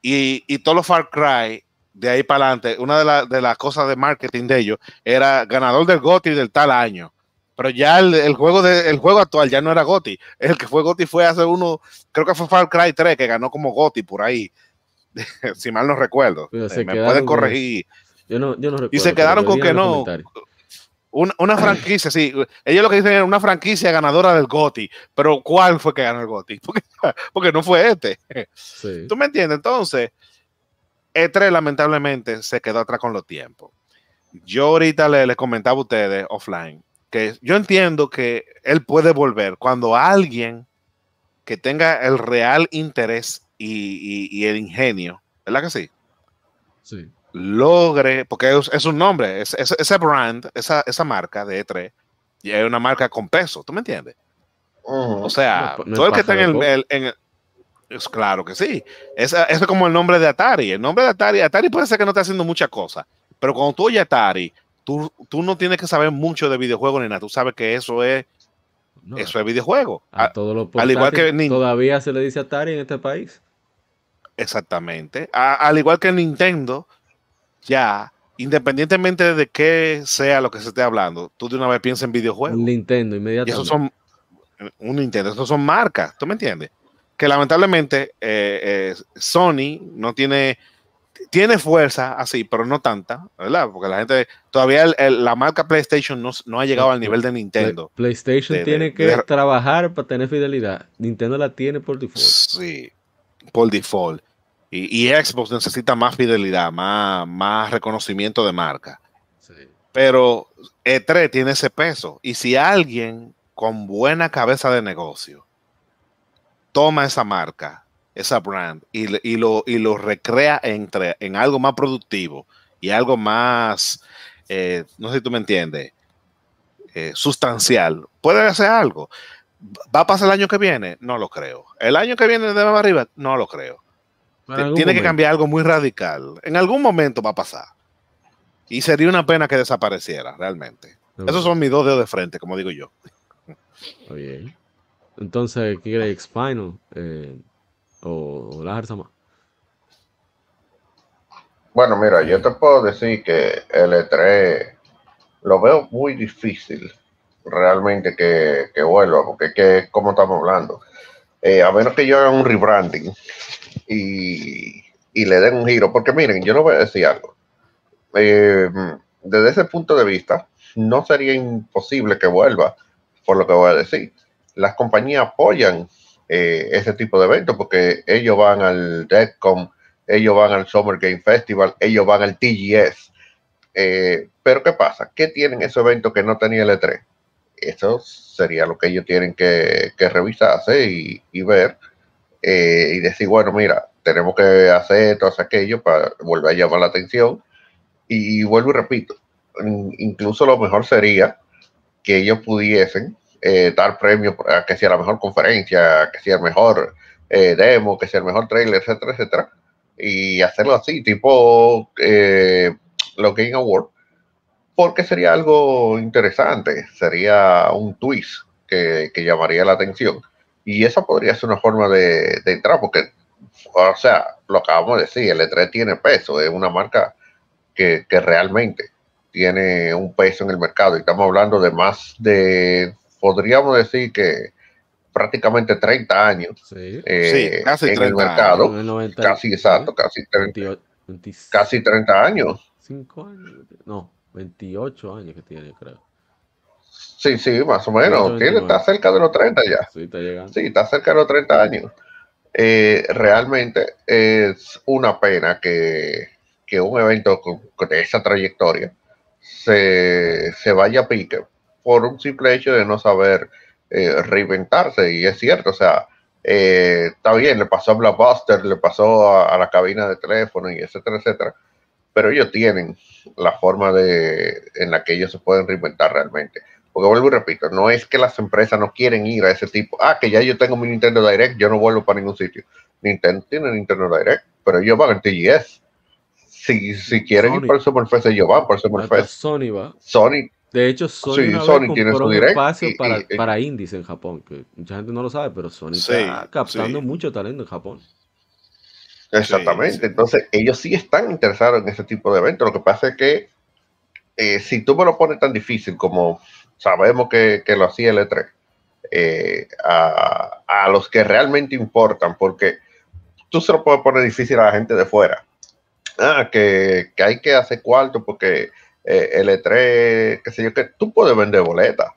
y, y todos los Far Cry de ahí para adelante, una de, la- de las cosas de marketing de ellos era ganador del GOTY del tal año. Pero ya el, el juego de, el juego actual ya no era GOTY. El que fue GOTY fue hace uno, creo que fue Far Cry 3, que ganó como GOTY por ahí. si mal no recuerdo. Eh, me pueden con corregir. Yo no, yo no recuerdo. Y se quedaron con que no. Una, una franquicia, sí. Ellos lo que dicen es una franquicia ganadora del GOTY. Pero ¿cuál fue que ganó el GOTY? Porque, porque no fue este. Sí. ¿Tú me entiendes? Entonces, E3 lamentablemente se quedó atrás con los tiempos. Yo ahorita le, le comentaba a ustedes offline que yo entiendo que él puede volver cuando alguien que tenga el real interés y, y- y el ingenio, ¿verdad que sí? Sí. Logre, porque es, es un nombre, es, es- ese brand, esa, esa marca de E3, y es una marca con peso, ¿tú me entiendes? Ujú. O sea, No no todo el que está en el, el- en el- es claro que sí. Eso es como el nombre de Atari. El nombre de Atari, Atari puede ser que no esté haciendo muchas cosas, pero cuando tú oyes Atari, tú, tú no tienes que saber mucho de videojuegos ni nada. Tú sabes que eso es, No, eso es videojuego. a todos los al igual que todavía se le dice Atari en este país. exactamente. A- al igual que Nintendo, ya, independientemente de qué sea lo que se esté hablando, tú de una vez piensas en videojuegos. Un Nintendo Y inmediatamente. esos son un Nintendo, esos son marcas, ¿tú me entiendes? Que lamentablemente eh, eh, Sony no tiene, tiene fuerza así, pero no tanta, ¿verdad? Porque la gente, todavía el- el- la marca PlayStation no, no ha llegado al nivel de Nintendo. PlayStation de- tiene de- que de- trabajar para tener fidelidad. Nintendo la tiene por default. Sí, por default. Y, y Xbox necesita más fidelidad, más, más reconocimiento de marca. Sí. Pero E3 tiene ese peso. Y si alguien con buena cabeza de negocio toma esa marca, esa brand, y, lo, y lo recrea entre, en algo más productivo y algo más, eh, no sé si tú me entiendes, eh, sustancial, puede hacer algo. ¿Va a pasar el año que viene? No lo creo. ¿El año que viene de más arriba? No lo creo. Tiene que cambiar algo muy radical. En algún momento va a pasar. Y sería una pena que desapareciera, realmente. Esos son mis dos dedos de frente, como digo yo. bien. Entonces, ¿qué crees? Spinal eh, o, o más. Bueno, mira, yo te puedo decir que el E3 lo veo muy difícil realmente que, que vuelva, porque es que, como estamos hablando, eh, a menos que yo haga un rebranding y, y le den un giro, porque miren, yo no voy a decir algo. Eh, desde ese punto de vista, no sería imposible que vuelva, por lo que voy a decir. Las compañías apoyan eh, ese tipo de eventos porque ellos van al DECCOM, ellos van al Summer Game Festival, ellos van al TGS. Eh, pero ¿qué pasa? ¿Qué tienen esos eventos que no tenía el E3? Eso sería lo que ellos tienen que, revisarse y, y ver eh, y decir, bueno, mira, tenemos que hacer hacer aquello para volver a llamar la atención. Y vuelvo y repito, in- incluso lo mejor sería que ellos pudiesen eh, dar premios a que sea la mejor conferencia, que sea el mejor eh, demo, que sea el mejor trailer, etcétera, etcétera. Y hacerlo así, tipo eh, los Game Awards, porque sería algo interesante, sería un twist que, que llamaría la atención. Y esa podría ser una forma de, de entrar, porque, o sea, lo acabamos de decir, el E3 tiene peso, es una marca que, que realmente tiene un peso en el mercado y estamos hablando de más de, podríamos decir que prácticamente 30 años Sí. eh, Sí, casi en el 30 mercado, En el 90, casi exacto, casi 30, 28, 25 casi 30 años. años. No, 28 años que tiene, creo. Sí, sí, más o menos. 28, Tiene, está cerca de los 30 ya. Sí, está llegando. Sí, está cerca de los 30 años. Eh, realmente es una pena que, que un evento de esa trayectoria se, se vaya a pique por un simple hecho de no saber eh, reinventarse. Y es cierto, o sea, eh, está bien, le pasó a Blockbuster, le pasó a, a la cabina de teléfono y etcétera, etcétera. Pero ellos tienen la forma de, en la que ellos se pueden reinventar realmente. Porque vuelvo y repito, no es que las empresas no quieren ir a ese tipo. Ah, que ya yo tengo mi Nintendo Direct, yo no vuelvo para ningún sitio. Nintendo tiene Nintendo Direct, pero ellos van en TGS. Si, si quieren Sony. ir por el Summerfest, ellos van por el Hasta Summerfest. Sony va. Sony, De hecho, Sony, Sí, una vez Sony tiene compró su un espacio y- para, y- para indies en Japón, que mucha gente no lo sabe, pero Sony Sí, está captando sí. mucho talento en Japón. exactamente. Sí, sí. Entonces, ellos sí están interesados en ese tipo de eventos. Lo que pasa es que eh, si tú me lo pones tan difícil como sabemos que, que lo hacía el E3, eh, a, a los que realmente importan, porque tú se lo puedes poner difícil a la gente de fuera. Ah, que, que hay que hacer cuarto porque eh, el E3, qué sé yo, que tú puedes vender boletas.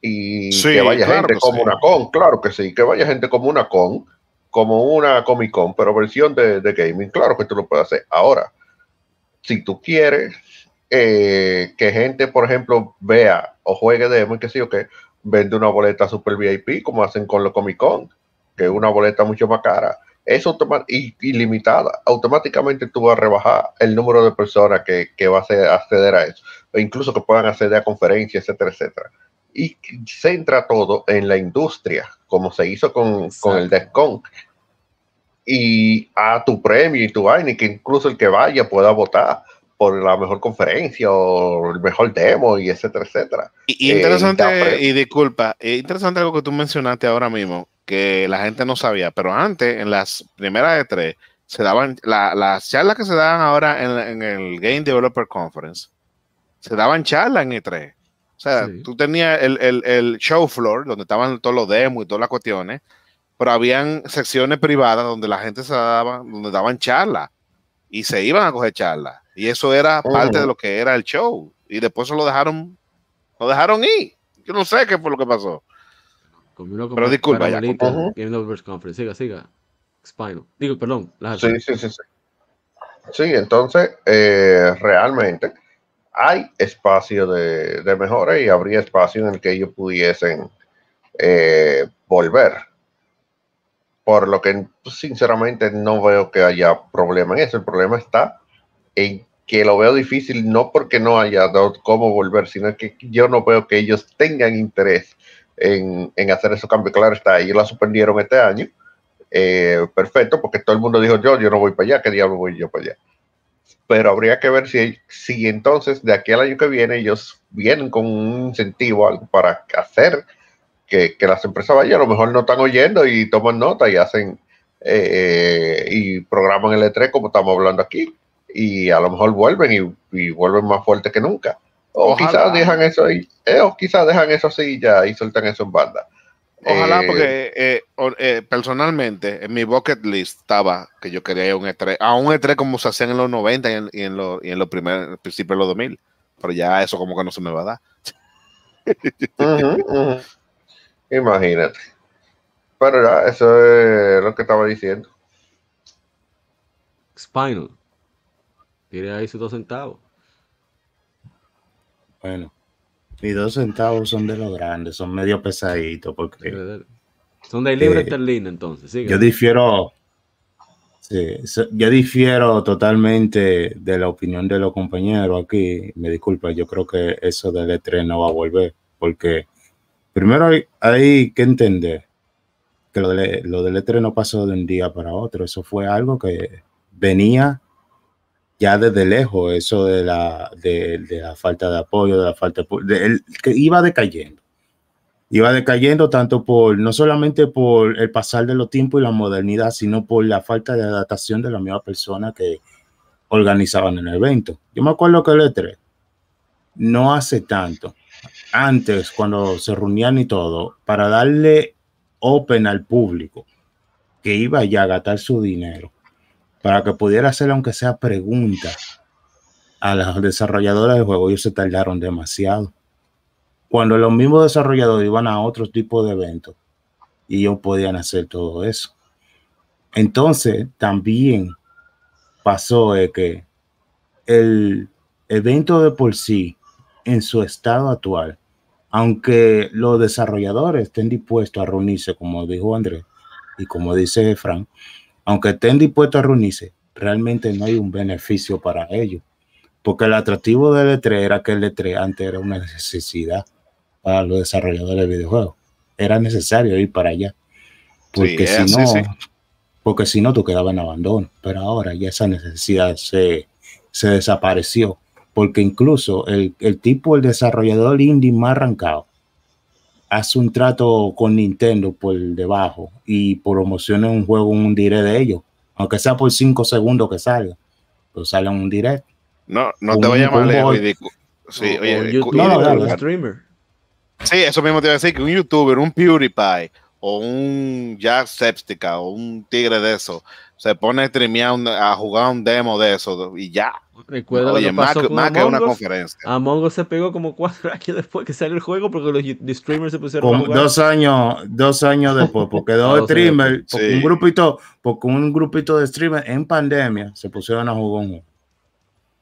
Y Sí, que vaya claro gente que como sí. una con, claro que sí, que vaya gente como una con, como una Comic Con, pero versión de, de gaming, claro que tú lo puedes hacer. Ahora, si tú quieres eh, que gente, por ejemplo, vea o juegue demo y que sé yo que vende una boleta super VIP como hacen con los Comic Con, que es una boleta mucho más cara. Es automa- y, ilimitada. Automáticamente tú vas a rebajar el número de personas que, que va a acceder a eso. O incluso que puedan acceder a conferencias, etcétera, etcétera. Y centra todo en la industria, como se hizo con, con el DEFCON. Y a tu premio y tu vaina, y que incluso el que vaya pueda votar por la mejor conferencia o el mejor demo y etcétera, etcétera. Y, y Eh, interesante, pero- y disculpa, es interesante algo que tú mencionaste ahora mismo, que la gente no sabía, pero antes, en las primeras de tres, se daban, la- las charlas que se daban ahora en, en el Game Developer Conference, se daban charlas en E3. O sea, Sí. tú tenías el, el, el show floor, donde estaban todos los demos y todas las cuestiones, pero habían secciones privadas donde la gente se daba, donde daban charlas y se iban a coger charlas. Y eso era parte Ujú. de lo que era el show. Y después se lo dejaron lo dejaron ir. Yo no sé qué fue lo que pasó. Pero disculpa, ya. Game Developers Conference. Siga, siga. Spinal. Digo, perdón. Sí, sí, sí, sí. Sí, entonces eh, realmente hay espacio de, de mejora y habría espacio en el que ellos pudiesen eh, volver. Por lo que pues, sinceramente no veo que haya problema en eso. El problema está en que lo veo difícil no porque no haya dado cómo volver, sino que yo no veo que ellos tengan interés en, hacer esos cambios. Claro está, ellos la suspendieron este año. Eh, perfecto, porque todo el mundo dijo yo, yo no voy para allá, ¿qué diablo voy yo para allá? Pero habría que ver si, si entonces de aquí al año que viene ellos vienen con un incentivo para hacer que, que las empresas vayan, a lo mejor no están oyendo y toman nota y hacen eh, y programan el E3 como estamos hablando aquí y a lo mejor vuelven y, y vuelven más fuertes que nunca. O Ojalá. quizás dejan eso ahí, eh, o quizás dejan eso así y ya y sueltan eso en banda. Ojalá, Eh, porque eh, o- eh, personalmente en mi bucket list estaba que yo quería ir a un E3, a un E3 como se hacían en los 90 y en, y en los y en los primeros principios de los 2000, pero ya eso como que no se me va a dar. Imagínate. Pero ya, eso es lo que estaba diciendo. Spinal. Tiene ahí sus dos centavos. Bueno, mis dos centavos son de los grandes, son medio pesaditos porque Son de libre Eh, esterlina, entonces. Siga. yo difiero, sí, yo difiero totalmente de la opinión de los compañeros aquí. Me disculpa, yo creo que eso del E3 no va a volver porque Primero hay, hay que entender que lo, de, lo del E3 no pasó de un día para otro. Eso fue algo que venía ya desde lejos, eso de la, de, la falta de apoyo, de la falta de, de- el- que iba decayendo. Iba decayendo tanto por, no solamente por el pasar de los tiempos y la modernidad, sino por la falta de adaptación de la misma persona que organizaban el evento. Yo me acuerdo que el E3 no hace tanto, antes cuando se reunían y todo, para darle open al público que iba ya a gastar su dinero para que pudiera hacer aunque sea preguntas a los desarrolladores del juego, ellos se tardaron demasiado. Cuando los mismos desarrolladores iban a otro tipo de eventos y ellos podían hacer todo eso. Entonces, también pasó que el evento de por sí, en su estado actual, aunque los desarrolladores estén dispuestos a reunirse, como dijo Andrés y como dice Frank, aunque estén dispuestos a reunirse, realmente no hay un beneficio para ellos. Porque el atractivo del E3 era que el E3 antes era una necesidad para los desarrolladores de videojuegos. Era necesario ir para allá. Porque Sí, si sí, no, sí. porque si no, tú quedabas en abandono. Pero ahora ya esa necesidad se, se desapareció. Porque incluso el, el tipo, el desarrollador indie más arrancado, hace un trato con Nintendo por debajo y promociona un juego, un direct de ellos, aunque sea por cinco segundos que salga, pues sale un direct. No, no Un- te vayas más lejos. dicu- Sí, O- oye, o YouTube, no, no, o dale. un streamer. Sí, eso mismo te iba a decir, que un youtuber, un PewDiePie o un Jack Sepstica o un tigre de eso se pone a streamear, un- a jugar un demo de eso y ya. Recuerda Oye, lo que más, pasó que- con más que Among una Us. conferencia. Among Us se pegó como cuatro años después que salió el juego porque los streamers se pusieron a jugar. dos años, dos años después, porque dos Dos streamers, porque Sí. un grupito, porque un grupito de streamers en pandemia se pusieron a jugar un juego.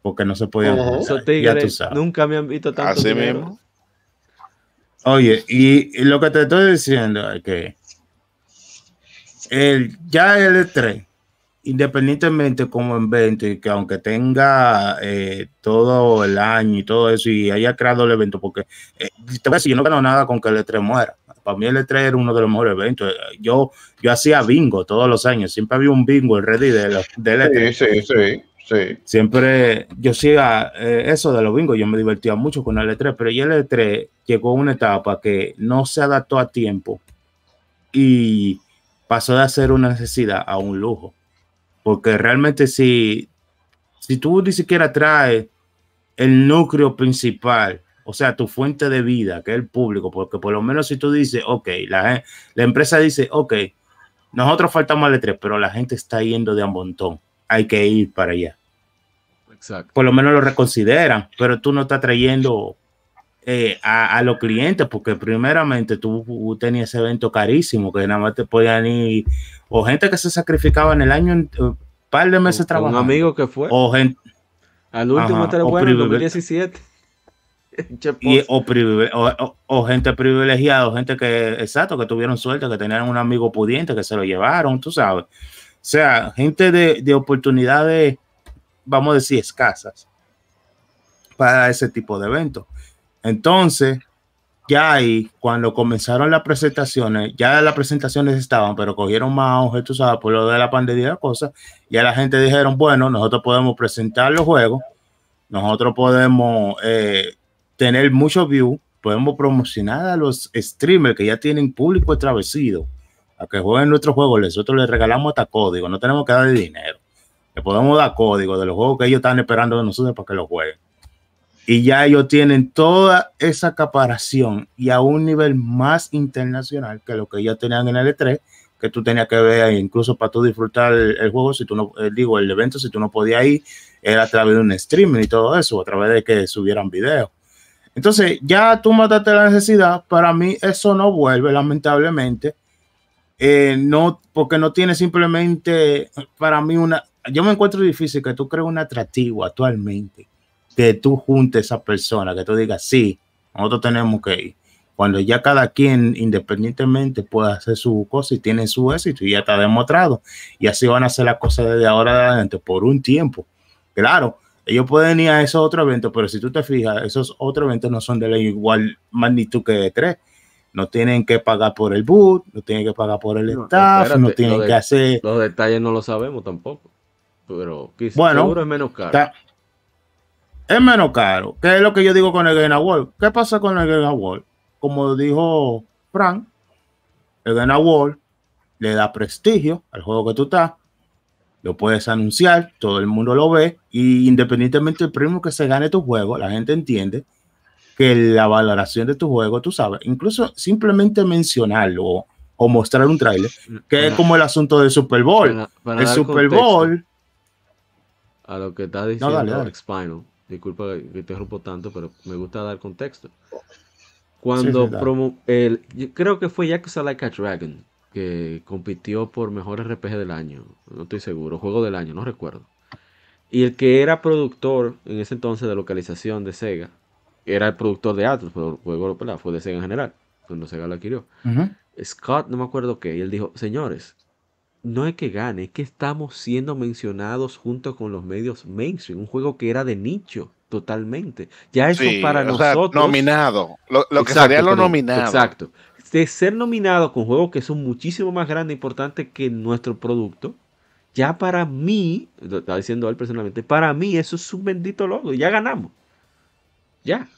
Porque no se podían jugar, Esos ya tú tigres sabes. nunca me han visto tanto Así dinero. mismo. Oye, y, y lo que te estoy diciendo es que el, ya el E3, independientemente como evento, y que aunque tenga eh, todo el año y todo eso, y haya creado el evento, porque eh, te voy a decir, yo no gano nada con que el E3 muera. Para mí el E3 era uno de los mejores eventos. Yo, yo hacía bingo todos los años, siempre había un bingo de los- del E3 Sí, sí, sí, sí. siempre yo hacía eh, eso de los bingos, yo me divertía mucho con el E3, pero ya el E3 llegó a una etapa que no se adaptó a tiempo y pasó de ser una necesidad a un lujo. Porque realmente si, si tú ni siquiera traes el núcleo principal, o sea, tu fuente de vida, que es el público, porque por lo menos si tú dices, ok, la, la empresa dice, ok, nosotros faltamos al E3, pero la gente está yendo de a montón, hay que ir para allá Exacto. por lo menos lo reconsideran, pero tú no estás trayendo eh, a, a los clientes, porque primeramente tú tenías ese evento carísimo, que nada más te podían ir, o gente que se sacrificaba en el año, un par de meses Un, un trabajando, amigo que fue o gente, al último ajá, bueno en privile- 2017. Che, y, o, o- o- o gente privilegiada, o gente que, exacto, que tuvieron suerte, que tenían un amigo pudiente, que se lo llevaron, tú sabes. O sea, gente de, de oportunidades, vamos a decir, escasas para ese tipo de eventos. Entonces, ya ahí, cuando comenzaron las presentaciones, ya las presentaciones estaban, pero cogieron más auge, tú sabes, por lo de la pandemia y la cosa, ya la gente dijeron, bueno, nosotros podemos presentar los juegos, nosotros podemos eh, tener muchos views, podemos promocionar a los streamers que ya tienen público establecido a que jueguen nuestros juegos, nosotros les regalamos hasta código, no tenemos que darle dinero, le podemos dar código de los juegos que ellos están esperando de nosotros para que los jueguen. Y ya ellos tienen toda esa caparación y a un nivel más internacional que lo que ellos tenían en el E3, que tú tenías que ver incluso para tú disfrutar el, el juego, si tú no, eh, digo, el evento, si tú no podías ir, era a través de un streaming y todo eso, a través de que subieran videos. Entonces, ya tú mataste la necesidad. Para mí, eso no vuelve, lamentablemente. Eh, no, porque no tiene simplemente para mí una. Yo me encuentro difícil que tú crees un atractivo actualmente, que tú juntes a esa persona, que tú digas, sí, nosotros tenemos que ir. Cuando ya cada quien independientemente puede hacer su cosa y tiene su éxito y ya está demostrado. Y así van a hacer las cosas desde ahora de adelante por un tiempo. Claro, ellos pueden ir a esos otros eventos, pero si tú te fijas, esos otros eventos no son de la igual magnitud que de tres. no tienen que pagar por el boot, no tienen que pagar por el No, staff, espérate, no tienen de- que hacer... Los detalles no lo sabemos tampoco. Pero quizás Bueno, seguro es menos caro. Es menos caro. ¿Qué es lo que yo digo con el Game Award? ¿Qué pasa con el Game Award? Como dijo Frank, el Game Award le da prestigio al juego que tú estás, lo puedes anunciar, todo el mundo lo ve, y independientemente del premio que se gane tu juego, la gente entiende que la valoración de tu juego, tú sabes, incluso simplemente mencionarlo o, mostrar un tráiler, que es como el asunto del Super Bowl. Para- para el Super Bowl, A lo que está diciendo dale, dale. Spinal. Disculpa que te interrumpo tanto, pero me gusta dar contexto. Cuando Sí, promo el, yo creo que fue Yakuza Like a Dragon que compitió por mejor RPG del año, no estoy seguro, juego del año, no recuerdo. Y el que era productor en ese entonces de localización de Sega, era el productor de Atlus, pero el juego ¿verdad? fue de Sega en general, cuando Sega lo adquirió. Scott, no me acuerdo qué, y él dijo, señores, no es que gane, es que estamos siendo mencionados junto con los medios mainstream, un juego que era de nicho totalmente. Ya eso Sí, para sea, nosotros... nominado. Lo, lo que sería lo nominado. Exacto. De ser nominado con juegos que son muchísimo más grandes e importantes que nuestro producto, ya para mí, lo está diciendo él personalmente, para mí eso es un bendito logro, ya ganamos. Ya.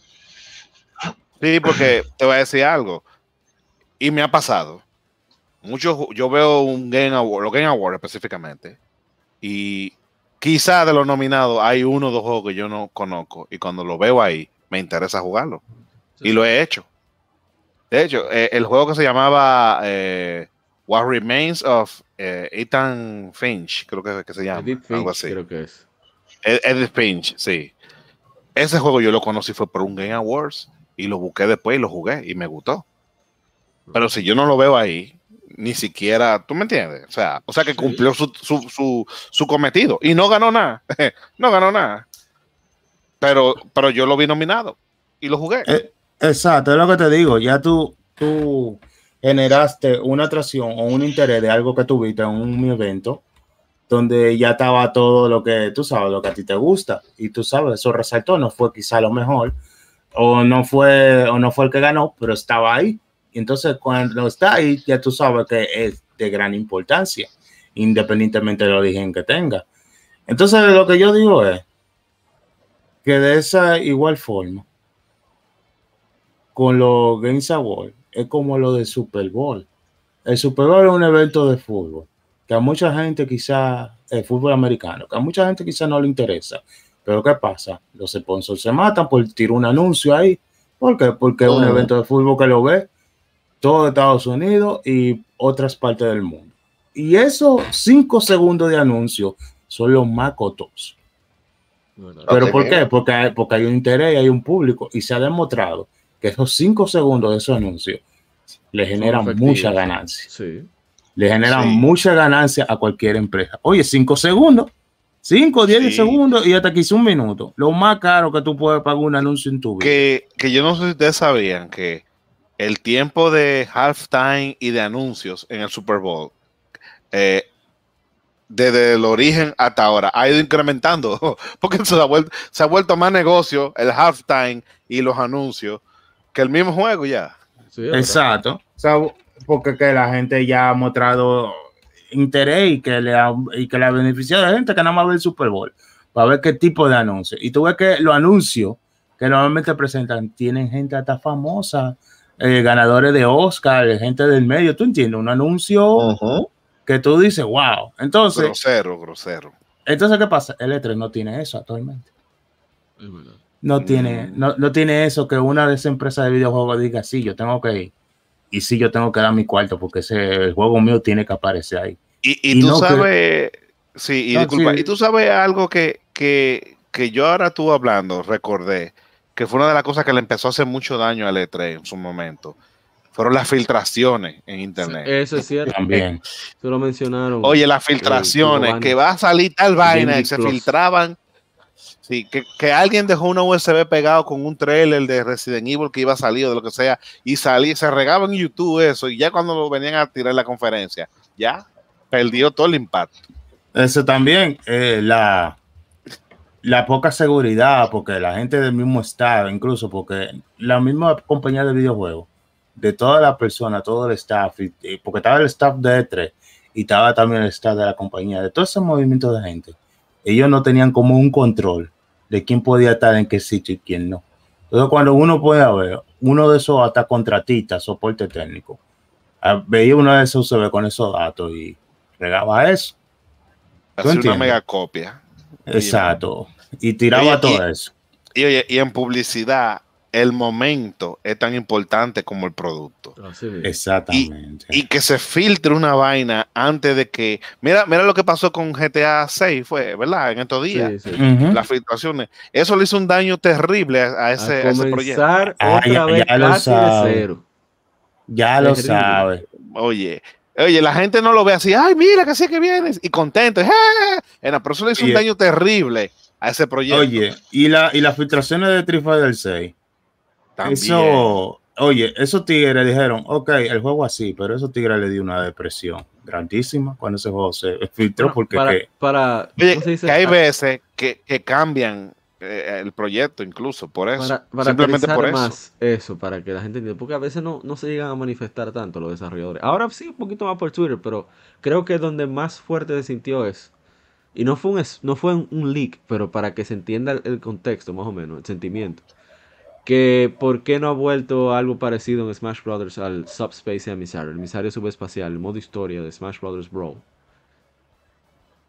Sí, porque te voy a decir algo. Y me ha pasado. Muchos, yo veo un Game Award, los Game Awards específicamente, y quizá de los nominados hay uno o dos juegos que yo no conozco, y cuando lo veo ahí, me interesa jugarlo. Y lo he hecho. De hecho, eh, el juego que se llamaba eh, What Remains of eh, Ethan Finch, creo que, que se llama, Edith algo Finch, así. creo que es. Ed- Edith Finch, sí. Ese juego yo lo conocí fue por un Game Awards y lo busqué después y lo jugué y me gustó. Pero si yo no lo veo ahí, ni siquiera, ¿tú me entiendes? O sea, o sea que cumplió su, su, su, su cometido y no ganó nada. no ganó nada. Pero, pero yo lo vi nominado y lo jugué. Eh, Exacto, es lo que te digo. Ya tú, tú generaste una atracción o un interés de algo que tuviste en un evento donde ya estaba todo lo que tú sabes, lo que a ti te gusta. Y tú sabes, eso resaltó, no fue quizá lo mejor, o no fue, o no fue el que ganó, pero estaba ahí. Y entonces cuando está ahí, ya tú sabes que es de gran importancia, independientemente del origen que tenga. Entonces lo que yo digo es que de esa igual forma, con los Games Awards es como lo del Super Bowl. El Super Bowl es un evento de fútbol que a mucha gente quizá, el fútbol americano, que a mucha gente quizá no le interesa. Pero ¿qué pasa? Los sponsors se matan por tirar un anuncio ahí. ¿Por qué? Porque es un evento de fútbol que lo ve todo Estados Unidos y otras partes del mundo. Y esos cinco segundos de anuncio son los más costosos. ¿Pero por qué? Porque hay, porque hay un interés y hay un público y se ha demostrado que esos cinco segundos de esos anuncios le generan mucha ganancia. Sí. Le generan Sí. mucha ganancia a cualquier empresa. Oye, cinco segundos, cinco, diez Sí. segundos y hasta quizá un minuto. Lo más caro que tú puedes pagar un anuncio en tu vida. que, que yo no sé si ustedes sabían que el tiempo de halftime y de anuncios en el Super Bowl, eh, desde el origen hasta ahora, ha ido incrementando, porque se ha, vuelto, se ha vuelto más negocio el halftime y los anuncios que el mismo juego ya. Sí. Exacto. O sea, porque que la gente ya ha mostrado interés y que le ha, y que le ha beneficiado a la gente que nada más ve el Super Bowl para ver qué tipo de anuncio. Y tú ves que los anuncios que normalmente presentan tienen gente hasta famosa, eh, ganadores de Oscar, gente del medio. ¿Tú entiendes? Un anuncio Ujú. que tú dices, wow. Entonces, Grosero, grosero. entonces ¿qué pasa? El E3 no tiene eso actualmente. Es verdad. No tiene, no, no tiene eso que una de esas empresas de videojuegos diga, sí, yo tengo que ir. Y sí, yo tengo que dar mi cuarto porque ese, el juego mío tiene que aparecer ahí. Y, y Y tú no que- sabes, sí, y No, disculpa, sí. y tú sabes algo que, que, que yo ahora tú hablando, recordé, que fue una de las cosas que le empezó a hacer mucho daño al E3 en su momento, fueron las filtraciones en internet. Eso es cierto. También. Eso lo mencionaron. Oye, las filtraciones, que va a salir tal vaina, y se Plus. filtraban. Sí, que, que alguien dejó una USB pegado con un trailer de Resident Evil que iba a salir o de lo que sea, y salí, se regaba en YouTube eso, y ya cuando lo venían a tirar en la conferencia, ya perdió todo el impacto. Eso también, eh, la, la poca seguridad, porque la gente del mismo estado, incluso porque la misma compañía de videojuegos de toda la persona, todo el staff, y- y- porque estaba el staff de E3 y estaba también el staff de la compañía, de todo ese movimiento de gente, ellos no tenían como un control de quién podía estar en qué sitio y quién no. Entonces, cuando uno puede ver, uno de esos hasta contratistas, soporte técnico, ah, veía uno de esos USB con esos datos y regaba eso. Hace una mega copia. Exacto. Y tiraba Oye, y- todo eso. Y oye, y en publicidad, el momento es tan importante como el producto. Exactamente. Y que se filtre una vaina antes de que. Mira, mira lo que pasó con GTA 6, fue, ¿verdad? En estos días. Sí, sí. Ujú. Las filtraciones. Eso le hizo un daño terrible a, a ese, a a ese proyecto. comenzar Ah, otra ya- vez ya lo sabe. cero. Ya lo Terrible. sabe. Oye, oye, la gente no lo ve así. Ay, mira que sí que vienes. Y contento. ¡ah! Pero eso le hizo un daño terrible a ese proyecto. Oye, y, la, y las filtraciones de Street Fighter 6. También. Eso, oye, esos tigres dijeron, ok, el juego así, pero esos tigres le dio una depresión grandísima cuando ese juego se filtró Bueno, porque para, que- para- Oye, ¿cómo se dice? que hay Ah, veces que, que cambian eh, el proyecto incluso por eso. para, para Simplemente por eso. más eso, para que la gente entienda, porque a veces no, no se llegan a manifestar tanto los desarrolladores. Ahora sí, un poquito más por Twitter, pero creo que donde más fuerte se sintió es, y no fue un, no fue un, leak, pero para que se entienda el, el contexto más o menos, el sentimiento, que por qué no ha vuelto algo parecido en Smash Brothers al Subspace Emissary, el emisario subespacial, el modo historia de Smash Brothers Brawl.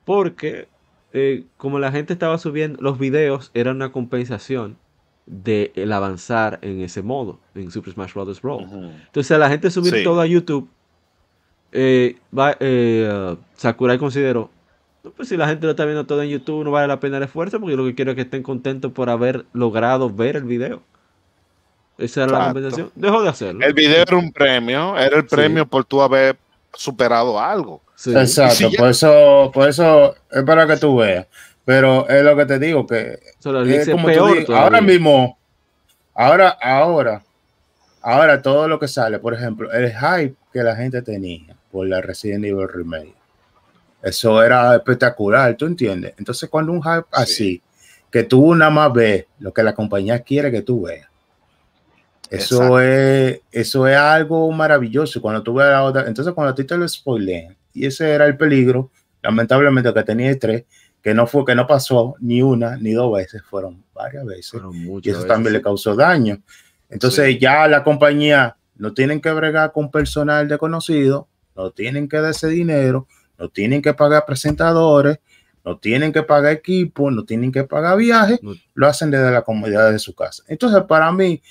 Porque eh, como la gente estaba subiendo, los videos eran una compensación de el avanzar en ese modo, en Super Smash Bros. Brawl. Entonces, la gente subir Sí. todo a YouTube, eh, va- eh, Sakurai consideró, "No, pues si la gente lo está viendo todo en YouTube, no vale la pena el esfuerzo, porque yo lo que quiero es que estén contentos por haber logrado ver el video. Esa era la compensación. Dejó de hacerlo. El video era un premio, era el Sí. premio por tú haber superado algo. Sí. Exacto, ya- por eso, por eso es para que tú veas. Pero es lo que te digo, que es como tú dices, todavía. ahora mismo, ahora, ahora, ahora todo lo que sale, por ejemplo, el hype que la gente tenía por la Resident Evil Remake, eso era espectacular, ¿tú entiendes? Entonces cuando un hype así, que tú nada más ves lo que la compañía quiere que tú veas, eso Exacto. es, eso es algo maravilloso. Cuando tú ves la otra, entonces cuando a ti te lo spoilean, y ese era el peligro, lamentablemente que tenía el 3, que no fue, que no pasó ni una ni dos veces, fueron varias veces. Fueron Y eso veces, también le causó daño. Entonces Sí. ya la compañía no tienen que bregar con personal desconocido, no tienen que dar ese dinero, no tienen que pagar presentadores, no tienen que pagar equipo, no tienen que pagar viajes, No. lo hacen desde la comodidad de su casa. Entonces, para mí,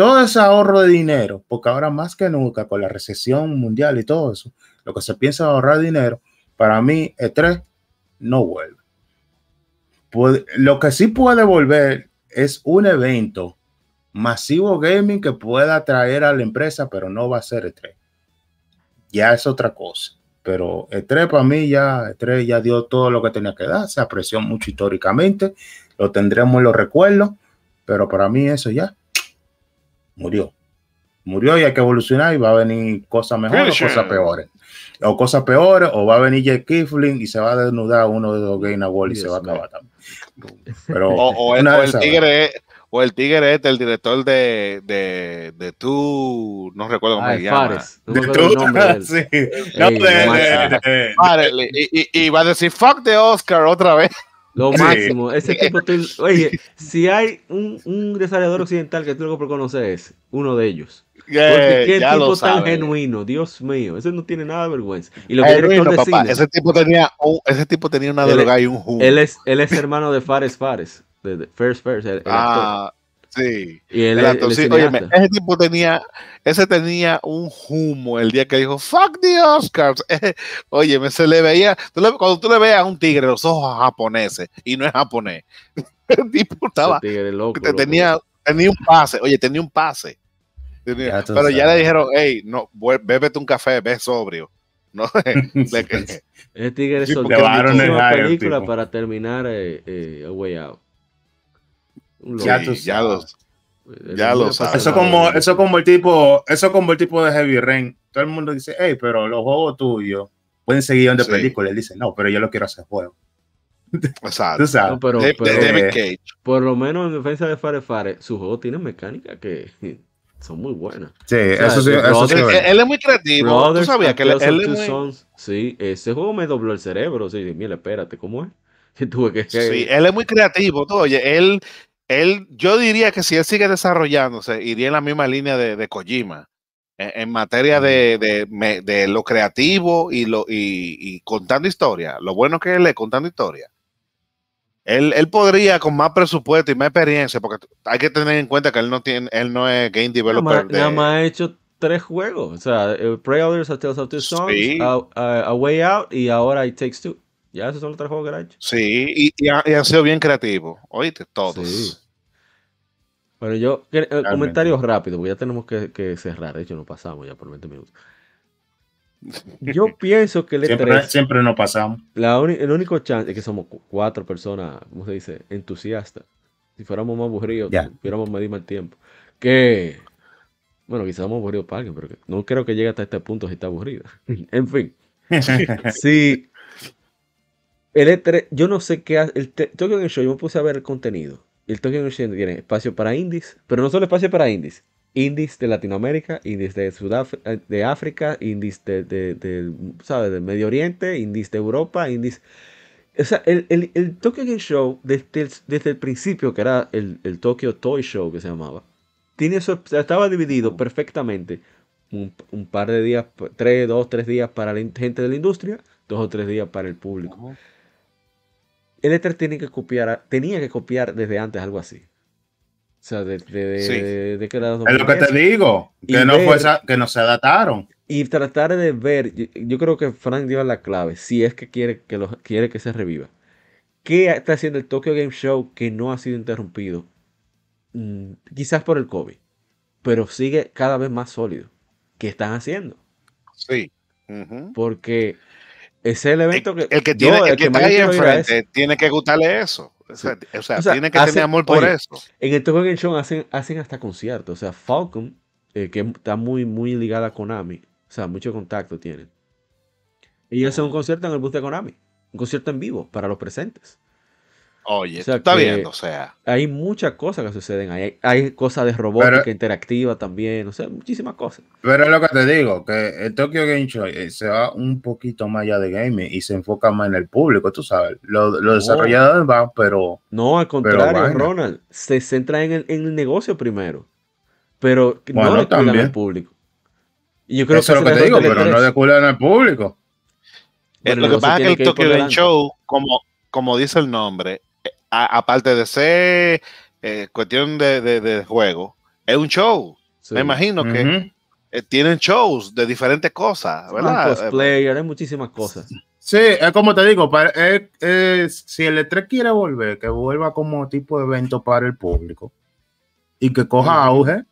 todo ese ahorro de dinero, porque ahora más que nunca con la recesión mundial y todo eso, lo que se piensa ahorrar dinero, para mí, E3 no vuelve. Lo que sí puede volver es un evento masivo gaming que pueda atraer a la empresa, pero no va a ser E3. Ya es otra cosa. Pero E3 para mí ya, E3 ya dio todo lo que tenía que dar, se apreció mucho históricamente, lo tendremos en los recuerdos, pero para mí eso ya murió. Murió y hay que evolucionar y va a venir cosas mejores o cosas peores. O cosas peores, o va a venir Jake Kiflin y se va a desnudar uno de los Game Awards y se va a acabar también. Pero O, o el, o de el tigre, o el tigre este, el director de, de, de tú, no recuerdo cómo se llama. De tú, de sí. No, de- de- de- y, y, y va a decir fuck the Oscar otra vez. Lo Sí. máximo. Ese tipo, tú- oye, si hay un, un desarrollador occidental que tú lo que conoces, uno de ellos. Porque Eh, qué tipo tan genuino, Dios mío. Ese no tiene nada de vergüenza. Y lo que Luis, de papá, cine. ese tipo tenía un- ese tipo tenía una droga y un humo. Él es, él es hermano de Fares Fares. De, de First el, el actor. Sí. Y él, es- es sí, óyeme, ese tipo tenía, ese tenía un humo el día que dijo fuck the Oscars. Óyeme, se le veía, tú le- cuando tú le veas a un tigre los ojos japoneses y no es japonés, el tipo Ese estaba, tigre loco, te- loco. tenía, tenía un pase, oye, tenía un pase. Tenía- Ya pero ya sabes. le dijeron, hey, no, bébete un café, ve sobrio. No, le- Ese tigre Sí, muchísimas hype, películas tipo. para terminar eh, eh, A Way Out. Ya tú ya sabes. lo- ya lo sabes. Eso como, eso como el tipo, eso como el tipo de Heavy Rain. Todo el mundo dice, hey, pero los juegos tuyos pueden seguir de Sí. película. Él dice, no, pero yo lo quiero hacer juego. exacto. No, pero, De- de- pero David eh, Cage. por lo menos en defensa de Fare Fare, su juego tiene mecánica que son muy buenas. Sí, sea, eso sí, eso sí. Él, él es muy creativo. Brothers, Tú sabías que él, es muy- Sons, sí, ese juego me dobló el cerebro. Sí, mira, espérate, ¿cómo es? Que tuve que. Sí, él es muy creativo. Tú, oye, él, él, yo diría que si él sigue desarrollándose, iría en la misma línea de, de Kojima. En, en materia de, de, lo creativo y, lo, y, y contando historia. Lo bueno que él es contando historia. Él, él podría con más presupuesto y más experiencia, porque hay que tener en cuenta que él no tiene, él no es game developer. nada más ha hecho tres juegos. O sea, Predators, A Tales of Two Sons, Sí. a, a- A Way Out y ahora It Takes Two. Ya esos son los tres juegos que él ha hecho. Sí, y, y ha- y han sido bien creativos. Oíste, todos. Sí. Bueno, yo, eh, comentarios rápidos, porque ya tenemos que, que cerrar. De hecho, nos pasamos ya por 20 minutos. Yo pienso que el Siempre, E3, siempre nos pasamos. la uni- el único chance es que somos cu- cuatro personas, ¿cómo se dice? Entusiastas. Si fuéramos más aburridos, Ya. pudiéramos medir más tiempo. Que, bueno, quizás somos aburridos para alguien, pero que no creo que llegue hasta este punto si está aburrido. en fin, sí. El E3, yo no sé qué hace. El Tokyo Game Show, yo me puse a ver el contenido. El Tokyo Game Show tiene espacio para indies, pero no solo espacio para indies. Indies de Latinoamérica, indies de Sudáfrica, de África, indies de, de, de, ¿sabes? del Medio Oriente, indies de Europa, indies. O sea, el, el, el Tokyo Game Show, desde el, desde el principio, que era el, el Tokyo Toy Show que se llamaba, tiene eso, estaba dividido perfectamente. Un, un par de días, tres, dos, tres días para la gente de la industria, dos o tres días para el público. El Ether tiene que copiar, tenía que copiar desde antes algo así. O sea, de, de, de, Sí. de que Es lo que 2010. te digo, Y que no, fue esa- que no se adaptaron. y tratar de ver, yo, yo creo que Frank dio la clave, si es que quiere que, quiere que se reviva. ¿Qué está haciendo el Tokyo Game Show que no ha sido interrumpido? Mm, quizás por el COVID, pero sigue cada vez más sólido. ¿Qué están haciendo? Sí. Porque ese es el evento que... El que, yo, tiene, el que está ahí enfrente tiene que gustarle eso. O sea, o sea, O sea, tiene que tener amor por oye, eso. En el Tokyo Game Show hacen, hacen hasta conciertos. O sea, Falcon, eh, que está muy, muy ligada a Konami. O sea, mucho contacto tienen. Y hacen un concierto en el bus de Konami. Un concierto en vivo para los presentes. Oye, o sea tú estás que- viendo, o sea. Hay muchas cosas que suceden ahí. Hay, hay cosas de robótica Pero- interactiva también. O sea, muchísimas cosas. Pero es lo que te digo, que el Tokyo Game Show eh, se va un poquito más allá de gaming y se enfoca más en el público, tú sabes. Los los desarrolladores van, pero No, al contrario. Ronald. Se centra en el, en el negocio primero. Pero que Bueno, no le cuidan al público. Y yo creo eso es que lo que te digo, pero E3. no en el público. Eh, Bueno, lo que pasa es que el que Tokyo Game. Show, como, como dice el nombre, aparte de ser eh, cuestión de, de- de juego, es un show. Sí. Me imagino que eh, tienen shows de diferentes cosas, ¿verdad? cosplayer, hay muchísimas cosas. Sí, es como te digo, para- es- es- si el E3 quiere volver, que vuelva como tipo de evento para el público y que coja auge,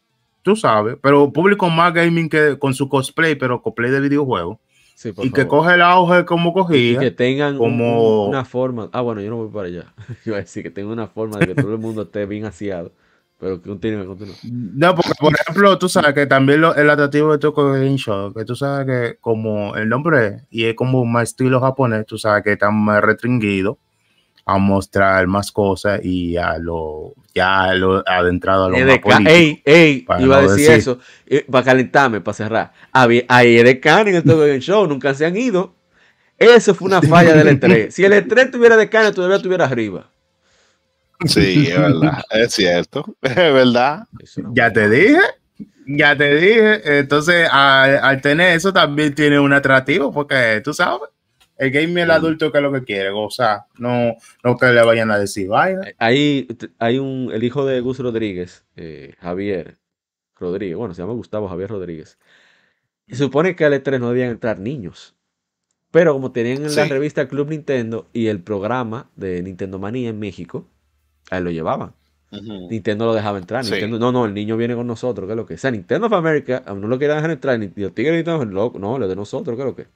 tú sabes, pero público más gaming que con su cosplay, pero cosplay de videojuegos Sí, por y que favor. coge el auge como Y cogía. que tengan un- como- un- una forma. Ah, bueno, yo no voy para allá. Iba a decir que tengan una forma de que todo el mundo esté bien aseado. Pero que continúe, continúe. No, porque por ejemplo, tú sabes que también lo- el atractivo de Tokyo Game Show, que tú sabes que como el nombre es, y es como más estilo japonés, tú sabes que están más restringidos a mostrar más cosas y a lo ya lo adentrado a lo más EDK, político. ey, ey, iba a no decir decir. eso. eh, para calentarme, para cerrar. Había, hay EDK en el Tokyo Game Show, nunca se han ido. Eso fue una falla del E3. Si el E3 tuviera decano, todavía estuviera arriba. Sí, es verdad, es cierto, es verdad. No Ya te dije, ya te dije. Entonces, al, al tener eso también tiene un atractivo, porque tú sabes, el game el adulto que es lo que quiere, gozar, no, no que le vayan a decir vaina. Hay, hay un, el hijo de Gus Rodríguez, eh, Javier Rodríguez, bueno, se llama Gustavo Javier Rodríguez. Y se supone que al E3 no debían entrar niños. Pero como tenían en la revista Club Nintendo y el programa de Nintendo Manía en México, ahí lo llevaban. Nintendo lo dejaba entrar. Sí. Nintendo, no, no, el niño viene con nosotros, ¿qué es lo que? O sea, Nintendo of America, a no lo querían dejar entrar, ni los tigres ni loco, no, lo de nosotros, ¿qué es lo que?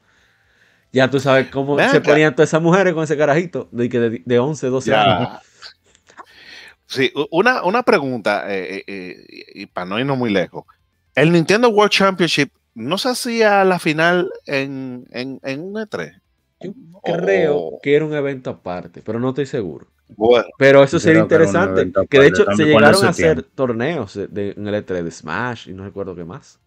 Ya tú sabes cómo Ven se acá. ponían todas esas mujeres con ese carajito de, que de, de 11, 12 años. Sí, una, una pregunta, eh, eh, eh, y para no irnos muy lejos. El Nintendo World Championship no se hacía la final en, en, en un E3. Yo creo Oh. que era un evento aparte, pero no estoy seguro. Bueno, Pero eso sería que interesante. Que de hecho se llegaron a hacer torneos de, de- en el E3 de Smash y no recuerdo qué más.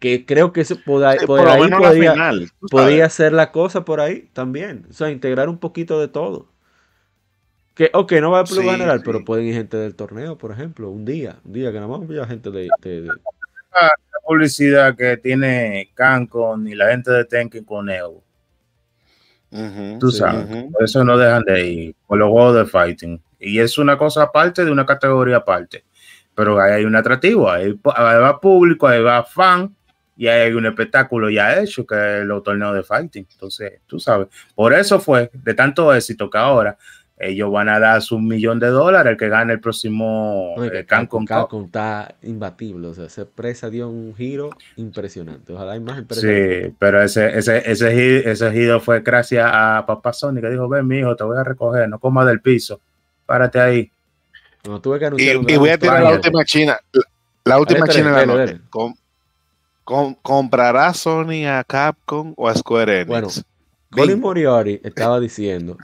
Que creo que eso poda- sí, por ahí podía, final. podía ser la cosa por ahí también. O sea, integrar un poquito de todo. Que, ok, no va a Sí, general, sí. pero pueden ir gente del torneo, por ejemplo, un día. Un día que nada más vaya gente de. de- de- La publicidad que tiene Cancon y la gente de Tenken con Evo. Tú Sí. sabes. Por eso no dejan de ir por los juegos de fighting. Y es una cosa aparte de una categoría aparte. Pero ahí hay un atractivo, ahí va público, ahí va fan, y hay un espectáculo ya hecho que es los torneos de fighting. Entonces, tú sabes, por eso fue de tanto éxito que ahora ellos van a dar su millón de dólares el que gane el próximo no, eh, Cancun Cup. Cancun está imbatible. O sea, esa empresa dio un giro impresionante. Ojalá hay más empresas. Sí, pero ese, ese, ese, gi- ese giro fue gracias a Papá Sony que dijo, ven mi hijo, te voy a recoger, no comas del piso, párate ahí. Cuando tuve que Y, voy a tirar la última china. La, la última Dale, china la dale, noche. dale. Com- com- ¿Comprará Sony a Capcom o a Square Enix? Bueno, Colin. Moriarty estaba diciendo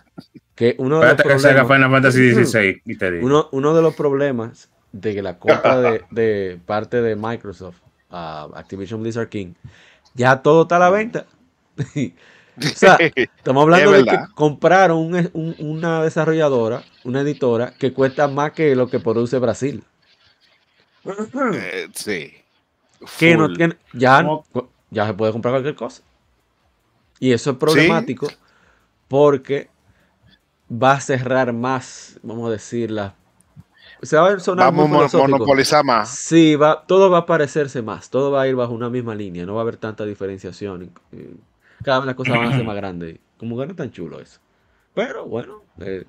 que uno de los problemas, Final Fantasy XVI y te digo. uno, uno de los problemas de que la compra de, de parte de Microsoft a Activision Blizzard King, ya todo está a la venta. o sea, estamos hablando Es de que compraron un- un- una desarrolladora, una editora, que cuesta más que lo que produce Brasil. Eh, sí. Que no tiene, ya, ¿Cómo? ya se puede comprar cualquier cosa. Y eso es problemático porque va a cerrar más, vamos a decir, la... Se va a sonar muy Vamos filosófico. monopolizar más. Sí, va, todo va a parecerse más, todo va a ir bajo una misma línea, no va a haber tanta diferenciación. Cada vez las cosas van a ser más grandes. Como que no es tan chulo eso. Pero bueno, eh,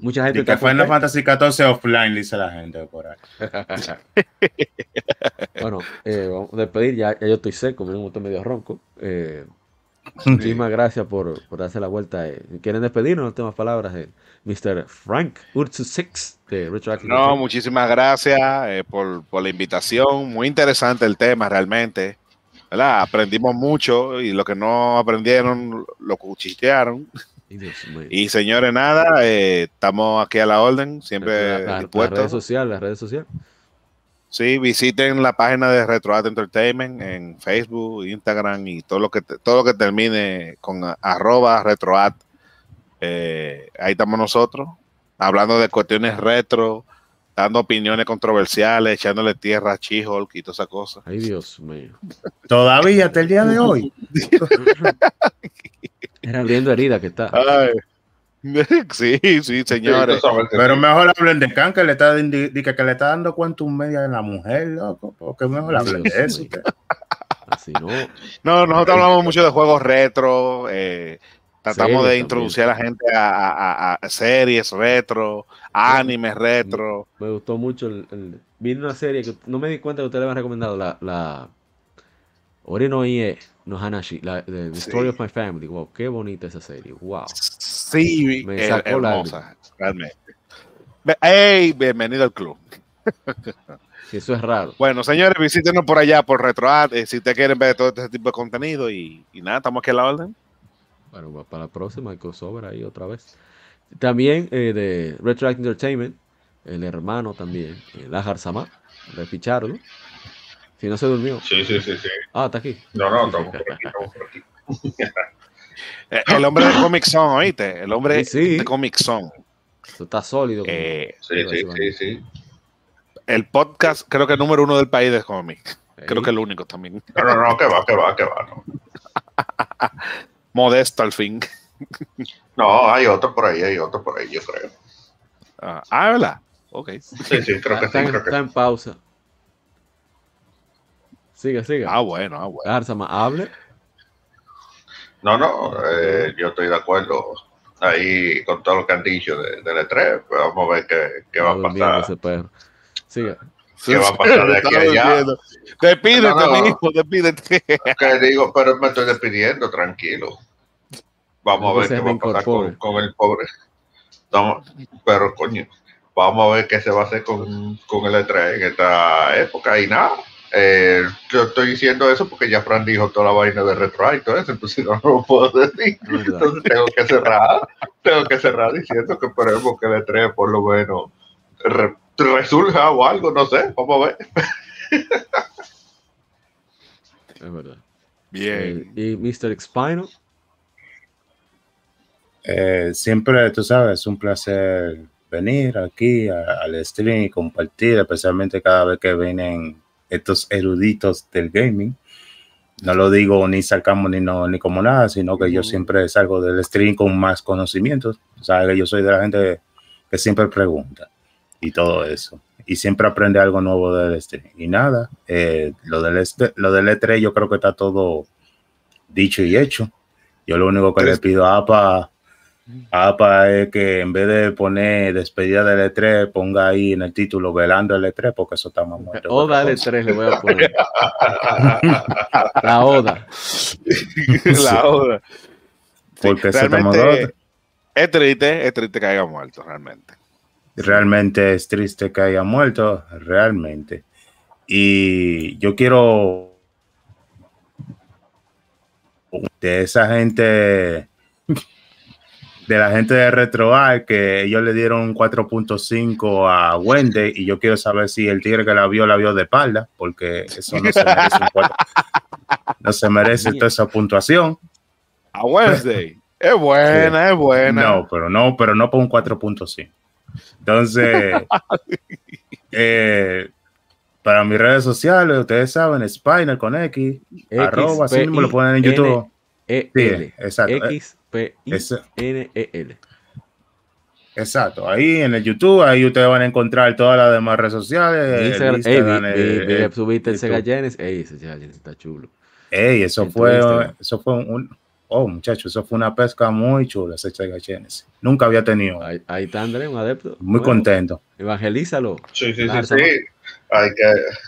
mucha gente Y que está Final contenta. Fantasy 14 offline, dice la gente por ahí. Bueno, eh, vamos a despedir, ya, ya yo estoy seco, me estoy medio ronco. Eh, muchísimas gracias por, por darse la vuelta. eh. ¿Quieren despedirnos? No tengo más palabras. eh. Mr. Frank Ursu Six de Retroactive. No, muchísimas gracias eh, por, por la invitación. Muy interesante el tema realmente. ¿verdad? Aprendimos mucho y lo que no aprendieron lo cuchichearon. Y señores, nada, eh, estamos aquí a la orden, siempre La- la- las dispuestos. redes sociales, las redes sociales. Sí, visiten la página de RetroArt Entertainment en Facebook, Instagram y todo lo que todo lo que termine con arroba RetroArt. Eh, ahí estamos nosotros, hablando de cuestiones retro, dando opiniones controversiales, echándole tierra a She-Hulk y todas esas cosas. Ay, Dios mío. Todavía hasta el día de hoy. Era abriendo herida que está. Ay. Sí, sí, señores. Sí, Pero mejor hablen de Khan que le está, di que, que le está dando cuenta un media a la mujer, loco. Porque mejor hablen de eso. Así no. No, nosotros hablamos mucho de juegos retro, eh, tratamos de también. introducir a la gente a, a- a- a series retro, animes retro. Me gustó mucho. El, el- Vi una serie que no me di cuenta que ustedes le habían recomendado. La, la Ori no Hanashi. La, The Sí. Story of My Family. Wow, qué bonita esa serie. Wow. Sí, Me es sacó hermosa, realmente. Be- ¡Ey! Bienvenido al club. Eso es raro. Bueno, señores, visítenos por allá por RetroArt eh, si ustedes quieren ver todo este tipo de contenido y, y nada, estamos aquí a la orden. Bueno, para la próxima, el crossover ahí otra vez. También eh, de Retroactive Entertainment, el hermano también, eh, Lajar Sama, de Pichardo. Si no se durmió. Sí, sí, sí, sí. Ah, está aquí. No, no, estamos por aquí, estamos por aquí. Eh, El hombre de Comic Zone, ¿oíste? El hombre Sí, sí. de Comic Zone. Eso está sólido. Eh, Sí, sí, sí, sí. el podcast, creo que número uno del país de cómic. Creo que el único también. No, no, no, que va, que va, que va. No, Modesto al fin. no hay otro por ahí, hay otro por ahí, yo creo. Ah, ah, ¿verdad? Ok. Sí, sí, creo que está, sí, creo que está en pausa. Siga, siga. Ah, bueno, ah, bueno. Lajar Sama, hable. No, no, eh, yo estoy de acuerdo ahí con todo lo que han dicho de, del E3. Pues vamos a ver qué, qué va a pasar. ese perro. Siga. ¿Qué va a pasar de aquí a allá? Despídete, No, no. mi hijo, despídete. Que digo, pero me estoy despidiendo, tranquilo. Vamos a ver qué va a pasar con, el pobre. Pero coño, vamos a ver qué se va a hacer con, con el E3 en esta época y nada. Eh, yo estoy diciendo eso porque ya Fran dijo toda la vaina de retro y todo eso, entonces no, lo puedo decir. Entonces tengo que cerrar, tengo que cerrar diciendo que esperemos que el E3 por lo menos re, resurja o algo, no sé, vamos a ver. Es verdad. Bien. Eh, y Mr. Expino. Eh, siempre, tú sabes, es un placer venir aquí a- al stream y compartir, especialmente cada vez que vienen estos eruditos del gaming. No lo digo ni sacamos ni no ni como nada, sino que yo siempre salgo del stream con más conocimientos. O sea, que yo soy de la gente que siempre pregunta y todo eso. Y siempre aprende algo nuevo del stream. Y nada, eh, lo, del este, lo del E3 yo creo que está todo dicho y hecho. Yo lo único que le pido a APA, a APA es que en vez de poner despedida del E3, ponga ahí en el título velando el E3, porque eso está más muerto. Oda otra de cosa. 3 le voy a poner. La Oda. La. Sí, Porque ese realmente es triste, es triste que haya muerto, realmente. Realmente es triste que haya muerto, realmente. Y yo quiero de esa gente, de la gente de RetroArch, que ellos le dieron un 4.5 a Wendy, y yo quiero saber si el tigre que la vio, la vio de espalda, porque eso no se merece un 4. No se merece toda esa puntuación. A Wednesday. Es buena, es buena. No, pero no, pero no por un 4.5. Entonces, eh, para mis redes sociales, ustedes saben, Spiner con X, arroba, así mismo lo ponen en YouTube. Sí, L. exacto. X P I Ese- N E L. Exacto, ahí en el YouTube, ahí ustedes van a encontrar todas las demás redes sociales. Instagram, ey, el- vi- el- subiste el Sega. Genesis. Ey, ese Sega Genesis está chulo. Ey, eso fue, Instagram. eso fue un, oh muchachos, eso fue una pesca muy chula, ese Sega Genesis. Nunca había tenido, Ahí, ahí está André, un adepto. muy Bueno, contento. Evangelízalo. Sí, sí, sí. Hay que,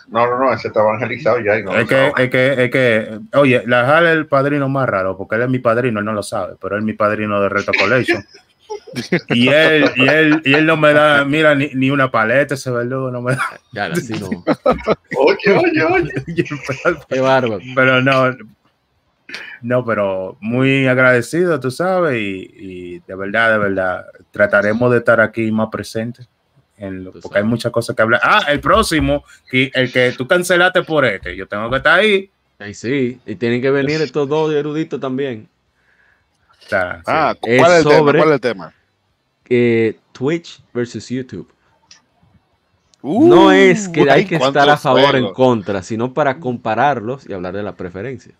no, no, no, ese está evangelizado ya. Y no, Es que, es que, es que, oye, la Jale es el padrino más raro, porque él es mi padrino, él no lo sabe, pero él es mi padrino de Reto Collection. y él, y él, y él no me da, mira, ni, ni una paleta ese verdugo, no me da. Ya, así no. Oye, oye, oye. Qué bárbaro. pero no, no, pero muy agradecido, tú sabes, y, y de verdad, de verdad, trataremos de estar aquí más presentes. En lo- Tú porque hay muchas cosas que hablar. Ah, el próximo, que el que tú cancelaste por este, yo tengo que estar ahí. Ahí sí. Y tienen que venir estos dos eruditos también. Sí. Ah, ¿cuál Es tema? ¿Cuál es el tema? Eh, Twitch versus YouTube. Uh, no es que hay ay, que estar a favor o en contra, sino para compararlos y hablar de la preferencia.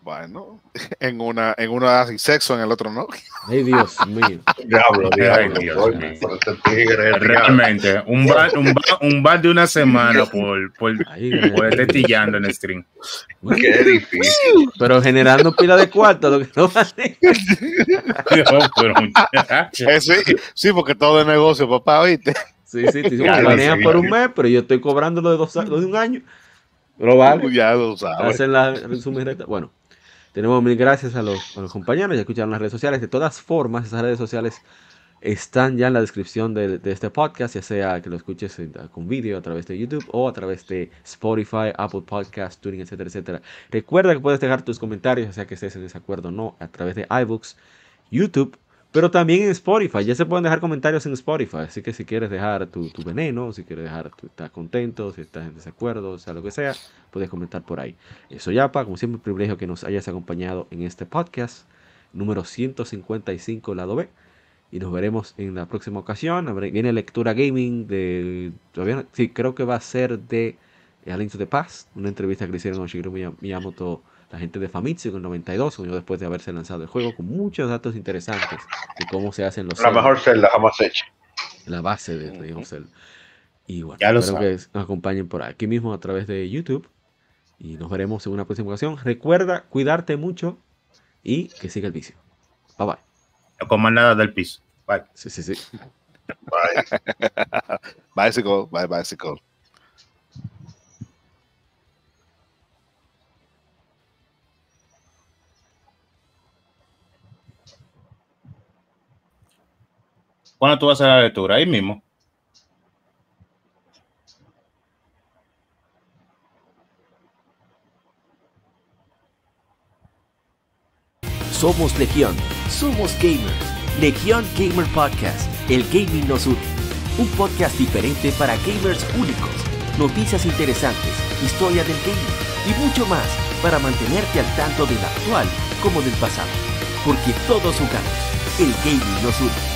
Bueno, en una, en uno hace sexo, en el otro no. Ay, Dios mío. Diablo, Ay. Dios mío. Realmente, un bar, un bar, un bar de una semana por, por, Ahí, por estar tillando en stream. Qué difícil. Pero generando pila de cuarto, lo que no vale. No, pero, muchacho, Eh, sí, sí, porque todo es negocio, papá, ¿viste? Sí, sí, te manejan sé. por un mes, pero yo estoy cobrando lo de dos lo de un año. Lo vale. Ya lo sabes. Hacen la resumen recta. Bueno, tenemos mil gracias a los, a los compañeros. Ya escucharon las redes sociales. De todas formas, esas redes sociales están ya en la descripción de, de este podcast, ya sea que lo escuches en- con vídeo a través de YouTube o a través de Spotify, Apple Podcast, Tuning, etcétera, etcétera. Recuerda que puedes dejar tus comentarios, ya sea que estés en desacuerdo o no, a través de iBooks, YouTube, pero también en Spotify. Ya se pueden dejar comentarios en Spotify, así que si quieres dejar tu, tu veneno, si quieres dejar tu estás contento, si estás en desacuerdo, o sea, lo que sea, puedes comentar por ahí. Eso ya, pa, como siempre, un privilegio que nos hayas acompañado en este podcast número 155, lado B. Y nos veremos en la próxima ocasión. Viene lectura gaming de. Todavía sí, creo que va a ser de Aliento de Paz. Una entrevista que le hicieron a Shigeru Miya- Miyamoto, la gente de Famitsu en el 92, un año después de haberse lanzado el juego, con muchos datos interesantes de cómo se hacen los. La celdas, mejor celda jamás hecha. La base de Legend of Zelda. Y bueno, Ya lo espero que nos acompañen por aquí mismo a través de YouTube. Y nos veremos en una próxima ocasión. Recuerda cuidarte mucho y que siga el vicio. Bye bye. no coman nada del piso. Bye. Sí, sí, sí. Bye. Bicycle, bye, bicycle. ¿Cuándo tú vas a la lectura? Ahí mismo. Somos Legión, somos gamers. Legión Gamer Podcast, el gaming nos une. Un podcast diferente para gamers únicos, noticias interesantes, historia del gaming y mucho más para mantenerte al tanto del actual como del pasado. Porque todos jugamos, el gaming nos une.